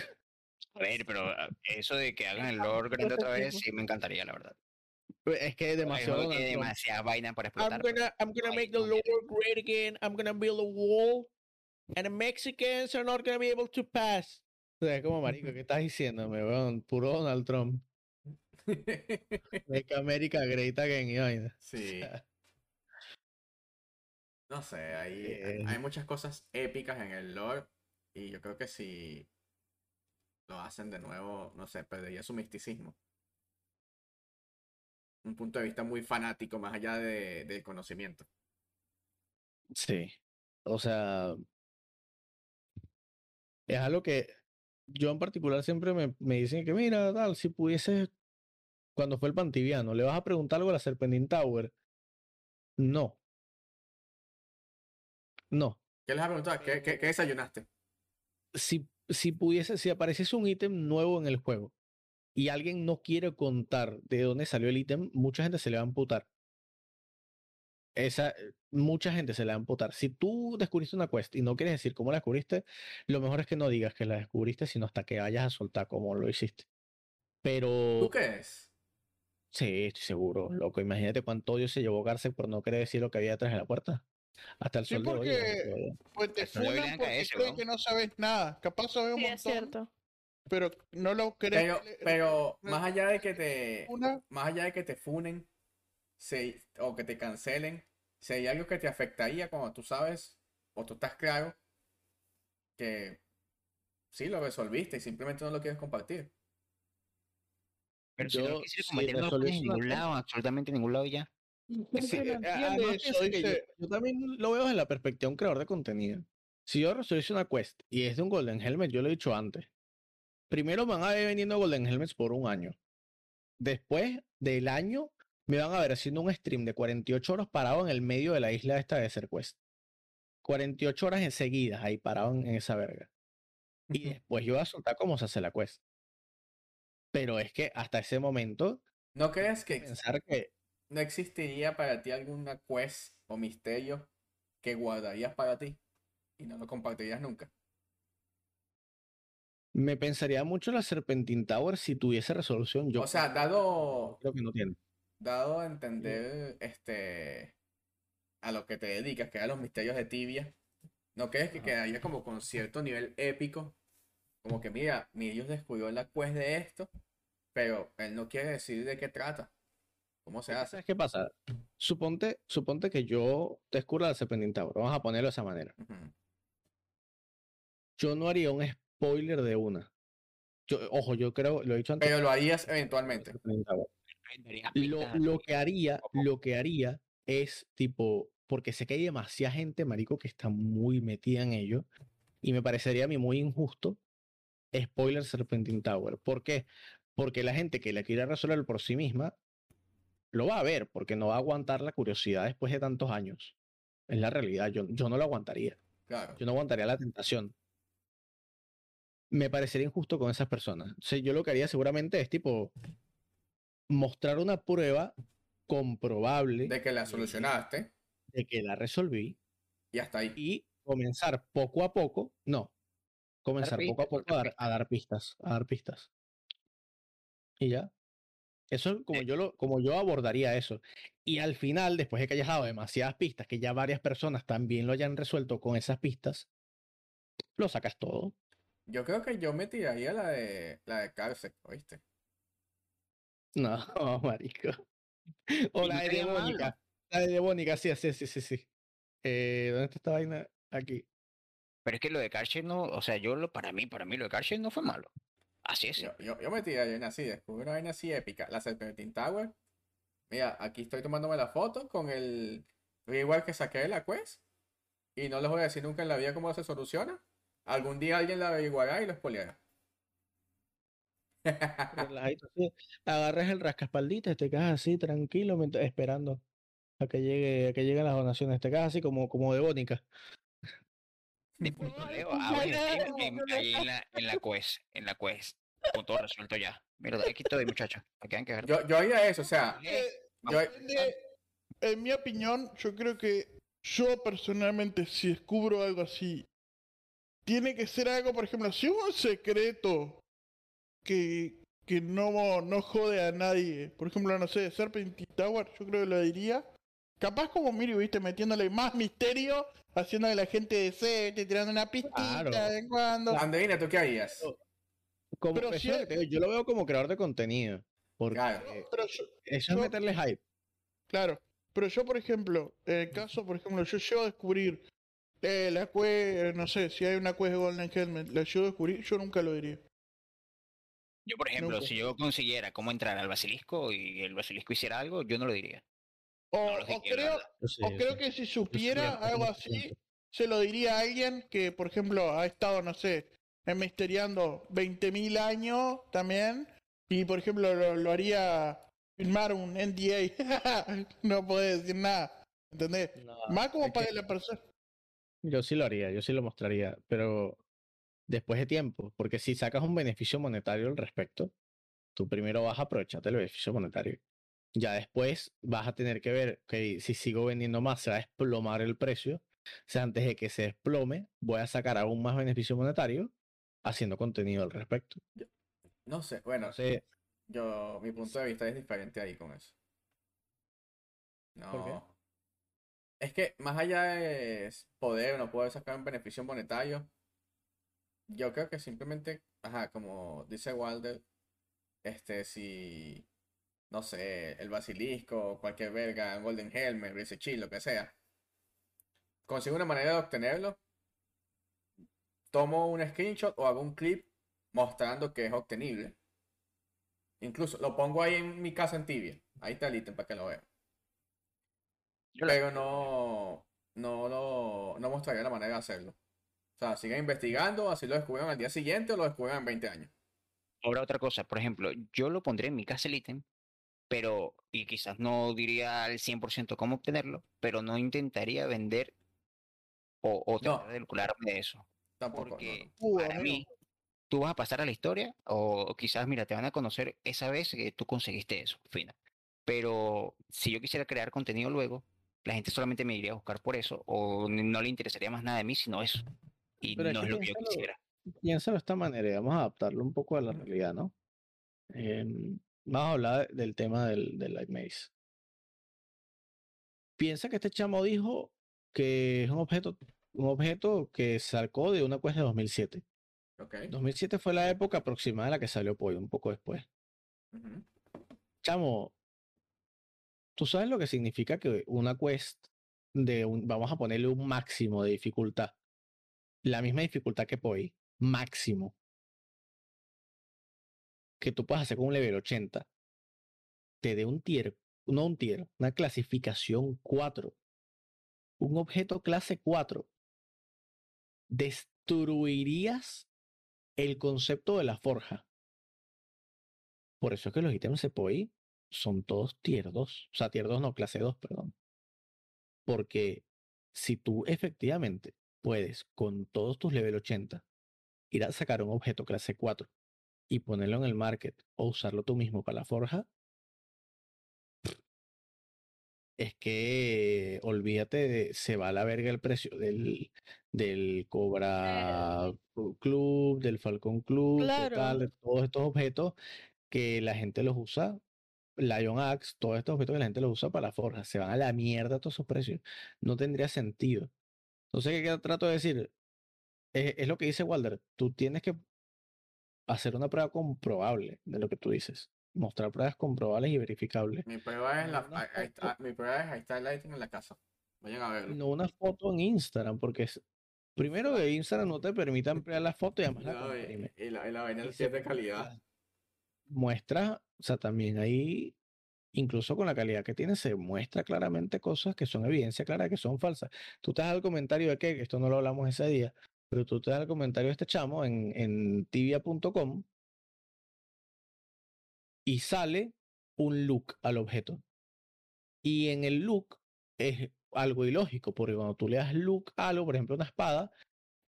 A ver, pero ah, eso de que hagan el lore grande otra vez, sí me encantaría, la verdad. Pues, es que es demasiado. Es demasiada vaina para explotar. I'm gonna, I'm gonna make the lore great again. I'm gonna build a wall. And the Mexicans are not gonna be able to pass. O sea, como marico, ¿qué estás diciéndome, weón? Puro Donald Trump. Make America great again y vaina. Sí. No sé, hay, hay muchas cosas épicas en el lore. Y yo creo que si lo hacen de nuevo, no sé, perdería su misticismo. Un punto de vista muy fanático, más allá de, del conocimiento. Sí. O sea, es algo que yo en particular siempre me, me dicen que, mira, tal, si pudiese, cuando fue el Pantiviano, ¿le vas a preguntar algo a la Serpentine Tower? No. No. ¿Qué les has preguntado? ¿Qué, qué, desayunaste? Si, si pudiese, si apareciese un ítem nuevo en el juego y alguien no quiere contar de dónde salió el ítem, mucha gente se le va a amputar. Esa, mucha gente se le va a amputar. Si tú descubriste una quest y no quieres decir cómo la descubriste, lo mejor es que no digas que la descubriste, sino hasta que vayas a soltar cómo lo hiciste. Pero. ¿Tú crees? Sí, estoy seguro, loco. Imagínate cuánto odio se llevó Garcet por no querer decir lo que había detrás de la puerta. Hasta el sí, porque, Pues te funan porque creen que no sabes nada. Capaz sabes un montón. Es cierto. Pero no lo crees. Pero, pero más allá de que te. Más allá de que te funen o que te cancelen, si hay algo que te afectaría cuando tú sabes o tú estás claro que sí lo resolviste y simplemente no lo quieres compartir. Pero si no quisieras compartirlo en ningún lado, absolutamente en ningún lado ya. yo, también lo veo en la perspectiva de un creador de contenido. Si yo resuelvo una quest y es de un Golden Helmet, yo lo he dicho antes. Primero van a ir vendiendo Golden Helmets por un año. Después del año, me van a ver haciendo un stream de 48 horas parado en el medio de la isla esta de Ser Quest. 48 horas enseguida ahí parado en, esa verga. Y después yo voy a soltar cómo se hace la quest. Pero es que hasta ese momento. ¿No crees que, pensar que no existiría para ti alguna quest o misterio que guardarías para ti y no lo compartirías nunca? Me pensaría mucho la Serpentine Tower si tuviese resolución. Yo o sea, dado. Creo que no tiene dado a entender este a lo que te dedicas, que eran los misterios de tibia, ¿no crees que quedaría como con cierto nivel épico? Como que mira, mi Dios descubrió la quest de esto, pero él no quiere decir de qué trata. ¿Cómo se hace? ¿Sabes qué pasa? Suponte, suponte que yo descubra la Serpentine Vamos a ponerlo de esa manera. Yo no haría un spoiler de una. Yo, ojo, yo creo, lo he dicho antes. Pero lo harías eventualmente. Lo, lo, que haría, lo que haría es tipo, porque sé que hay demasiada gente, marico, que está muy metida en ello, y me parecería a mí muy injusto, spoiler Serpentine Tower. ¿Por qué? Porque la gente que la quiera resolver por sí misma, lo va a ver, porque no va a aguantar la curiosidad después de tantos años. Es la realidad, yo, yo no lo aguantaría. Claro. Yo no aguantaría la tentación. Me parecería injusto con esas personas. O yo lo que haría seguramente es tipo, mostrar una prueba comprobable de que la solucionaste, de que la resolví y hasta ahí. Y comenzar poco a poco, no, comenzar poco a poco a dar, pistas, a dar pistas. Y ya. Eso es como yo lo, como yo abordaría eso. Y al final, después de que hayas dado demasiadas pistas, que ya varias personas también lo hayan resuelto con esas pistas, lo sacas todo. Yo creo que yo me tiraría la de la de cárcel, ¿oíste? No, marico. O la de Devónica. La de Devónica, sí, sí, sí, sí, sí. Eh, ¿Dónde está esta vaina? Aquí. Pero es que lo de Karcher no, o sea, yo lo, para mí, para mí lo de Karcher no fue malo. Así es. Yo, yo, yo me tiré una así, descubrí una vaina así épica. La Serpentine Tower. Mira, aquí estoy tomándome la foto con el igual que saqué de la quest. Y no les voy a decir nunca en la vida cómo se soluciona. Algún día alguien la averiguará y lo spoileará. Agarras el rascaspaldita y te quedas así tranquilo esperando a que llegue a que lleguen las donaciones. Te quedas así como, como de bónica. De punto Leo, ahí en, la, en la quest, en la quest, con todo resuelto ya. Mira, aquí estoy, muchachos. Yo, yo haría eso, o sea. yo... En mi opinión, yo creo que yo personalmente, si descubro algo así, tiene que ser algo, por ejemplo, si hubo un secreto que, que no, no jode a nadie. Por ejemplo, no sé, Serpentine Tower, yo creo que lo diría. Capaz como Miri, viste, metiéndole más misterio, haciéndole a la gente de sete, tirando una pistita de vez en cuando. Andreina, ¿tú qué harías? Como, yo lo veo como creador de contenido. Porque eso es meterle hype. Claro. Pero yo, por ejemplo, en el caso, por ejemplo, yo llego a descubrir Eh, la quest, no sé, si hay una quest de Golden Helmet, ¿la ayudo a descubrir? Yo nunca lo diría. Yo, por ejemplo, si yo consiguiera cómo entrar al basilisco y el basilisco hiciera algo, yo no lo diría. O, creo, o creo que si supiera algo así, se lo diría a alguien que, por ejemplo, ha estado, no sé, misteriando 20.000 años también, y por ejemplo lo, haría firmar un NDA. no puede decir nada, ¿entendés? Más como para la persona. Yo sí lo haría, yo sí lo mostraría, pero después de tiempo, porque si sacas un beneficio monetario al respecto, tú primero vas a aprovecharte el beneficio monetario. Ya después vas a tener que ver que si sigo vendiendo más se va a desplomar el precio. O sea, antes de que se desplome, voy a sacar aún más beneficio monetario haciendo contenido al respecto. No sé, bueno, yo, mi punto de vista es diferente ahí con eso. No. Es que más allá de poder o no poder sacar un beneficio monetario, yo creo que simplemente, ajá, como dice Walder, este, si, no sé, el basilisco, cualquier verga, Golden Helmet, ese Chill, lo que sea, consigo una manera de obtenerlo, tomo un screenshot o hago un clip mostrando que es obtenible. Incluso lo pongo ahí en mi casa en tibia. Ahí está el ítem para que lo vean. Pero no, no, no, no mostraría la manera de hacerlo. O sea, sigan investigando, así lo descubren al día siguiente o lo descubren en 20 años. Ahora otra cosa, por ejemplo, yo lo pondré en mi casa el ítem, pero, y quizás no diría al 100% cómo obtenerlo, pero no intentaría vender o, o tratar de calcularme de eso. Tampoco. Porque para mí, tú vas a pasar a la historia o quizás, mira, te van a conocer esa vez que tú conseguiste eso, fina. Pero si yo quisiera crear contenido luego, la gente solamente me iría a buscar por eso o no le interesaría más nada de mí sino eso. Y no es lo que yo quisiera. Piénsalo de esta manera, vamos a adaptarlo un poco a la realidad, ¿no? Em, vamos a hablar del tema del, del Light Maze. Piensa que este chamo dijo que es un objeto un objeto que sacó de una cuesta de 2007. Okay. 2007 fue la época aproximada en la que salió Pollo, un poco después. Chamo, ¿tú sabes lo que significa que una quest de un, vamos a ponerle un máximo de dificultad? La misma dificultad que Poi, máximo. Que tú puedas hacer con un level 80. Te dé un tier, no un tier, una clasificación 4. Un objeto clase 4 destruirías el concepto de la forja. Por eso es que los ítems CPOI son todos tier 2. O sea, tier 2 no, clase 2, perdón. Porque si tú efectivamente puedes con todos tus level 80 ir a sacar un objeto clase 4 y ponerlo en el market o usarlo tú mismo para la forja, es que olvídate de, se va a la verga el precio del, del Cobra Club, del Falcon Club, de todos estos objetos que la gente los usa, Lion Axe, todos estos objetos que la gente los usa para la forja, se van a la mierda todos esos precios. No tendría sentido. Entonces, ¿qué trato de decir? Es, es lo que dice Walder, tú tienes que hacer una prueba comprobable de lo que tú dices mostrar pruebas comprobables y verificables. Mi prueba es, la, ahí, está, mi prueba es ahí está el lighting en la casa. Vayan a verlo. No una foto en Instagram, porque es, primero que Instagram no te permite ampliar la foto y además la, comprime. Y la, y la vaina es de calidad. Muestra, o sea, también ahí, incluso con la calidad que tiene, se muestra claramente cosas que son evidencia clara que son falsas. Tú te das el comentario de que, esto no lo hablamos ese día, pero tú te das el comentario de este chamo en, en tibia.com y sale un look al objeto. Y en el look es algo ilógico, porque cuando tú le das look a algo, por ejemplo, una espada,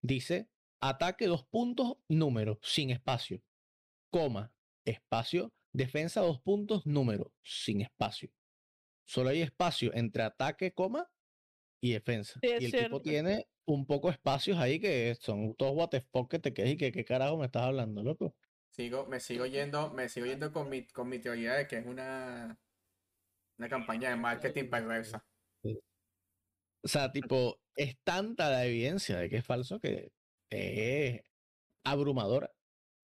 dice ataque dos puntos, número, sin espacio, coma, espacio, defensa dos puntos, número, sin espacio. Solo hay espacio entre ataque, coma y defensa. y el tipo tiene un poco espacios ahí que son todos what the fuck que te quedas y que qué carajo me estás hablando, loco. Sigo, me sigo yendo, me sigo yendo con mi, con mi teoría de que es una, una campaña de marketing perversa. O sea, tipo, es tanta la evidencia de que es falso que es abrumadora.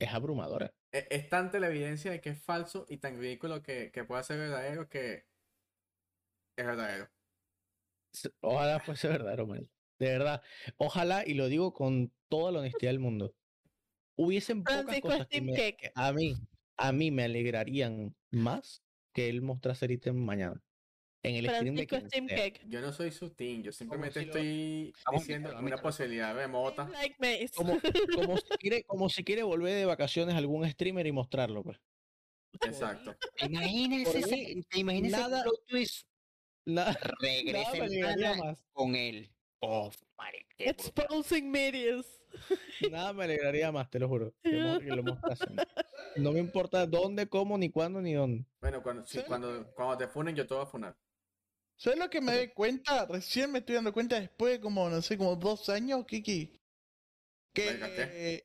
Es abrumadora. E, es, tanta la evidencia de que es falso y tan ridículo que, que puede ser verdadero que es verdadero. Ojalá fuese verdadero, man. De verdad. Ojalá, y lo digo con toda la honestidad del mundo, hubiesen pocas cosas que, a mí, a mí me alegrarían más que él mostrase el ítem mañana. En el stream de Yo no soy su team, yo simplemente estoy diciendo una posibilidad remota. Como, como, si quiere, como si quiere volver de vacaciones a algún streamer y mostrarlo, pues. Exacto. Imagínese, te imaginas nada, Regrese con él. Oh, Exposing medias. Nada me alegraría más, te lo juro. Que, lo mostrasen. No me importa dónde, cómo, ni cuándo, ni dónde. Bueno, cuando, cuando, cuando te funen, yo te voy a funar. ¿Sabes lo que me doy cuenta? Recién me estoy dando cuenta después de como, no sé, como dos años, Kiki. Que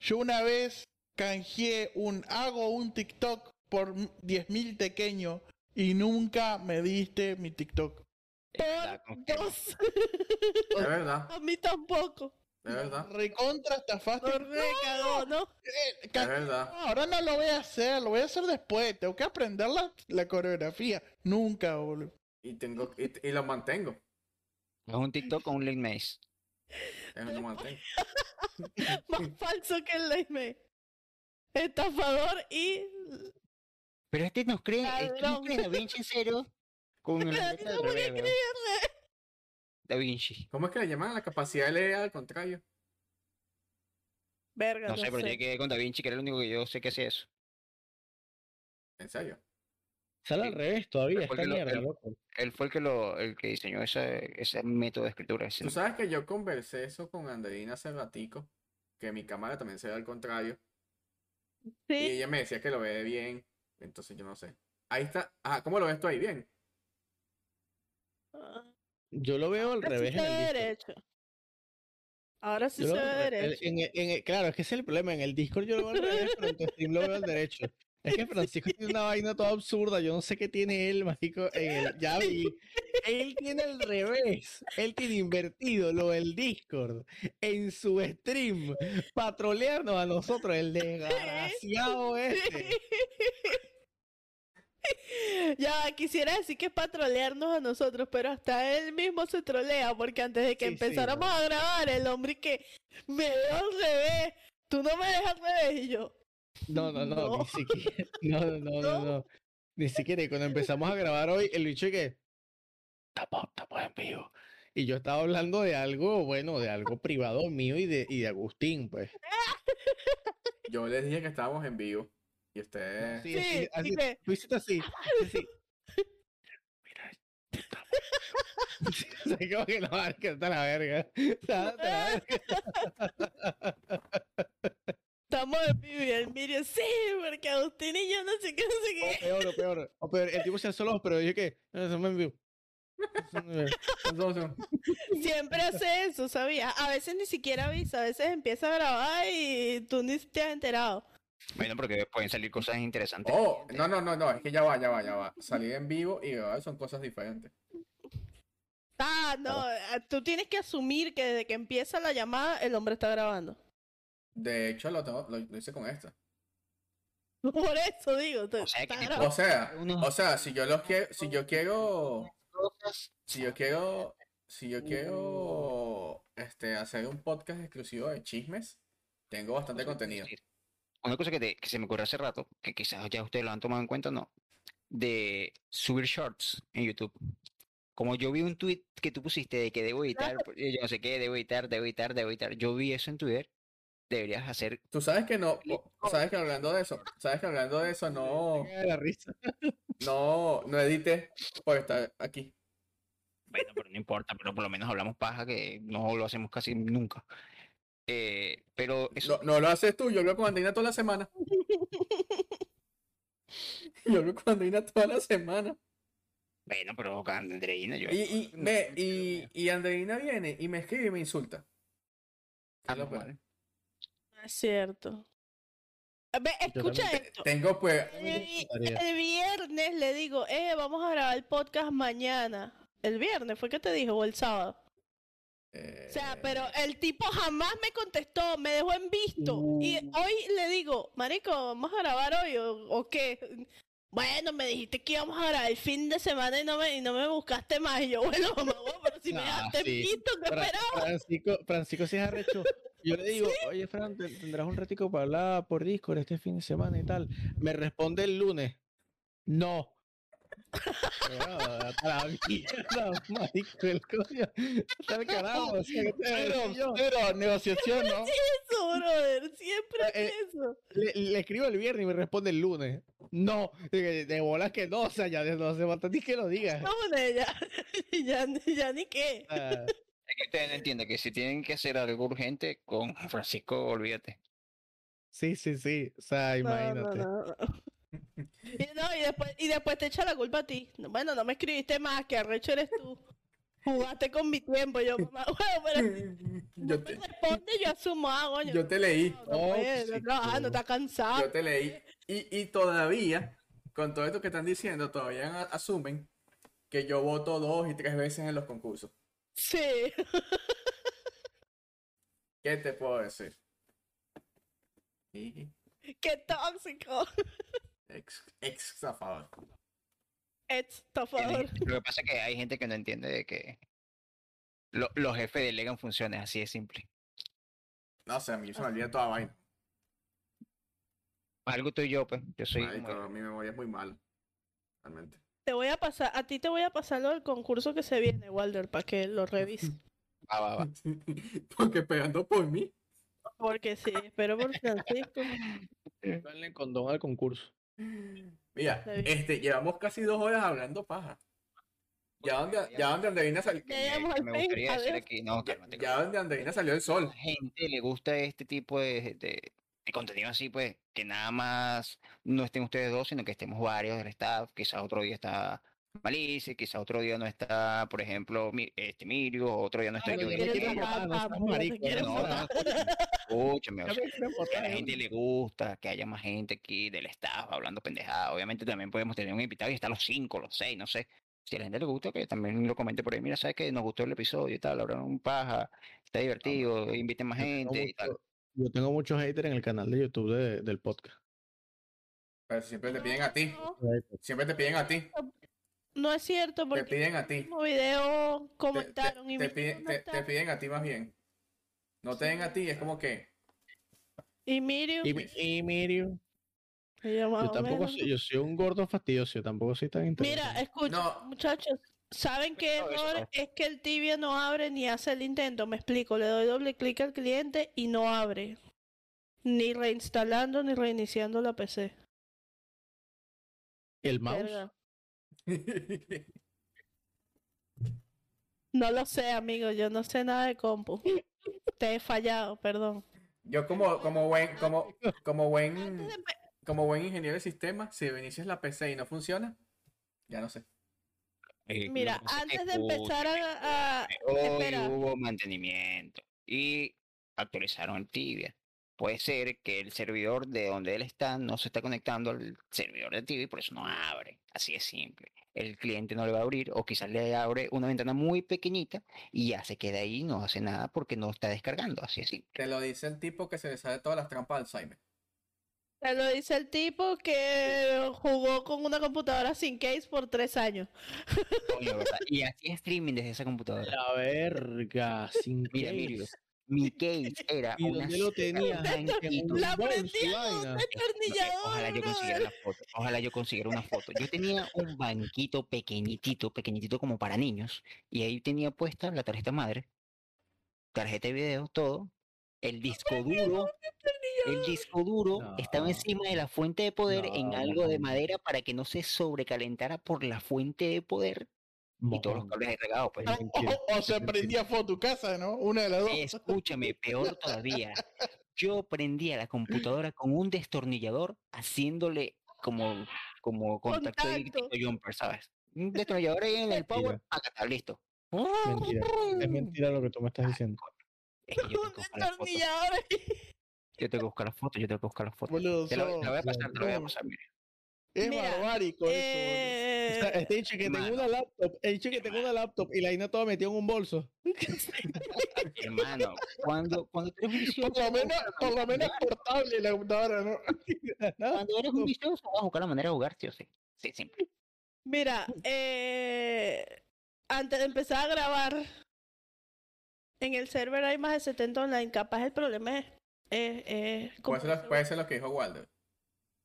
yo una vez canjeé un, hago un TikTok por 10.000 pequeños y nunca me diste mi TikTok. Por dos. Es verdad. A mí tampoco. Es verdad. Recontra estafaste. No, ¿no? Eh, es verdad. ahora no lo voy a hacer, lo voy a hacer después. Tengo que aprender la, la coreografía. Nunca, boludo. Y tengo y, lo mantengo. Es un TikTok con un Link Maze. lo mantengo. Más falso que el Link Maze. Estafador y. Pero este nos cree, este nos cree Da Vinci cero con el no Da Vinci. ¿Cómo es que le llaman la capacidad de leer al contrario? Verga, no, sé, pero tiene que con Da Vinci, que era el único que yo sé que hacía eso. ¿En serio? Sale al revés todavía, está mierda, él, loco. Él fue el que lo, el que diseñó ese, ese método de escritura. Tú sabes que yo conversé eso con Andreina hace ratico, que mi cámara también se ve al contrario. Y ella me decía que lo ve bien, entonces yo no sé. Ahí está. Ah, ¿cómo lo ves tú ahí bien? Yo lo veo al revés. en el derecho. Ahora sí se ve derecho. En, claro, es que ese es el problema. En el Discord yo lo veo al revés, pero en tu stream lo veo al derecho. Es que Francisco tiene una vaina toda absurda. Yo no sé qué tiene él, mágico. ya vi. Él tiene al revés. Él tiene invertido lo del Discord en su stream. Patrolearnos a nosotros, el desgraciado este. Ya, quisiera decir que es patrolearnos a nosotros, pero hasta él mismo se trolea, porque antes de que empezáramos a grabar, el hombre que me veo al revés, tú no me dejas al revés, y yo. No, no, no, ni siquiera. No, no, no, no, no. Ni siquiera. Y cuando empezamos a grabar hoy, el bicho que. Estamos, estamos en vivo. Y yo estaba hablando de algo, bueno, de algo privado mío y de, y de Agustín, pues. Yo les dije que estábamos en vivo. Y usted. Sí, sí así, tú hiciste así. así. Mira, estamos. Se como que no, que está la verga. Está la verga. Estamos en vivo y el Miriam, sí, porque Agustín y yo no sé qué, no sé qué. O peor, o peor, o peor. El tipo se solo, pero dije que, estamos en vivo. Siempre hace eso, ¿sabías? A veces ni siquiera avisa, a veces empieza a grabar y tú ni te has enterado. Bueno, porque pueden salir cosas interesantes. Oh, no, no, no, no, es que ya va, ya va, ya va. Salir en vivo y grabar son cosas diferentes. Ah, no, eh, tú tienes que asumir que desde que empieza la llamada el hombre está grabando. De hecho, lo, tengo, lo, hice con esta. Por eso digo. O sea, o sea, si yo los quiero, si yo quiero, si yo quiero, si yo quiero, este, hacer un podcast exclusivo de chismes, tengo bastante contenido. Una cosa que, que se me ocurrió hace rato, que quizás ya ustedes lo han tomado en cuenta, no, de subir shorts en YouTube. Como yo vi un tweet que tú pusiste de que debo editar, yo no sé qué, debo editar, debo editar, debo editar. Yo vi eso en Twitter deberías hacer. Tú sabes que no, sabes que hablando de eso, sabes que hablando de eso no. La risa. No, no edite por estar aquí. Bueno, pero no importa, pero por lo menos hablamos paja que no lo hacemos casi nunca. Eh, pero eso... no, lo haces tú, yo hablo con Andreina toda la semana. yo hablo con Andreina toda la semana. Bueno, pero con Andreina yo. Y, y, me, y, y Andreina viene y me escribe y me insulta. Ah, es cierto. Ve, escucha esto. Tengo pues. El, viernes le digo, eh, vamos a grabar el podcast mañana. El viernes fue que te dijo, o el sábado. O sea, eh, pero el tipo jamás me contestó, me dejó en visto. Y uh. hoy le digo, Marico, ¿vamos a grabar hoy o, qué? Bueno, me dijiste que íbamos a grabar el fin de semana y no me, y no me buscaste más. Y yo, bueno, mamá, pero si me dejaste sí. visto, ¿qué esperaba? Francisco, Francisco sí es arrecho. Yo le digo, oye, Fran, tendrás un ratico para hablar por Discord este fin de semana y tal. Me responde el lunes. No. Pero, negociación, ¿no? eso, brother, siempre es eh, eso. Le, escribo el viernes y me responde el lunes. No, de, bolas que no, o sea, ya no hace falta ni que lo digas. No, ya, ya, ya ni qué. Ah. Es que ustedes no entienden que si tienen que hacer algo urgente, con Francisco, olvídate. Sí, sí, sí. O sea, imagínate. Y, no, y, después, y después te echa la culpa a ti. Bueno, no me escribiste más, que arrecho eres tú. Jugaste con mi tiempo. Yo, mamá, bueno, pero. Yo te... responde, yo asumo, ah, Yo te leí. No, no trabajando, está cansado. Yo te leí. Y, y todavía, con todo esto que están diciendo, todavía asumen que yo voto dos y tres veces en los concursos. Sí. ¿Qué te puedo decir? Qué tóxico. Ex, ex estafador. Ex estafador. Lo que pasa es que hay gente que no entiende de que los jefes delegan funciones, así de simple. No sé, a mí se me olvida toda vaina. Algo tú y yo, pues. Yo soy. Mi memoria es muy mala. Realmente. Te voy a pasar, a ti te voy a pasar lo del concurso que se viene, Walter, para que lo revises. Va, va, va. Porque pegando por mí. Porque sí, espero por Francisco. Dale condón al concurso. Mira, este, llevamos casi dos horas hablando paja. Ya donde, ya donde Andreina salió. Ya me gustaría decir aquí, no, Ya donde Andreina salió el sol. A la gente le gusta este tipo de, de, contenido así, pues, que nada más no estén ustedes dos, sino que estemos varios del staff. Quizás otro día está Malice, quizás otro día no está, por ejemplo, este Mirio, otro día no está yo. Escúchame, a la gente le gusta que haya más gente aquí del staff hablando pendejada. Obviamente también podemos tener un invitado y estar los cinco, los seis, no sé. Si a la gente le gusta, que también lo comente por ahí. Mira, sabes que nos gustó el episodio y tal, ahora un paja, está divertido, inviten más gente y tal. Yo tengo muchos haters en el canal de YouTube del podcast. Pero siempre te piden a ti. Siempre te piden a ti. No es cierto porque te piden a ti. En video comentaron te, te, piden, te, piden, a ti más bien. No te den a ti, es como que. Y Mirio. Y, Mirio. Yo tampoco soy, yo soy un gordo fastidioso, tampoco soy tan interesante. Mira, escucha, muchachos, ¿saben qué error es que el tibia no abre ni hace el intento? Me explico, le doy doble clic al cliente y no abre. Ni reinstalando ni reiniciando la PC. ¿El mouse? No lo sé, amigo, yo no sé nada de compu. Te he fallado, perdón. Yo como, como buen, como, como buen, como buen ingeniero de sistema, si inicias la PC y no funciona, ya no sé. Mira, antes de empezar a, Hoy hubo mantenimiento y actualizaron el Tibia puede ser que el servidor de donde él está no se está conectando al servidor de TV y por eso no abre. Así es simple. El cliente no le va a abrir o quizás le abre una ventana muy pequeñita y ya se queda ahí, no hace nada porque no está descargando. Así es simple. Te lo dice el tipo que se le sale todas las trampas de Alzheimer. Te lo dice el tipo que jugó con una computadora sin case por tres años. y hacía streaming desde esa computadora. La verga, sin case mi case era ¿Y una dónde lo tenía? La Ojalá yo consiguiera la foto. Ojalá yo consiguiera una foto. Yo tenía un banquito pequeñitito, pequeñitito como para niños, y ahí tenía puesta la tarjeta madre, tarjeta de video, todo, el disco duro. El disco duro estaba encima de la fuente de poder en algo de madera para que no se sobrecalentara por la fuente de poder y todos los cables regados. Pues. O, se prendía fuego tu casa, ¿no? Una de las dos. Escúchame, peor todavía. Yo prendía la computadora con un destornillador haciéndole como, como contacto de jumper, ¿sabes? Un destornillador ahí en el power, acá está, listo. Mentira. Es mentira lo que tú me estás diciendo. Es que yo tengo que buscar las fotos. Yo tengo que buscar las fotos, yo tengo que buscar las fotos. te, la, voy a pasar, te lo voy a pasar, mire. Es barbárico eh... eso. este dicho que tengo una laptop, he dicho que tengo una laptop y la Ina toda metida en un bolso. Hermano, cuando, cuando eres un vicioso. Por lo menos, por lo menos portable la computadora, ¿no? Cuando eres un vicioso, vas a buscar la manera de jugar, tío, sí. Sí, simple. Mira, eh, antes de empezar a grabar, en el server hay más de 70 online. Capaz el problema es. puede, ser, puede, ser, lo que dijo Walder.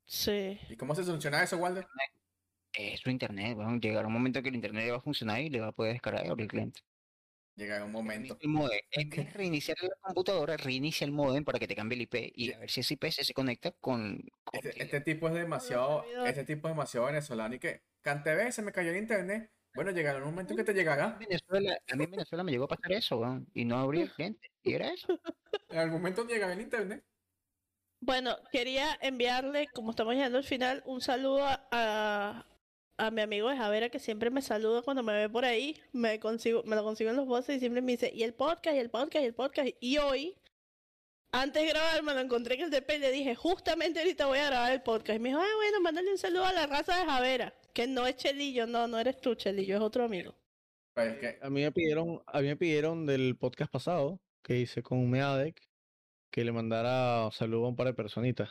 Sí. ¿Y cómo se soluciona eso, Walder? Es su internet. Bueno, llegará un momento que el internet va a funcionar y le va a poder descargar el cliente. Llegará un momento. El modem. En vez de reiniciar la computadora, reinicia el modem para que te cambie el IP y a ver si ese IP se conecta con. este, este, tipo es demasiado. Este tipo es demasiado venezolano y que. Cantebe, se me cayó el internet. Bueno, llegará un momento que te llegará. A mí en Venezuela, me llegó a pasar eso, y no abrí el cliente. Y era eso. En algún momento llegará el internet. Bueno, quería enviarle, como estamos llegando al final, un saludo a, a mi amigo de Javera que siempre me saluda cuando me ve por ahí, me consigo, me lo consigo en los voces y siempre me dice, y el podcast, y el podcast, y el podcast. Y hoy, antes de grabar, me lo encontré en el DP y le dije, justamente ahorita voy a grabar el podcast. Y me dijo, ah, bueno, mándale un saludo a la raza de Javera, que no es Chelillo, no, no eres tú, Chelillo, es otro amigo. Pues que... A mí me pidieron, a mí me pidieron del podcast pasado que hice con Meadec que le mandara un saludo a un par de personitas.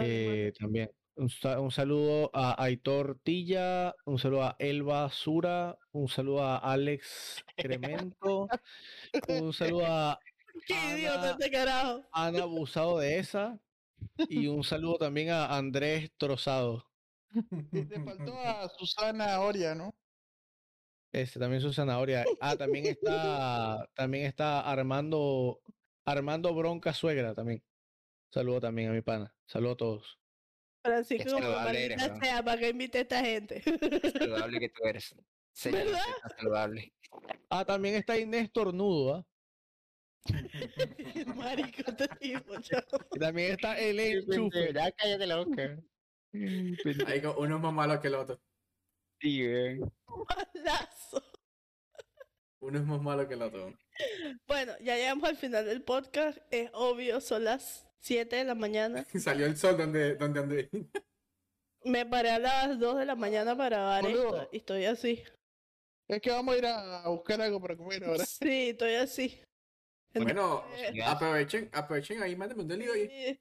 eh, también. Un, saludo a Aitor Tilla, un saludo a Elba Sura, un saludo a Alex Cremento, un saludo a ¿Qué Ana, este carajo? Ana Abusado de esa y un saludo también a Andrés Trozado. Te faltó a Susana Oria, ¿no? Este, también Susana Oria. Ah, también está, también está Armando, Armando Bronca Suegra también. Saludo también a mi pana. Saludo a todos. Francisco, como maldita sea, para que invite a esta gente. Saludable que tú eres. ¿Verdad? Saludable. Ah, también está Inés Tornudo, ¿ah? Marico, este tipo, Y también está el enchufe. Ya cállate la boca. Ahí uno es más malo que el otro. Sí, Malazo. Uno es más malo que el otro. Bueno, ya llegamos al final del podcast. Es obvio, son las 7 de la mañana. Salió el sol donde, donde andé. Me paré a las 2 de la mañana para grabar esto y estoy así. Es que vamos a ir a buscar algo para comer ahora. Sí, estoy así. Bueno, aprovechen, aprovechen ahí, mándenme un delivery.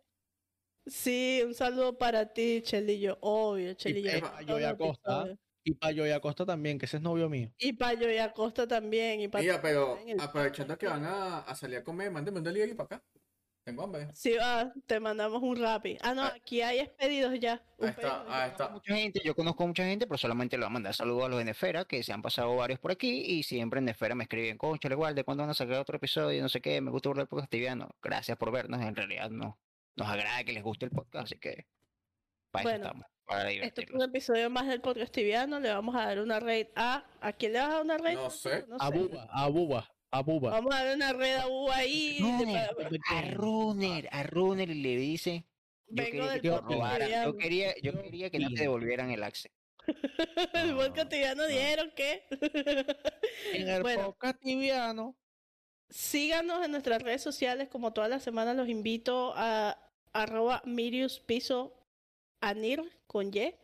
Sí, un saludo para ti, Chelillo. Obvio, Chelillo. Y para Yoya Acosta. Y para Yoya Acosta también, que ese es novio mío. Y para Yoya Acosta también. Y Mira, pero aprovechando que van a, a, salir a comer, mándenme un delivery para acá. Tengo hambre. Sí, va, te mandamos un rapi. Ah, no, ah. aquí hay expedidos ya. Ahí está, ahí está. Mucha gente, yo conozco mucha gente, pero solamente le voy a mandar saludos a los de Nefera, que se han pasado varios por aquí, y siempre en Nefera me escriben, concha, igual, ¿de cuándo van a sacar otro episodio? No sé qué, me gusta el podcast tibiano. Gracias por vernos, en realidad no. Nos agrada que les guste el podcast, así que para eso estamos. Para este es un episodio más del podcast tibiano, le vamos a dar una raid a... ¿A quién le vas a dar una raid? No sé. a Buba, a Buba a Buba. Vamos a ver una red a Buba ahí. a Runner, a Runner le dice. Yo quería, que yo quería, yo quería que no te devolvieran el access. el buen cotidiano dieron que. en el bueno, cotidiano. Síganos en nuestras redes sociales, como todas las semanas los invito a arroba Mirius Piso Anir con Y.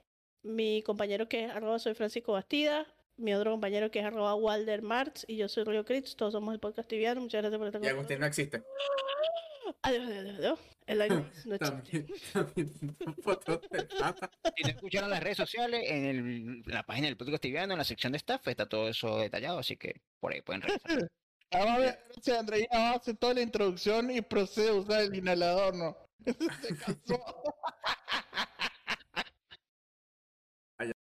Mi compañero que es arroba soy Francisco Bastida, mi otro compañero que es arroba Walder Marx y yo soy Río Crits, todos somos el podcast tibiano, muchas gracias por estar con Y Agustín no existe. Adiós, adiós, adiós. El aire no existe. También, si no escucharon las redes sociales, en, el, la página del podcast tibiano, en la sección de staff, está todo eso detallado, así que por ahí pueden revisar. Vamos a ver, gracias Andrea, hace toda la introducción y procede a usar el inhalador, ¿no? Se cansó hay